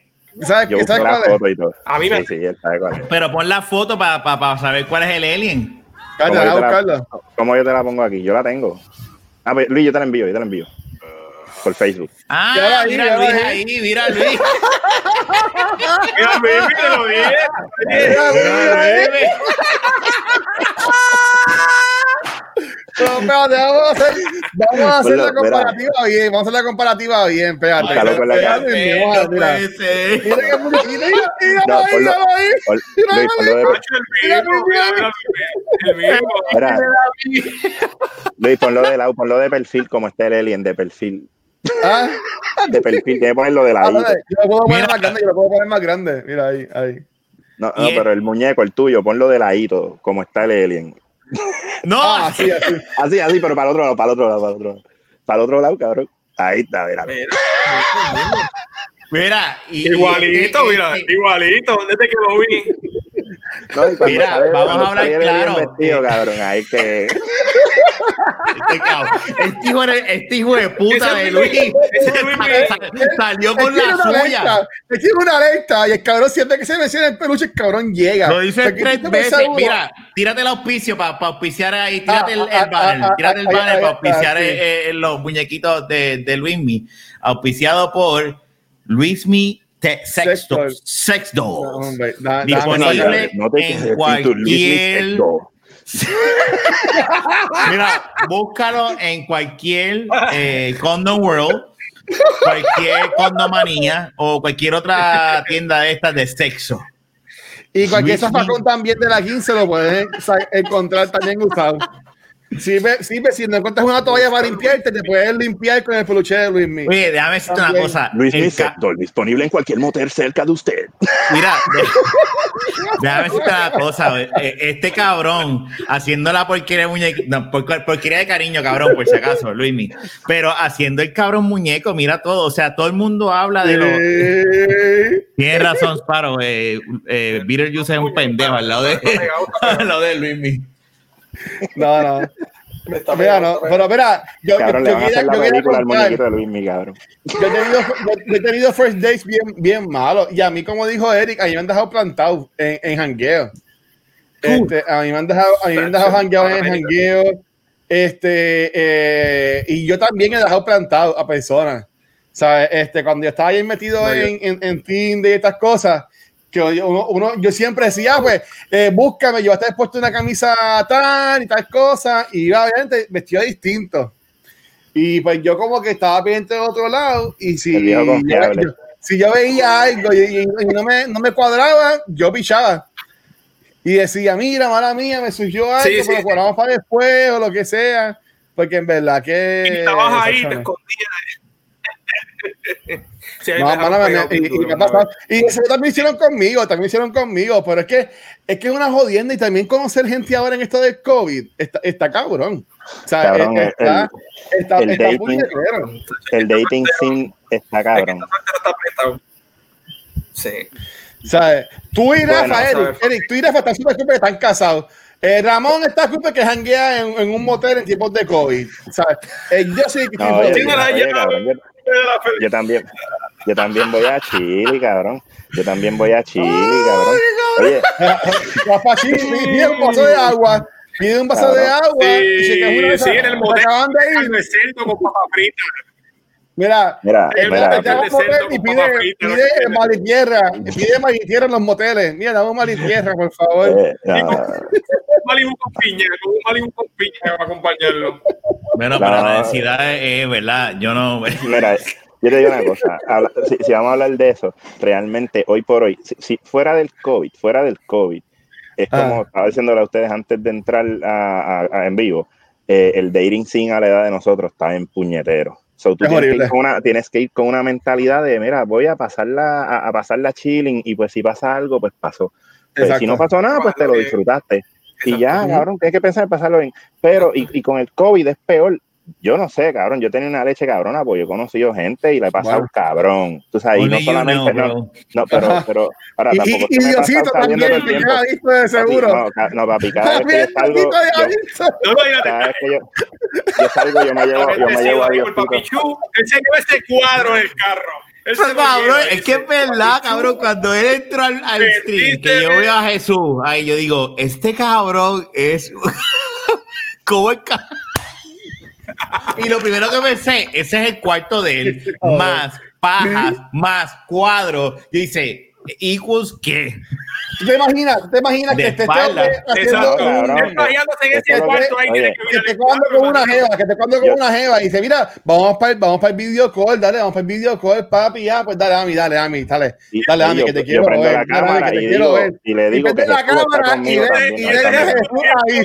S2: ¿Sabes,
S1: Yo
S2: qué-
S1: busqué
S2: ¿sabes
S1: la
S2: cuál es?
S5: A mí me-
S1: Sí, sí, él sabe cuál es.
S3: Pero pon la foto para saber cuál es el alien.
S1: ¿Cómo yo te la-
S2: buscarla.
S1: ¿Cómo yo te la pongo aquí? Yo la tengo. Ah, pues, Luis, yo te la envío, yo te la envío. Por Facebook.
S3: Ah, mira Luis ahí, mira Luis. [laughs]
S5: Mira, baby, te lo dije.
S2: Mira,
S3: Luis.
S2: No, espérate, vamos a hacer, vamos a hacer
S1: Ponlo,
S2: la comparativa bien, vamos a hacer la comparativa bien, espérate.
S1: Búscalo con la
S2: Espérate,
S1: cara.
S2: mira, mira. Mira mira, mira, mira, Mira,
S1: Luis, ponlo de,
S2: Mira, mira,
S5: mira,
S1: lado, ponlo de perfil como está el alien, de perfil.
S2: Ah,
S1: De perfil, tiene que ponerlo de
S2: ah,
S1: ladito.
S2: espérate, yo lo puedo poner
S3: Mira.
S2: más grande, yo lo puedo poner más grande. Mira ahí, ahí.
S1: No, no, pero el muñeco, el tuyo, ponlo de ladito, como está el alien.
S3: No,
S2: Ah, así, así.
S1: Así, así, pero para el otro lado, para el otro lado, para el otro lado. Para el otro lado, cabrón. Ahí está, mira.
S5: Mira,
S3: mira. y-
S5: Igualito,
S3: y-
S5: mira,
S3: y-
S5: igualito, desde que lo vi.
S1: No,
S3: Mira,
S1: sale-
S3: vamos a hablar claro.
S1: vestido, cabrón, ahí que...
S3: Este, cabrón, este hijo de, este hijo de puta de Luis
S5: es
S3: salió con la suya.
S2: tiene una alerta y el cabrón siempre que se menciona el peluche, el cabrón llega.
S3: Lo dice tres veces. Mira, tírate el auspicio para auspiciar ahí. Tírate el,
S2: Ah,
S3: el
S2: ah,
S3: banner.
S2: ah,
S3: tírate el banner para auspiciar
S2: sí.
S3: eh, eh, los muñequitos de, de Luismi. Auspiciado por Luismi Sex Dolls. Sex
S2: No,
S3: Dolls. Disponible
S1: No te
S3: en cualquier. [laughs] Mira, búscalo en cualquier eh, Condom World, cualquier condomanía o cualquier otra tienda de estas de sexo.
S2: Y cualquier zafacón también de la 15 lo puedes sa- encontrar también usado. Si, ve, si, no encuentras una toalla para limpiarte, te puedes limpiar con el peluche de Luis Miguel.
S3: Oye, déjame decirte una cosa.
S1: Luis
S3: el
S1: Miguel, disponible en cualquier motel cerca de usted. [laughs]
S3: Mira, déjame decirte una cosa. Eh, Este cabrón haciendo la porquería de muñeco, no, por- porquería de cariño, cabrón, por si acaso, Luismi. Pero haciendo el cabrón muñeco, mira todo. O sea, todo el mundo habla de lo. Tienes razón, Sparo. Eh, eh, Beetlejuice es un pendejo al lado de, [laughs] al lado de Luismi.
S2: No, no. [laughs] Mira, no, pero mira, yo,
S1: Cabrón,
S2: yo,
S1: le van a
S2: quería,
S1: hacer la
S2: yo
S1: al muñequito de Luis Miguel, cabrón.
S2: yo he tenido, yo- yo he tenido first dates bien, bien malos. Y a mí, como dijo Eric, a mí me han dejado plantado en, en jangueo. Este, a mí me han dejado, a mí me han dejado jangueado en jangueo. Este, eh, y yo también he dejado plantado a personas. ¿Sabes? Este, cuando yo estaba ahí metido
S5: No, yo-
S2: en, en, en Tinder y estas cosas, que uno, uno- yo siempre decía, "Ah, pues, eh, búscame, yo hasta he puesto una camisa tal y tal cosa, y iba obviamente vestido distinto. Y pues yo como que estaba pendiente de otro lado, y si,
S1: confiable.
S2: yo, si yo veía algo y, y- y no, me, no me cuadraba, yo pichaba. Y decía, mira, mala mía, me surgió algo,
S5: Sí, sí,
S2: pero
S5: sí.
S2: cuadramos para después o lo que sea. Porque en verdad que...
S5: Y estabas ahí, te escondías. [laughs] Sí,
S2: No,
S5: me-
S2: y, eso también hicieron conmigo, también hicieron conmigo, pero es que es que es una jodienda y también conocer gente ahora en esto del COVID está, está cabrón. O sea,
S1: Cabrón,
S2: es- está, está,
S1: el
S2: está
S1: dating-. El dating scene está cabrón.
S5: Sí.
S2: O sea, tú y
S1: Bueno,
S2: Rafa, Eric. Eric, tú y Rafa están súper súper, están casados. Eh, Ramón está súper que janguea en, en un motel en tiempos de COVID. ¿sabes? Eh, yo sí que
S1: No, yo también, yo también voy a Chile, cabrón. Yo también voy a Chile, cabrón. Oye, [laughs]
S2: Rafa, sí, pide un vaso de [laughs] agua. Pide un vaso de
S1: Cabrón.
S2: agua. y se una
S5: Sí,
S2: vez-
S5: sí, en el motel.
S2: acaban de ir.
S5: De cerdo con papa frita.
S2: Mira,
S1: mira,
S2: el
S1: mira,
S2: motel te va a
S5: de
S2: mover
S5: cerdo
S2: y
S5: con
S2: pide,
S5: papas fritas,
S2: pide pide mar y tierra en los moteles. Mira, dame mar y tierra, por favor.
S1: eh, no,
S5: Un Malibu con piña, con un Malibu con piña para acompañarlo.
S3: Bueno,
S1: No.
S3: pero la necesidad es, es, verdad. Yo no. [laughs]
S1: Mira, yo te digo una cosa, habla- si, si vamos a hablar de eso, realmente hoy por hoy, si, si fuera del COVID, fuera del COVID, es como
S2: Ah.
S1: estaba diciéndole a ustedes antes de entrar a, a- a en vivo, eh, el dating scene a la edad de nosotros está en puñetero. So, tú
S2: Es
S1: tienes que, ir con una, tienes que ir con una mentalidad de, mira, voy a pasarla, a, a pasarla chilling y pues si pasa algo, pues pasó. Pues, si no pasó nada, pues te lo disfrutaste. Y ya, cabrón, tienes que pensar en pasarlo bien. Pero, y, y con el COVID es peor. Yo no sé, cabrón. Yo tenía una leche cabrona, porque yo he conocido gente y la he pasado
S2: Bueno.
S1: cabrón. Tú sabes, y no
S3: you
S1: solamente.
S3: know,
S1: no, no, pero, [laughs] pero ahora
S2: Y,
S1: tampoco.
S2: y,
S1: es que
S2: y Diosito también,
S1: el
S2: que
S1: tiempo.
S2: ya visto de
S1: Papi,
S2: seguro.
S1: No, no, papi, cada vez que yo salgo. Yo-.
S5: No
S1: que yo, yo salgo, yo me llevo, yo me llevo a
S5: papichú, él se lleva ese cuadro del carro.
S3: Cabrón,
S5: lleva,
S3: es que es verdad, cabrón. Cuando él entró al, al stream, que yo veo a Jesús, ahí yo digo, este cabrón es. [laughs] ¿Cómo es ca- Y lo primero que pensé, ese es el cuarto de él, [laughs] más pajas, más cuadros. Y dice, ¿equals qué?
S2: ¿Tú te imaginas, tú te imaginas
S3: De
S2: que este
S3: espalda.
S2: haciendo
S5: ahí,
S1: oye,
S5: tiene que
S2: te cuando con una jeva, que te cuando con una jeva y dice, mira, vamos para el, vamos para el video call, dale, vamos para el video call, papi, ya, pues dale, Ami, dale, Ami, dale,
S1: Y-
S2: dale, Ami, que te quiero ver, dale, que te
S1: y
S2: quiero
S1: digo-
S2: ver.
S1: y le digo que
S2: la cámara y
S1: ahí
S2: deja. Jesús ahí.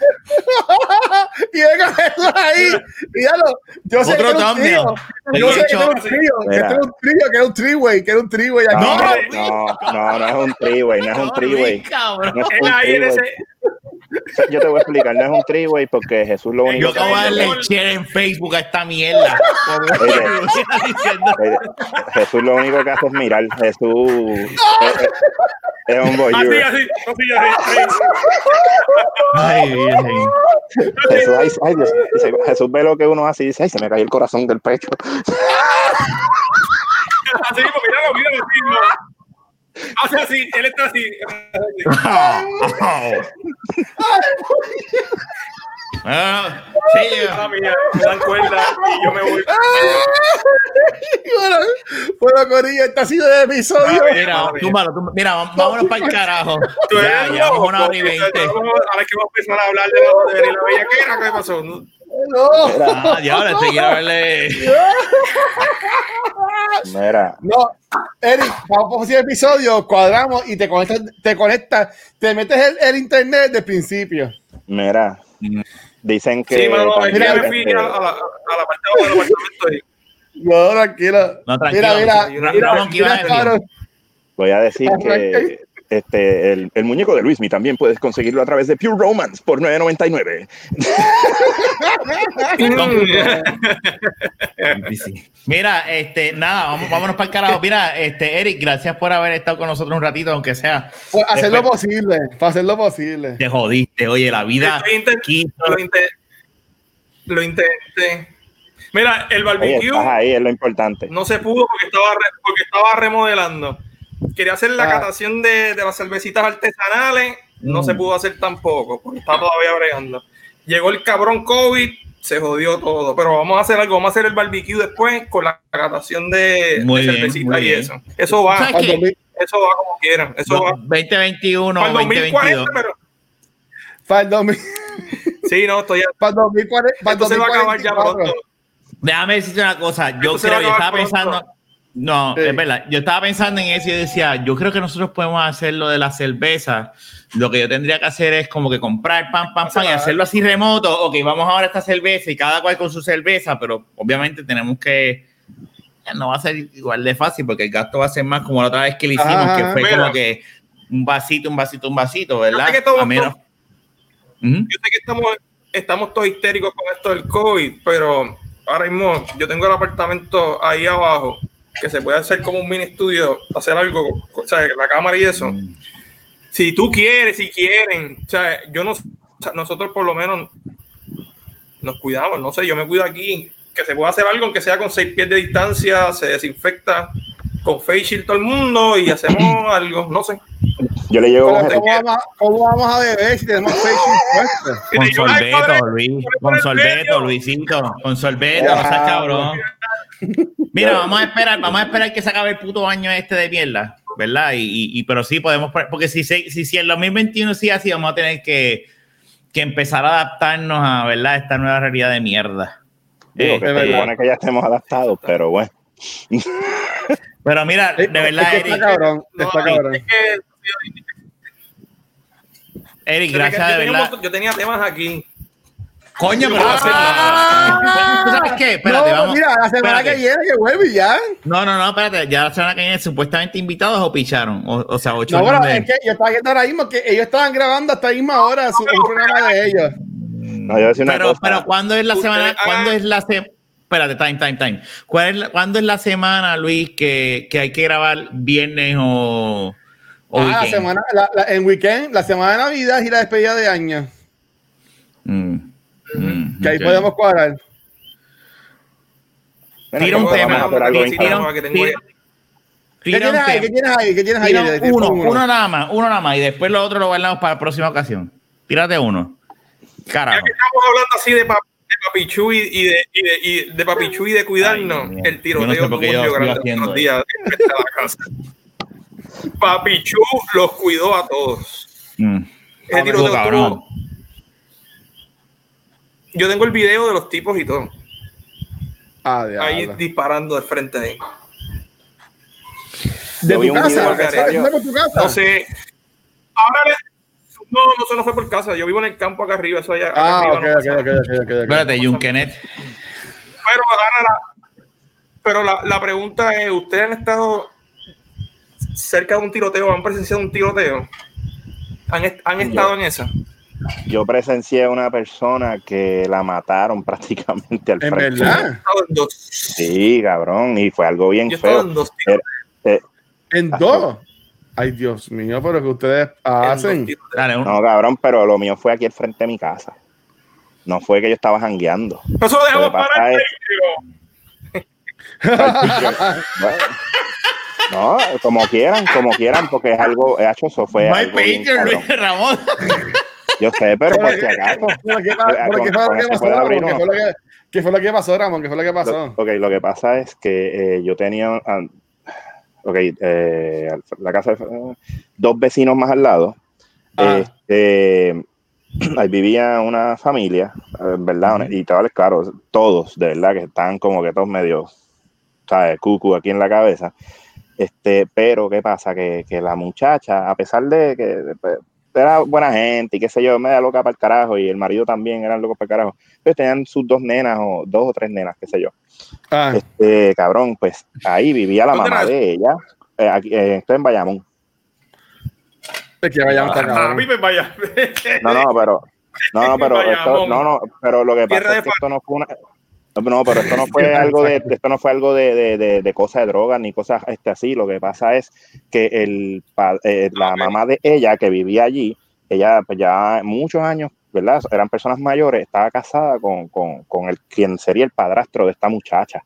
S2: [laughs] y deja a Jesús ahí. Y ya lo, yo sé que era un trío. Yo sé que era un trío, que era un trío, que era un three-way, que era un three-way.
S1: No, no, no, no es un three-way, no es un
S3: No.
S1: No. Yo te voy a explicar, no es un triway porque Jesús lo único
S3: Yo acabo de darle share en Facebook a esta mierda.
S1: Oye, Jesús lo único que hace es mirar. Jesús es, un
S5: así, así, así.
S3: Ay.
S1: Jesús, ay, ay, Dios, dice, Jesús ve lo que uno hace y dice, ay, se me cayó el corazón del pecho.
S5: Así, míralo, míralo, así, no. Hace así, él está así. [laughs]
S3: Ah, sí,
S5: Ah, mira, me dan cuerda y yo me voy. [laughs]
S2: bueno, bueno, Corillo, este ha sido el episodio.
S5: Ah,
S3: mira, túmbalo, túmbalo. mira, vam- vámonos para el carajo.
S5: Tú
S3: Ya,
S5: loco,
S3: llevamos una hora y veinte.
S5: Ahora es que vamos a empezar a hablar de la, de la bellaquera, ¿qué pasó? No.
S2: No,
S3: Ah, ya ahora te quiero verle. [laughs]
S1: Mira,
S2: no. Eric, vamos hacer el episodio, cuadramos y te conectas, te conectas, te metes el, el internet del principio.
S1: mira. Dicen que
S5: Sí, mano, ya me fui a la, a la, a la parte de abajo del apartamento y
S2: No, tranquilo.
S3: No, tranquilo.
S2: Mira, mira,
S3: Ra-
S2: mira,
S3: Ramón, ¿qué ibas a
S2: mira,
S3: decir?
S2: cabrón.
S1: voy a decir que este, el, el muñeco de Luismi también puedes conseguirlo a través de Pure Romance por 9.99. [laughs]
S3: Mira, este, nada, vamos, vámonos para el carajo. Mira, este, Eric, gracias por haber estado con nosotros un ratito, aunque sea.
S2: Por hacer lo posible, para hacer lo posible.
S3: Te jodiste, oye, la vida.
S5: Lo, inten- lo intenté. Mira, el barbecue
S1: estás ahí, es lo importante.
S5: no se pudo porque estaba, porque estaba remodelando. Quería hacer la
S2: Ah.
S5: catación de, de las cervecitas artesanales, no
S3: Mm.
S5: se pudo hacer tampoco, porque está todavía bregando. Llegó el cabrón COVID, se jodió todo. Pero vamos a hacer algo, vamos a hacer el barbecue después con la catación de, de
S3: bien,
S5: cervecita
S3: muy
S5: y
S3: bien.
S5: eso. Eso va,
S3: ¿Sabes
S2: Para el
S3: qué?
S2: 2000
S5: eso va como quieran. Eso va
S3: 2021,
S5: para el 2040,
S3: 2022.
S5: pero
S2: Para el 2000
S5: sí, no, estoy [laughs]
S2: para el 2040, para el
S5: Esto se va a acabar ya
S2: 2044.
S5: pronto.
S3: Déjame decirte una cosa. Yo
S5: Esto
S3: creo, yo estaba
S5: pronto.
S3: pensando. No,
S2: Sí.
S3: es verdad. Yo estaba pensando en eso y decía, yo creo que nosotros podemos hacer lo de la cerveza. Lo que yo tendría que hacer es como que comprar pan, pan, pan y hacerlo así remoto. Ok, vamos ahora a esta cerveza y cada cual con su cerveza, pero obviamente tenemos que. No va a ser igual de fácil porque el gasto va a ser más como la otra vez que lo hicimos,
S2: Ajá,
S3: que fue
S5: mira.
S3: como que un vasito, un vasito, un vasito, ¿verdad?
S5: sé que
S3: a menos.
S5: Yo sé que estamos, estamos todos histéricos con esto del COVID, pero ahora mismo yo tengo el apartamento ahí abajo que se puede hacer como un mini estudio, hacer algo, o sea, la cámara y eso. Si tú quieres, si quieren, o sea, yo no, nosotros por lo menos nos cuidamos, no sé, yo me cuido aquí, que se pueda hacer algo aunque sea con seis pies de distancia, se desinfecta con face shield todo el mundo y hacemos [clears throat] algo, no sé.
S1: Yo le llevo
S2: ¿Cómo, vamos, a- cómo vamos a beber si tenemos Facebook puesto? [laughs]
S3: Con sorbeto, Luis. Con sorbeto. Luisito. Con sorbeto, no seas cabrón. Mira, vamos a esperar, vamos a esperar que se acabe el puto año este de mierda, ¿verdad? Y, y- y- pero sí podemos, porque si, se- si, si el 2021 sigue así, vamos a tener que, que empezar a adaptarnos a, ¿verdad? Esta nueva realidad de mierda.
S1: Digo, que
S3: Este,
S1: se supone que ya estemos adaptados, pero bueno.
S3: Pero mira, de
S2: Es
S3: verdad,
S2: que está
S3: Eric,
S2: cabrón,
S5: No,
S2: está
S5: es
S2: cabrón.
S5: que-
S3: Eric, gracias de verdad.
S5: yo tenía temas aquí.
S3: Coño, pero
S5: no voy a
S3: Ah, ¿Tú sabes qué? Espérate,
S2: no,
S3: vamos.
S2: mira, la semana
S3: espérate.
S2: que viene que vuelve y ya.
S3: No, no, no, espérate. Ya la semana que viene supuestamente invitados o picharon. O, o sea, ocho
S2: No, pero es que yo estaba viendo ahora mismo que ellos estaban grabando hasta la misma hora su, un programa de ellos.
S1: No, yo voy a decir una
S3: pero,
S1: cosa.
S3: pero ¿cuándo es la semana? ¿Cuándo es la semana? Espérate, time, time, time. ¿Cuál es la- ¿Cuándo es la semana, Luis, que, que hay que grabar viernes o, o
S2: Ah, la
S3: weekend?
S2: semana, la, la- en weekend, la semana de Navidad y la despedida de año.
S3: Mm, mm,
S2: Que ahí podemos cuadrar.
S3: Tira un tema.
S2: ¿Qué tienes ahí? ¿Qué tienes ahí? ¿Qué tienes ahí?
S3: Uno, uno nada más, uno nada más, y después lo otro lo guardamos para la próxima ocasión. Tírate uno.
S5: Ya
S3: Carajo.
S5: que estamos hablando así de, pa- de papichú y, y de, y de, y de papichú y de cuidarnos,
S3: Ay,
S5: el
S3: Yo no
S5: tiroteo
S3: sé yo
S5: Grande
S3: haciendo
S5: unos días a la casa. Papichú los cuidó a todos.
S3: Mm.
S5: Tiroteo Yo tengo el video de los tipos y todo.
S2: Ah,
S5: Ahí disparando de frente de ahí.
S2: ¿De tu casa?
S1: video que
S2: ¿Eso
S1: salió-
S2: fue por tu casa?
S5: No sé. Ahora le- No, no, eso no fue por casa. Yo vivo en el campo acá arriba. Eso allá, acá
S2: Ah,
S5: arriba
S2: ok,
S5: no
S2: ok,
S5: pasa.
S2: ok, ok, ok, ok.
S3: Espérate, Junkenet.
S5: Pero la, pero la, la pregunta es, ¿ustedes han estado cerca de un tiroteo, han presenciado un tiroteo? ¿Han, han estado en esa?
S1: yo presencié a una persona que la mataron [laughs] prácticamente al
S2: En
S1: frente.
S2: verdad.
S5: En dos.
S1: Sí, cabrón, y fue algo bien
S5: Yo
S1: feo.
S5: en dos
S1: Eh, eh,
S2: En dos. Ay, Dios mío, pero que ustedes hacen.
S1: No, cabrón, pero lo mío fue aquí al frente de mi casa. No fue que yo estaba jangueando.
S5: Eso lo dejamos para el
S1: es- Bueno, [laughs] no, como quieran, como quieran, porque es algo, hecho, eso fue bien.
S3: Luis Ramón.
S1: Yo sé, pero por si acaso.
S2: ¿Qué fue lo que pasó, Ramón? ¿Qué fue lo que- ¿Qué fue lo que pasó, lo
S1: ok, lo que pasa es que eh, yo tenía, ah, ok, eh, la casa, de- dos vecinos más al lado.
S2: Ah.
S1: Este, [clears throat] ahí vivía una familia, eh, ¿verdad? Y chavales, claro, todos, de verdad, que estaban como que todos medio, ¿sabes? Cucu aquí en la cabeza. Este, pero ¿qué pasa? Que, que la muchacha, a pesar de que pues, era buena gente y qué sé yo, media loca para el carajo, y el marido también eran locos para el carajo, pero tenían sus dos nenas o dos o tres nenas, qué sé yo.
S2: Ah,
S1: Este, cabrón, pues ahí vivía la
S5: ¿Dónde
S1: mamá de ella, eh, aquí, eh, esto en Bayamón.
S2: es que vayamos a
S5: A
S2: cabrón.
S5: mí me vaya. [laughs]
S1: No, no, pero, no, no, pero
S5: Bayamón.
S1: esto, no, no, pero lo que pasa es que esto no fue una, no, pero esto no fue [laughs] algo de, esto no fue algo de, de, de, de cosas de drogas ni cosas este, así. Lo que pasa es que el, eh, la mamá de ella que vivía allí, ella pues ya muchos años, ¿verdad? Eran personas mayores, estaba casada con, con, con el quien sería el padrastro de esta muchacha.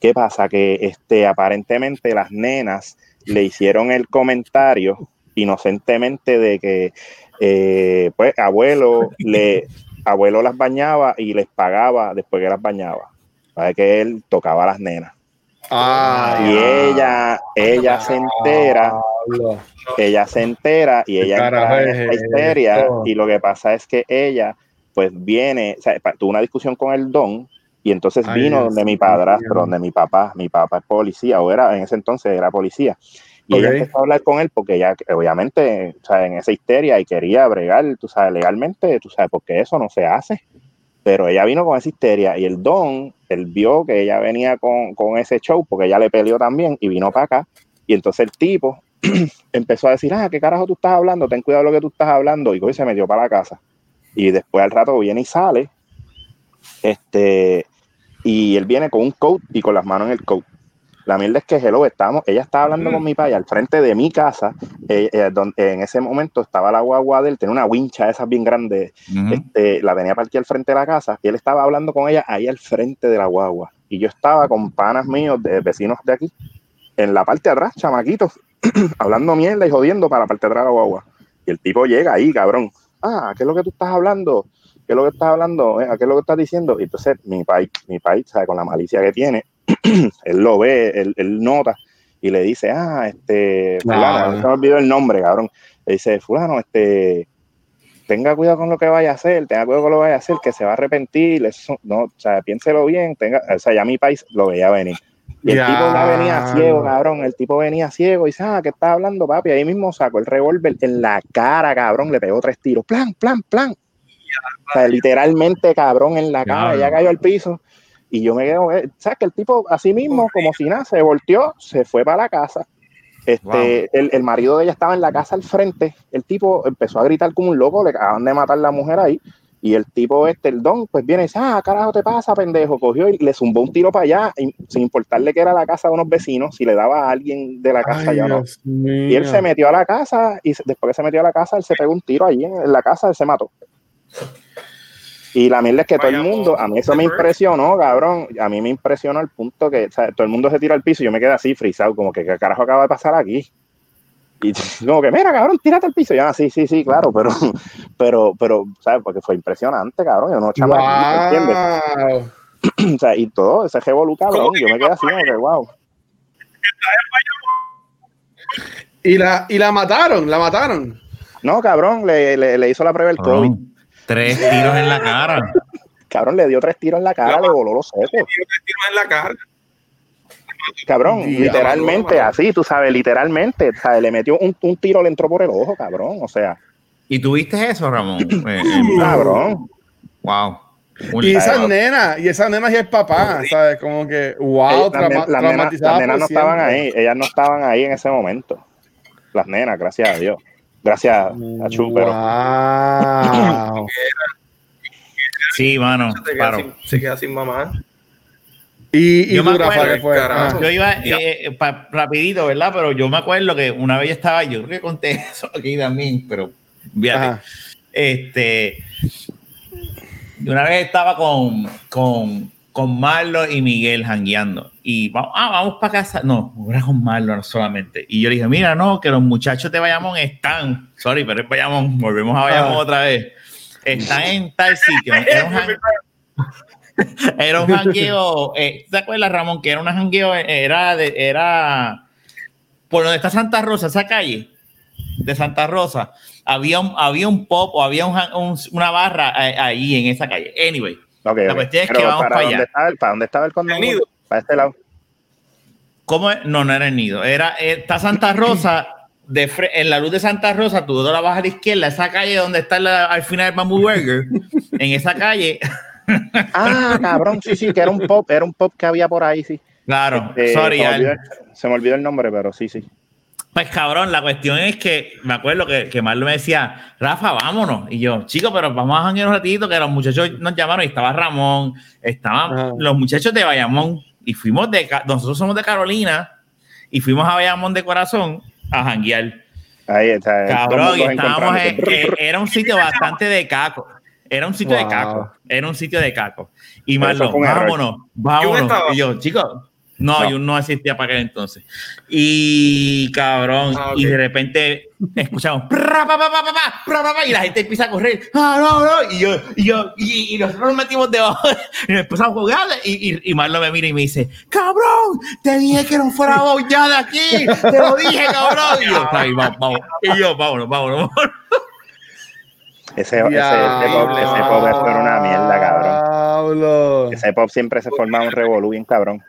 S1: ¿Qué pasa? Que este, aparentemente las nenas le hicieron el comentario inocentemente de que eh, pues abuelo le abuelo las bañaba y les pagaba después que las bañaba. Para que él tocaba a las nenas.
S2: Ah,
S1: Y ella, ella se entera, ella se entera y ella entra en esta histeria.
S2: esto?
S1: Y lo que pasa es que ella, pues viene, o sea, pa- tuvo una discusión con el don. Y entonces
S2: Ay,
S1: vino donde mi padrastro, donde mi papá, mi papá es policía, o era en ese entonces era policía. Y ella empezó a hablar con él porque ella, obviamente, o sea, en esa histeria y quería bregar, tú sabes, legalmente, tú sabes, porque eso no se hace. Pero ella vino con esa histeria y el don, él vio que ella venía con, con ese show porque ella le peleó también y vino para acá. Y entonces el tipo [clears throat] empezó a decir, ah, ¿qué carajo tú estás hablando? Ten cuidado lo que tú estás hablando. Y se metió para la casa. Y después al rato viene y sale. Este, y él viene con un coat y con las manos en el coat. La mierda es que hello, estábamos, ella estaba hablando con mi padre al frente de mi casa, eh, eh, donde en ese momento estaba la guagua de él, tenía una wincha de esas bien grandes,
S3: Ujú.
S1: este, la tenía partida al frente de la casa, y él estaba hablando con ella ahí al frente de la guagua. Y yo estaba con panas míos, de vecinos de aquí, en la parte de atrás, chamaquitos, [clears throat] hablando mierda y jodiendo para la parte de atrás de la guagua. Y el tipo llega ahí, cabrón. Ah, ¿qué es lo que tú estás hablando? ¿Qué es lo que estás hablando? Eh, ¿Qué es lo que estás diciendo? Y entonces mi país, mi país, ¿sabe? con la malicia que tiene, [clears throat] él lo ve, él, él nota y le dice, ah, este, fulano,
S2: Ah.
S1: se me olvidó el nombre, cabrón. Le dice, fulano, este, tenga cuidado con lo que vaya a hacer, tenga cuidado con lo que vaya a hacer, que se va a arrepentir, eso, no, o sea, piénselo bien, tenga, o sea, ya mi país lo veía venir. Y el
S2: Ya.
S1: tipo ya venía ciego, cabrón, el tipo venía ciego y dice, ah, ¿qué estás hablando, papi? Ahí mismo sacó el revólver en la cara, cabrón, le pegó tres tiros, plan, plan, plan. O sea, literalmente, cabrón, en la cara, ya cayó al piso. Y yo me quedo, eh, ¿sabes? Que el tipo, así mismo, como si nada, se volteó, se fue para la casa. Este,
S3: Wow.
S1: el, el marido de ella estaba en la casa al frente. El tipo empezó a gritar como un loco, le acaban de matar la mujer ahí. Y el tipo, este, el don, pues viene y dice, ah, carajo te pasa, pendejo. Cogió y le zumbó un tiro para allá, sin importarle que era la casa de unos vecinos, si le daba a alguien de la casa
S2: Ay,
S1: ya o no. Y él se metió a la casa y después que se metió a la casa, él se pegó un tiro allí en, en la casa, él se mató. Y la mierda es que todo el mundo, a mí eso me impresionó, cabrón. A mí me impresionó al punto que o sea, todo el mundo se tira al piso y yo me quedé así frisado, como que qué carajo acaba de pasar aquí. Y [laughs] como que, mira, cabrón, tírate al piso. Y yo, ah, sí, sí, sí, claro, pero, [laughs] pero, pero, ¿sabes? Porque fue impresionante, cabrón. Yo no ¿entiendes?
S2: Wow. [clears throat]
S1: O sea, y todo ese revolú, cabrón.
S5: ¿Cómo que
S1: Yo me quedé así, como que, wow.
S2: Y la, y la mataron, la mataron.
S1: No, cabrón, le, le, le hizo la prueba del COVID.
S3: Tres tiros en la cara.
S1: Cabrón, le dio tres tiros en la cara, le voló los secos.
S5: Tiro que tiro en la cara.
S1: Cabrón, literalmente, así, tú sabes, literalmente, ¿sabes? Le metió un, un tiro, le entró por el ojo, cabrón. O sea,
S3: ¿Y tuviste eso, Ramón? [laughs] Eh, eh,
S1: cabrón.
S3: wow.
S2: Y esas
S1: Claro.
S2: nenas, y esas nenas y el papá, ¿sabes? Como que, wow,
S1: las, nenas, no estaban ahí, ellas no estaban ahí en ese momento. Las nenas, gracias a Dios. Gracias a Chu, pero
S2: Wow. [laughs]
S3: Sí, mano.
S5: Se queda,
S3: paro.
S5: sin, se queda sin mamá.
S2: Y, y
S3: Yo me acuerdo,
S2: ¿qué fue?
S5: carajo.
S2: Ah.
S3: Yo iba eh, eh, pa- rapidito, ¿verdad? Pero yo me acuerdo que una vez yo estaba, yo creo que conté [laughs] eso aquí también, pero fíjate. Este, una vez estaba con, con, con Marlo y Miguel jangueando. Y vamos, ah, vamos para casa. No, era con Marlo solamente. Y yo le dije, mira, no, que los muchachos de Bayamón están, sorry, pero es Bayamón, volvemos a Bayamón
S2: Ah.
S3: otra vez. Están en tal sitio. [laughs] Era un, jan- era un jangueo. eh, ¿Te acuerdas, Ramón? Que era un jangueo, eh, era, de, era por donde está Santa Rosa, esa calle de Santa Rosa, había un, había un pop o había un jan- un- una barra eh, ahí en esa calle. Anyway,
S1: ok,
S3: La cuestión es que
S1: Pero
S3: vamos
S1: para
S3: para
S1: dónde
S3: allá.
S1: estaba el, para dónde estaba el
S5: nido.
S1: Para este lado.
S3: ¿cómo es? No, no era el nido. Era, eh, está Santa Rosa, de fre- en la luz de Santa Rosa, tú la bajas a la izquierda, esa calle donde está la- al final el Bamboo Burger, [laughs] en esa calle,
S1: Ah, cabrón, sí, sí, que era un pop, era un pop que había por ahí, sí.
S3: claro,
S1: Eh,
S3: sorry,
S1: se, me olvidó, se me olvidó el nombre, pero sí, sí.
S3: Pues cabrón, la cuestión es que me acuerdo que, que Marlo me decía, Rafa, vámonos. Y yo, chicos, pero vamos a janguear un ratito, que los muchachos nos llamaron y estaba Ramón, estaban los muchachos de Bayamón y fuimos de, nosotros somos de Carolina y fuimos a Bayamón de corazón a janguear.
S1: Ahí está. dos
S3: Cabrón, y estábamos en, eh, era un sitio bastante de caco. Era un sitio de caco. Era un sitio de caco. Y
S1: Pero eso
S3: Marlo,
S1: fue un error.
S3: vámonos, vámonos. Y yo, chicos, no,
S1: No.
S3: yo no existía para aquel entonces. Y cabrón,
S5: Ah,
S3: y de repente escuchamos pra, pa, pa, pa, pa, pa, pra, pa, pa, y la gente empieza a correr. Ah, no, no. Y yo, y yo, y, y nosotros nos metimos debajo [laughs] y nos empezamos a jugar. Y, y, y Marlo me mira y me dice: Cabrón, te dije que no fuera ya de aquí. Te lo dije, cabrón. Y yo, "Está bien, vamos, vamos. Y yo, vámonos, vámonos. vámonos.
S1: Ese, ese, ese pop, ese pop era una mierda, cabrón. Ese pop siempre se formaba un revolú bien cabrón.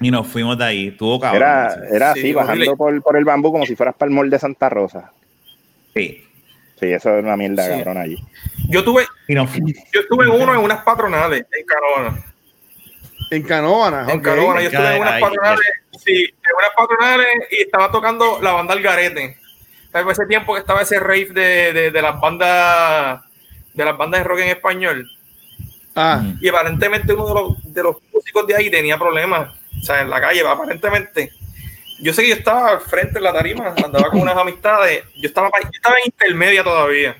S3: Y nos fuimos de ahí. Tuvo cabrón.
S1: Era, era
S5: Sí,
S1: así,
S5: horrible.
S1: bajando por, por el bambú como si fueras para el mall de Santa Rosa.
S3: Sí.
S1: Sí, eso es una mierda,
S5: Sí.
S1: cabrón, allí.
S5: Yo tuve, yo estuve en uno en unas patronales en Canóvana.
S2: En Canóvana.
S5: En
S2: ok.
S5: Canóvana, yo estuve en unas patronales, sí, en unas patronales y estaba tocando la banda Algarete. Fue ese tiempo que estaba ese rave de, de, de las bandas de las bandas de rock en español.
S2: Ah,
S5: Y aparentemente uno de los, de los músicos de ahí tenía problemas, o sea, en la calle, aparentemente. Yo sé que yo estaba al frente en la tarima, andaba con unas amistades, yo estaba, yo estaba en intermedia todavía.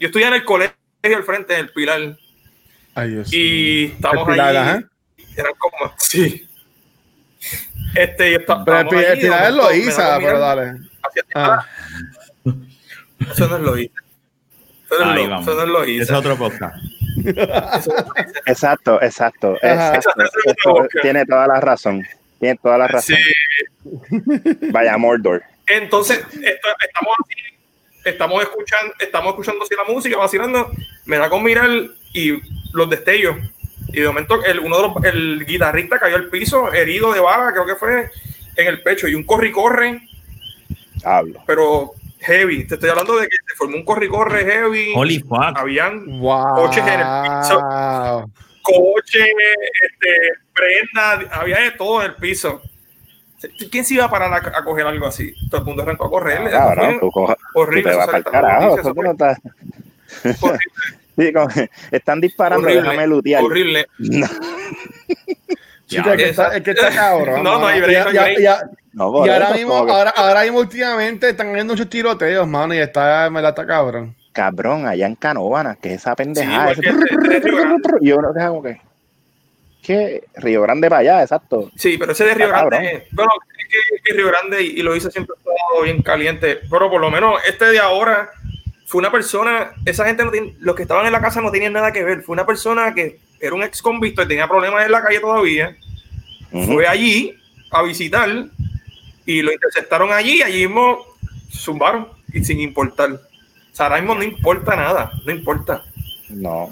S5: Yo estudiaba en el colegio al frente, en el Pilar,
S2: ay, Dios.
S5: y estábamos
S2: Pilar,
S5: ahí,
S2: ajá.
S5: eran como, sí. Este, yo estaba,
S2: Pero el, el
S5: de
S2: Pilar es
S5: con
S2: pero dale.
S5: hacia
S2: Ah. [laughs]
S5: Eso no es Loíza. Eso no es
S3: Ahí
S5: Lo-
S3: vamos.
S5: es
S3: otro podcast.
S1: Exacto, exacto, tiene toda la razón. Tiene toda la razón.
S5: Sí.
S1: Vaya Mordor.
S5: Entonces, esto- estamos así, estamos escuchando, estamos escuchando así la música, vacilando, me da con mirar y los destellos. Y de momento el, uno de los, el guitarrista cayó al piso, herido de bala, creo que fue en el pecho, y un corre y corre,
S1: Hablo.
S5: pero heavy. Te estoy hablando de que se formó un corre y corre heavy.
S3: Holy fuck.
S5: Habían
S2: wow.
S5: Coches en el piso. coches, este, prendas, había de todo en el piso. ¿Quién se iba a parar a, a coger algo así? Todo el mundo arrancó a correr.
S1: Ah, cabrón,
S5: Fue
S1: tú, coja- tú
S5: horrible.
S1: te vas para el carajo. eso no [laughs] Sí, están disparando,
S5: horrible,
S1: déjame lutear.
S5: horrible.
S1: No, [laughs]
S2: Chico, el que está, el que está cabrón.
S5: No, no
S2: Y-
S5: no
S2: y-
S5: break.
S2: y-
S1: no, por
S2: Y ahora
S1: eso,
S2: mismo,
S1: que,
S2: ahora, ahora mismo últimamente están habiendo muchos tiroteos, mano, y está, me la está cabrón.
S1: Cabrón, allá en Canóvana, que esa pendejada.
S5: Sí,
S1: ese- y uno deja como que. ¿Qué? Río Grande para allá, exacto.
S5: Sí, pero ese de Río
S1: Está
S5: Grande, bueno, es que, que Río Grande y, y lo hizo siempre todo bien caliente, pero por lo menos este de ahora fue una persona, esa gente, no tiene- los que estaban en la casa no tenían nada que ver, fue una persona que era un ex convicto y tenía problemas en la calle todavía, fue allí a visitar y lo interceptaron allí y allí mismo zumbaron y sin importar. O sea, ahora mismo no importa nada, no importa.
S1: No.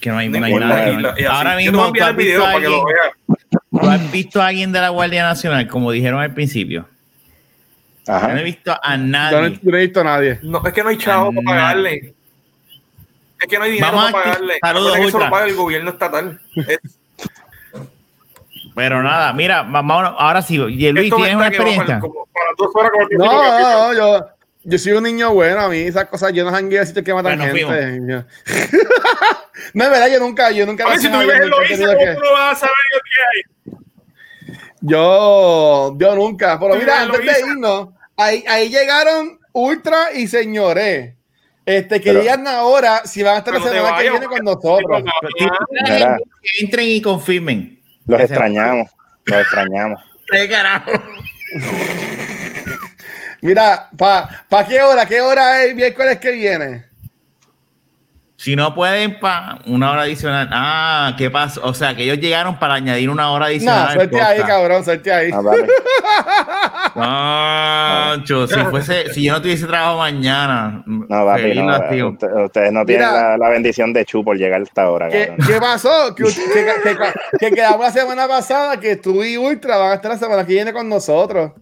S3: Que no hay,
S5: No
S3: no nada.
S5: Y la- y así.
S3: Ahora
S5: Yo te voy a
S3: mismo, ¿tú
S5: enviar
S3: has,
S5: el video
S3: visto a
S5: para que lo
S3: alguien,
S5: veas.
S3: tú has visto a alguien de la Guardia Nacional, como dijeron al principio. Yo no he visto a
S2: no,
S3: nadie.
S2: yo no he visto a nadie.
S5: No, es que no hay chavo para pagarle. Es que no hay dinero
S3: Vamos
S5: para
S3: aquí.
S5: pagarle.
S3: Saludos,
S5: que eso
S3: Ultra.
S5: lo paga el gobierno estatal. Es- [laughs]
S3: Pero nada, mira, va- vámonos. Ahora sí, y Luis,
S5: esto
S3: ¿tienes una experiencia?
S5: como para dos horas
S2: No, no, no, yo, yo soy un niño bueno, a mí esas cosas, yo no jangueo a sitios que matan
S3: Bueno,
S2: gente. [laughs] No, es verdad, yo nunca, yo nunca
S5: A ver, si tú vives en Loíza, ¿cómo
S2: que-
S5: tú no vas a saber lo que hay?
S2: Yo, yo nunca. Pero mira, antes de irnos, ahí, ahí llegaron Ultra y Señores. Este, que
S1: Pero-
S2: digan ahora si van a estar la semana que viene con nosotros.
S1: Mira.
S3: Que entren y confirmen.
S1: Los
S3: Que
S1: extrañamos, los extrañamos.
S3: ¿Qué carajo?
S2: Mira, ¿para pa qué hora? ¿Qué hora es el miércoles que viene?
S3: Si no pueden, pa, una hora adicional. Ah, ¿qué pasó? O sea, que ellos llegaron para añadir una hora adicional.
S2: No, suerte ahí, cabrón, suerte ahí.
S1: Ah, vale. [laughs]
S3: Concho, si fuese, si yo no tuviese trabajo mañana,
S1: No, papi, no. Usted- ustedes no tienen
S2: Mira.
S1: la, la bendición de Chu por llegar hasta ahora,
S2: ¿Qué,
S1: cabrón.
S2: qué pasó? Que, que, que- que quedamos la semana pasada que tú y Ultra van a estar la semana que viene con nosotros.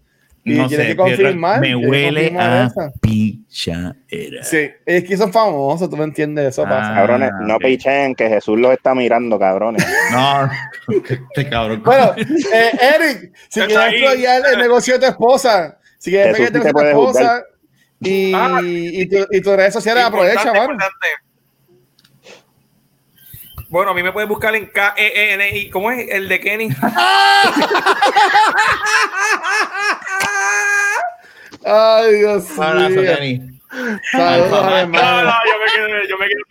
S2: Y
S3: No
S2: tienes
S3: sé,
S2: que confirmar.
S3: me
S2: que
S3: huele
S2: confirmar
S3: a pichadera.
S2: Sí, es que son famosos, tú me entiendes, eso
S3: Ah.
S2: pasa.
S1: Cabrones, no pichen que Jesús los está mirando, cabrones. [laughs]
S3: No, este cabrón.
S2: Bueno, [laughs] eh, Eric, si quieres
S5: ahí.
S2: explorar el negocio de tu esposa, si quieres de tu esposa y,
S5: Ah.
S2: y, tu- y tus redes sociales, aprovecha, mano.
S5: importante. Bueno, a mí me puedes buscar en K-E-N-I. ¿Cómo es el de Kenny? [laughs]
S2: Ay, Dios
S3: Abrazo,
S2: mío.
S3: Kenny.
S2: Saludos,
S3: Alfa,
S2: hermano.
S5: No, no, yo me quedo, yo me quedo,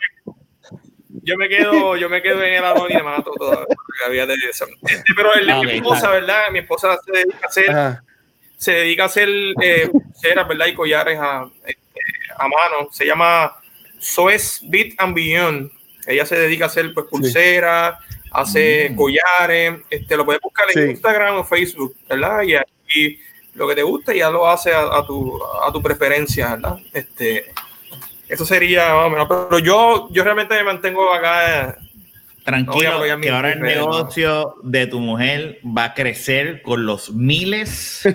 S5: yo me quedo, yo me quedo en el anonimato todavía. todavía de eso. Este, pero el de mi esposa. ¿verdad? Mi esposa se dedica a hacer,
S2: Ajá.
S5: se dedica a hacer eh, pulseras, ¿verdad? Y collares a, eh, a mano. Se llama Soes Beat and Beyond. Ella se dedica a hacer pues pulseras, hace collares. Este, lo puedes buscar en
S2: Sí.
S5: Instagram o Facebook, ¿verdad? Y, y lo que te guste ya lo hace a, a tu, a tu preferencia, ¿verdad? Este, eso sería más o menos. Pero yo, yo realmente me mantengo acá. eh,
S3: Tranquilo,
S5: No
S3: que ahora el
S5: no.
S3: negocio de tu mujer va a crecer con los miles, [laughs]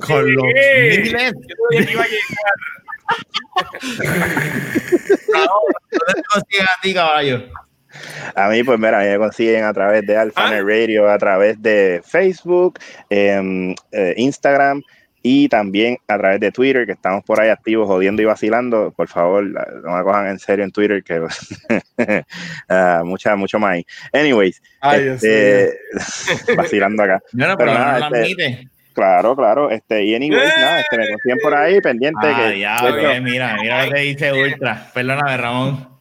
S3: con los miles.
S5: Yo sabía que iba a llegar. [laughs]
S3: ¿Dónde te consiguen a ti, caballo?
S1: A mí, pues mira, a mí me consiguen a través de Alphanet Radio, a través de Facebook, em, eh, Instagram y también a través de Twitter, que estamos por ahí activos jodiendo y vacilando. Por favor, no me cojan en serio en Twitter, que [laughs] ah, mucha, mucho más. ahí. Anyways,
S2: Ay,
S1: este, [laughs] vacilando acá. [laughs]
S3: Bueno,
S1: Pero
S3: pero
S1: nada,
S3: no
S1: este-. Claro, claro. Este, y anyways, nada, este, me consiguen por ahí, pendiente.
S3: Ah,
S1: que,
S3: ya, ve, mira, mira lo que dice Ultra. Perdóname, Ramón.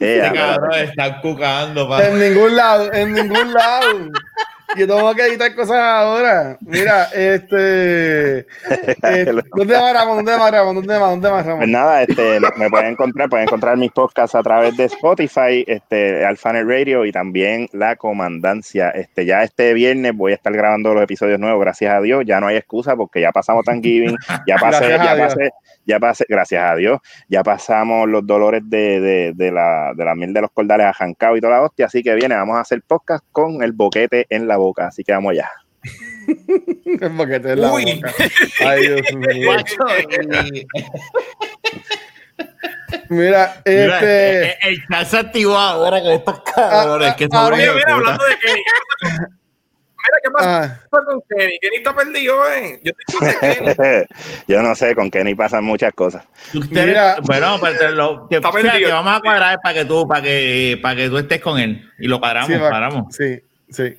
S3: Este cabrón está cucando, pa.
S2: En ningún lado, en ningún lado. [laughs] Yo tengo que editar cosas ahora. Mira, este. [laughs] eh, ¿Dónde va Ramón? ¿Dónde va Ramón? ¿Dónde va? ¿Dónde va
S1: Pues
S2: Ramón?
S1: nada, este, me pueden encontrar, pueden encontrar mis podcasts a través de Spotify, este, Alphanet Radio y también La Comandancia. Este, ya este viernes voy a estar grabando los episodios nuevos, gracias a Dios. Ya no hay excusa porque ya pasamos Thanksgiving, ya [laughs] pasé, ya pasé, ya pasé, gracias a Dios, ya pasamos los dolores de, de, de la, de la miel de los cordales a Jancao y toda la hostia. Así que viene, vamos a hacer podcast con el boquete en la boca. Así que vamos allá. [laughs]
S2: El boquete en la
S5: Uy.
S2: boca. Ay, Dios [laughs] mío.
S3: Guacho, y-
S2: Mira,
S3: Mira, eh,
S2: este.
S3: el, el chat se activó ahora que estos cabrones que
S2: ah,
S3: son
S2: ah,
S5: Oye,
S3: hijos de
S5: mira,
S3: puta.
S5: hablando de Kenny. ¿qué pasa con- Mira, ¿qué pasa
S2: ah,
S5: con Kenny? Kenny está perdido, ¿eh? Yo estoy con Kenny. [laughs]
S1: Yo no sé, con Kenny pasan muchas cosas.
S3: Ustedes-
S2: Mira.
S3: bueno, pero lo, que,
S5: Está
S3: o sea, que vamos a cuadrar para que tú, para que, para que tú estés con él y lo paramos,
S2: sí,
S3: paramos.
S2: sí, sí.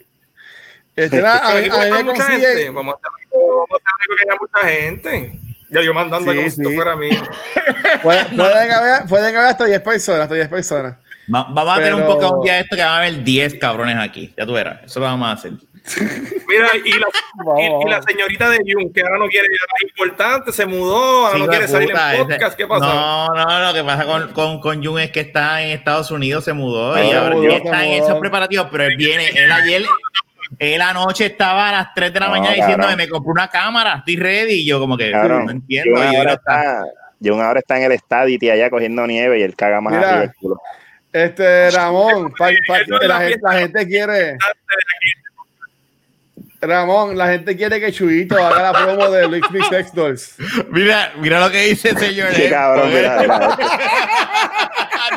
S2: Este, nada, a, a
S5: mucha gente. Vamos a estar vamos a estar que haya mucha gente. Ya yo mandando
S2: Sí,
S5: como si esto
S2: sí.
S5: fuera mí. [laughs]
S2: Pueden, pueden haber, pueden haber hasta 10 personas, hasta 10 personas.
S3: Va- vamos a tener un
S2: Pero-
S3: poco un día esto que van a haber 10 cabrones aquí. Ya tú verás. Eso lo vamos a hacer. [laughs]
S5: Mira, y la, y, y la señorita de Jun, que ahora no quiere, es importante, se mudó, ahora
S3: Hijo
S5: no quiere salir
S3: puta,
S5: en
S3: ese-
S5: podcast. ¿Qué pasó?
S3: No, no, lo que pasa con, con, con Jun es que está en Estados Unidos, se mudó
S2: Ah,
S3: y
S2: se
S3: ahora ya está en esos preparativos, pero él viene, él ayer, él anoche estaba a las 3 de la
S1: No,
S3: mañana
S1: cabrón.
S3: diciéndome, me compré una cámara, estoy ready, y yo como que
S1: Cabrón,
S3: no entiendo. Y
S1: ahora
S3: está-
S1: está, Jun ahora está en el estadio allá cogiendo nieve y él caga más
S2: Mira.
S1: arriba el culo.
S2: Este, Ramón, pa- pa- la,
S5: la
S2: gente,
S5: fiesta.
S2: la gente quiere. Ramón, la gente quiere que Chuyito haga la promo de Lick Me Sex Dolls.
S3: Mira, mira lo que dice el señor.
S1: Qué
S3: eh,
S1: cabrón, mira. [laughs]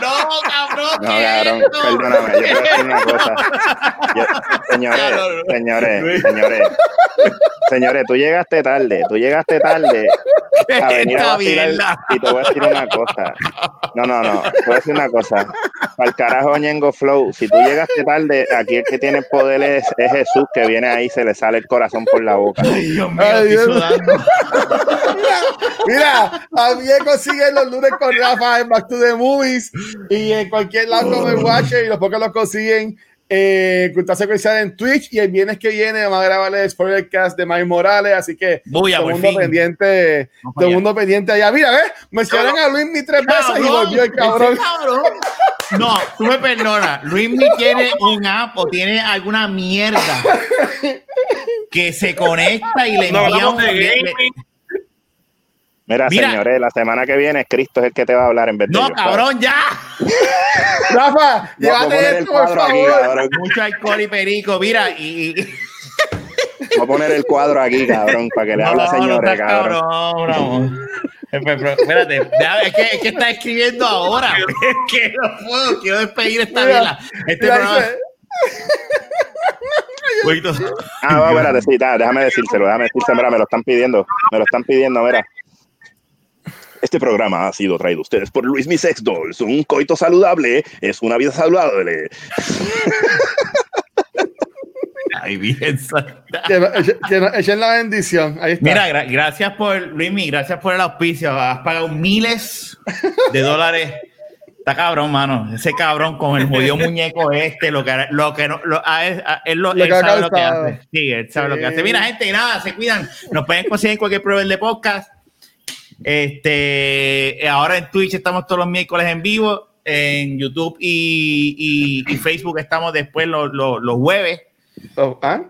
S3: no, cabrón.
S1: No, cabrón, perdóname, yo te voy a decir una cosa. Yo- señores, señores, señores, señores, tú llegaste tarde, tú llegaste tarde a venir a vacilar y te voy a decir una cosa. No, no, no, te voy a decir una cosa. Para el carajo Ñengo Flow, si tú llegaste tarde, aquí el que tiene poder es, es Jesús, que viene ahí y se le sale el corazón por la boca.
S3: Ay, Dios mío,
S2: Ay,
S3: estoy
S2: Dios. Mira, a mí me consiguen los lunes con Rafa en Back to the Movies y en cualquier lado como el Watcher y los pocos los consiguen eh, Cultura Secuencial en Twitch y el viernes que viene vamos a grabar el spoilercast de Miles Morales, así que
S3: Bulla,
S2: todo el
S3: por
S2: mundo
S3: fin.
S2: pendiente,
S3: Vamos
S2: todo el mundo pendiente allá. Mira, ¿ves? Mencionan a Luis mi tres veces y volvió el cabrón.
S3: No, tú me perdonas. Luis Mi tiene un app o tiene alguna mierda que se conecta y le
S5: No
S3: envía un.
S5: de
S3: le- le-
S5: gaming.
S1: Mira,
S3: Mira.
S1: señores, la semana que viene Cristo es el que te va a hablar en vez de
S3: No,
S1: yo,
S3: cabrón, ya. [laughs]
S2: Rafa,
S1: Voy a poner
S2: llévate
S1: el
S2: esto, por
S1: cuadro aquí,
S2: favor.
S1: cabrón.
S3: Mucho alcohol y perico. Mira, y.
S1: Voy a poner el cuadro aquí, cabrón, para que le hable a
S3: no,
S1: señores,
S3: seas
S1: cabrón.
S3: cabrón. Eh, pero, Espérate, déjame, es, que, es que está escribiendo ahora. [laughs] Es que no puedo, quiero despedir esta
S2: Mira,
S3: vela. Este
S2: Mira,
S3: programa. [laughs]
S1: Ah, va, espérate, sí, da, déjame decírselo, déjame decírselo, mira, me lo están pidiendo, me lo están pidiendo, mira. Este programa ha sido traído a ustedes por Luis Mi Sex Dolls. Un coito saludable es una vida saludable. [laughs]
S3: Ay, bien
S2: echen- la bendición. Ahí está.
S3: Mira, gra- gracias por, Luismi, gracias por el auspicio. Has pagado miles de dólares. Está cabrón, mano. Ese cabrón con el jodido muñeco este, lo que, lo que no, lo, a él, a él lo-
S2: Lo
S3: él sabe lo que hace. Sí, él sabe lo que
S2: Sí.
S3: hace. Mira, gente, nada, se cuidan. Nos pueden conseguir en cualquier proveedor de podcast. Este, ahora en Twitch estamos todos los miércoles en vivo. En YouTube y, y- y Facebook estamos después los, los, los jueves.
S2: Oh, ¿ah?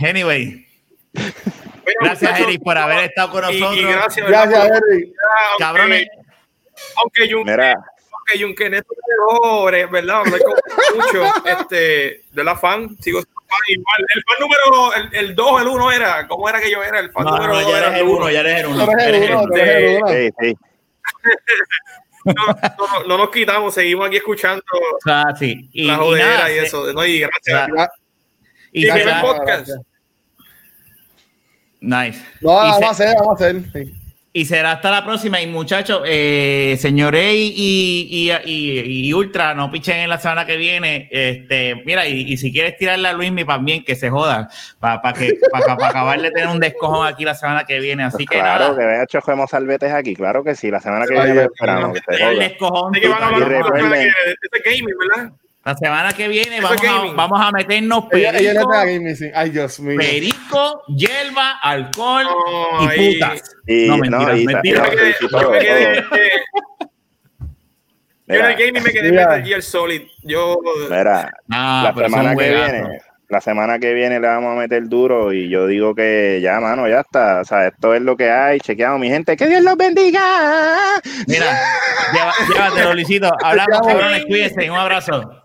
S3: Anyway,
S5: Mira,
S3: gracias, Eric, por haber estado con
S5: y- y
S3: nosotros.
S5: gracias.
S2: Gracias, Eric.
S5: aunque-
S3: Cabrones.
S5: Aunque
S1: Mira,
S5: aunque Junquenet no ¿verdad? Hablar con mucho, este, de la fan, sigo igual. El fan número, el, el 2, el 1 era, ¿cómo era que yo era? El fan
S3: No,
S5: número
S3: no,
S5: 2
S3: ya
S5: era
S3: eres el uno, ya eres el uno.
S2: Tú eres el
S3: Eres el
S2: uno,
S3: uno.
S2: tú eres el uno.
S1: sí, sí.
S5: No, no, no, no nos quitamos, seguimos aquí escuchando
S3: Ah, sí. Y,
S5: la
S3: y
S5: jodera
S3: nada,
S5: y, eso. No, y gracias.
S3: Gra- y
S5: Y
S2: Gracias.
S5: podcast.
S3: Nice.
S2: No,
S3: y,
S2: vamos a hacer, vamos a hacer. sí.
S3: Y será hasta la próxima. Y muchachos, eh, señor Ey y, y, y- y Ultra, no pichen en la semana que viene. Este, mira, y, y si quieres tirarle a Luismi también, que se joda, para que para acabar de tener un descojón aquí la semana que viene. Así que
S1: Claro,
S3: nada,
S1: que vean chojemos salvetes aquí, claro que sí, la semana que
S2: Ay,
S1: viene esperamos, que se
S3: el descojón.
S5: Que van a hablar de este gaming, ¿verdad?
S3: La semana que viene vamos a, vamos a meternos
S2: Ella, ella no
S3: perico,
S2: está gaming, sí. Ay, Dios mío.
S3: perico, hierba, alcohol y putas.
S1: Y,
S3: No,
S1: no,
S3: mentira,
S1: y,
S3: mentira.
S5: Yo
S1: no,
S5: yo me quedé, yo en el gaming me quedé en. Metal Gear Solid. Yo,
S1: mira,
S3: Ah,
S1: la semana que viene, la semana que viene le vamos a meter duro y yo digo que ya, mano, ya está. O sea, esto es lo que hay. Chequeamos, mi gente. Que Dios los bendiga.
S3: Mira, llévatelo, Luisito. Hablamos, cabrones, cuídense. Un abrazo.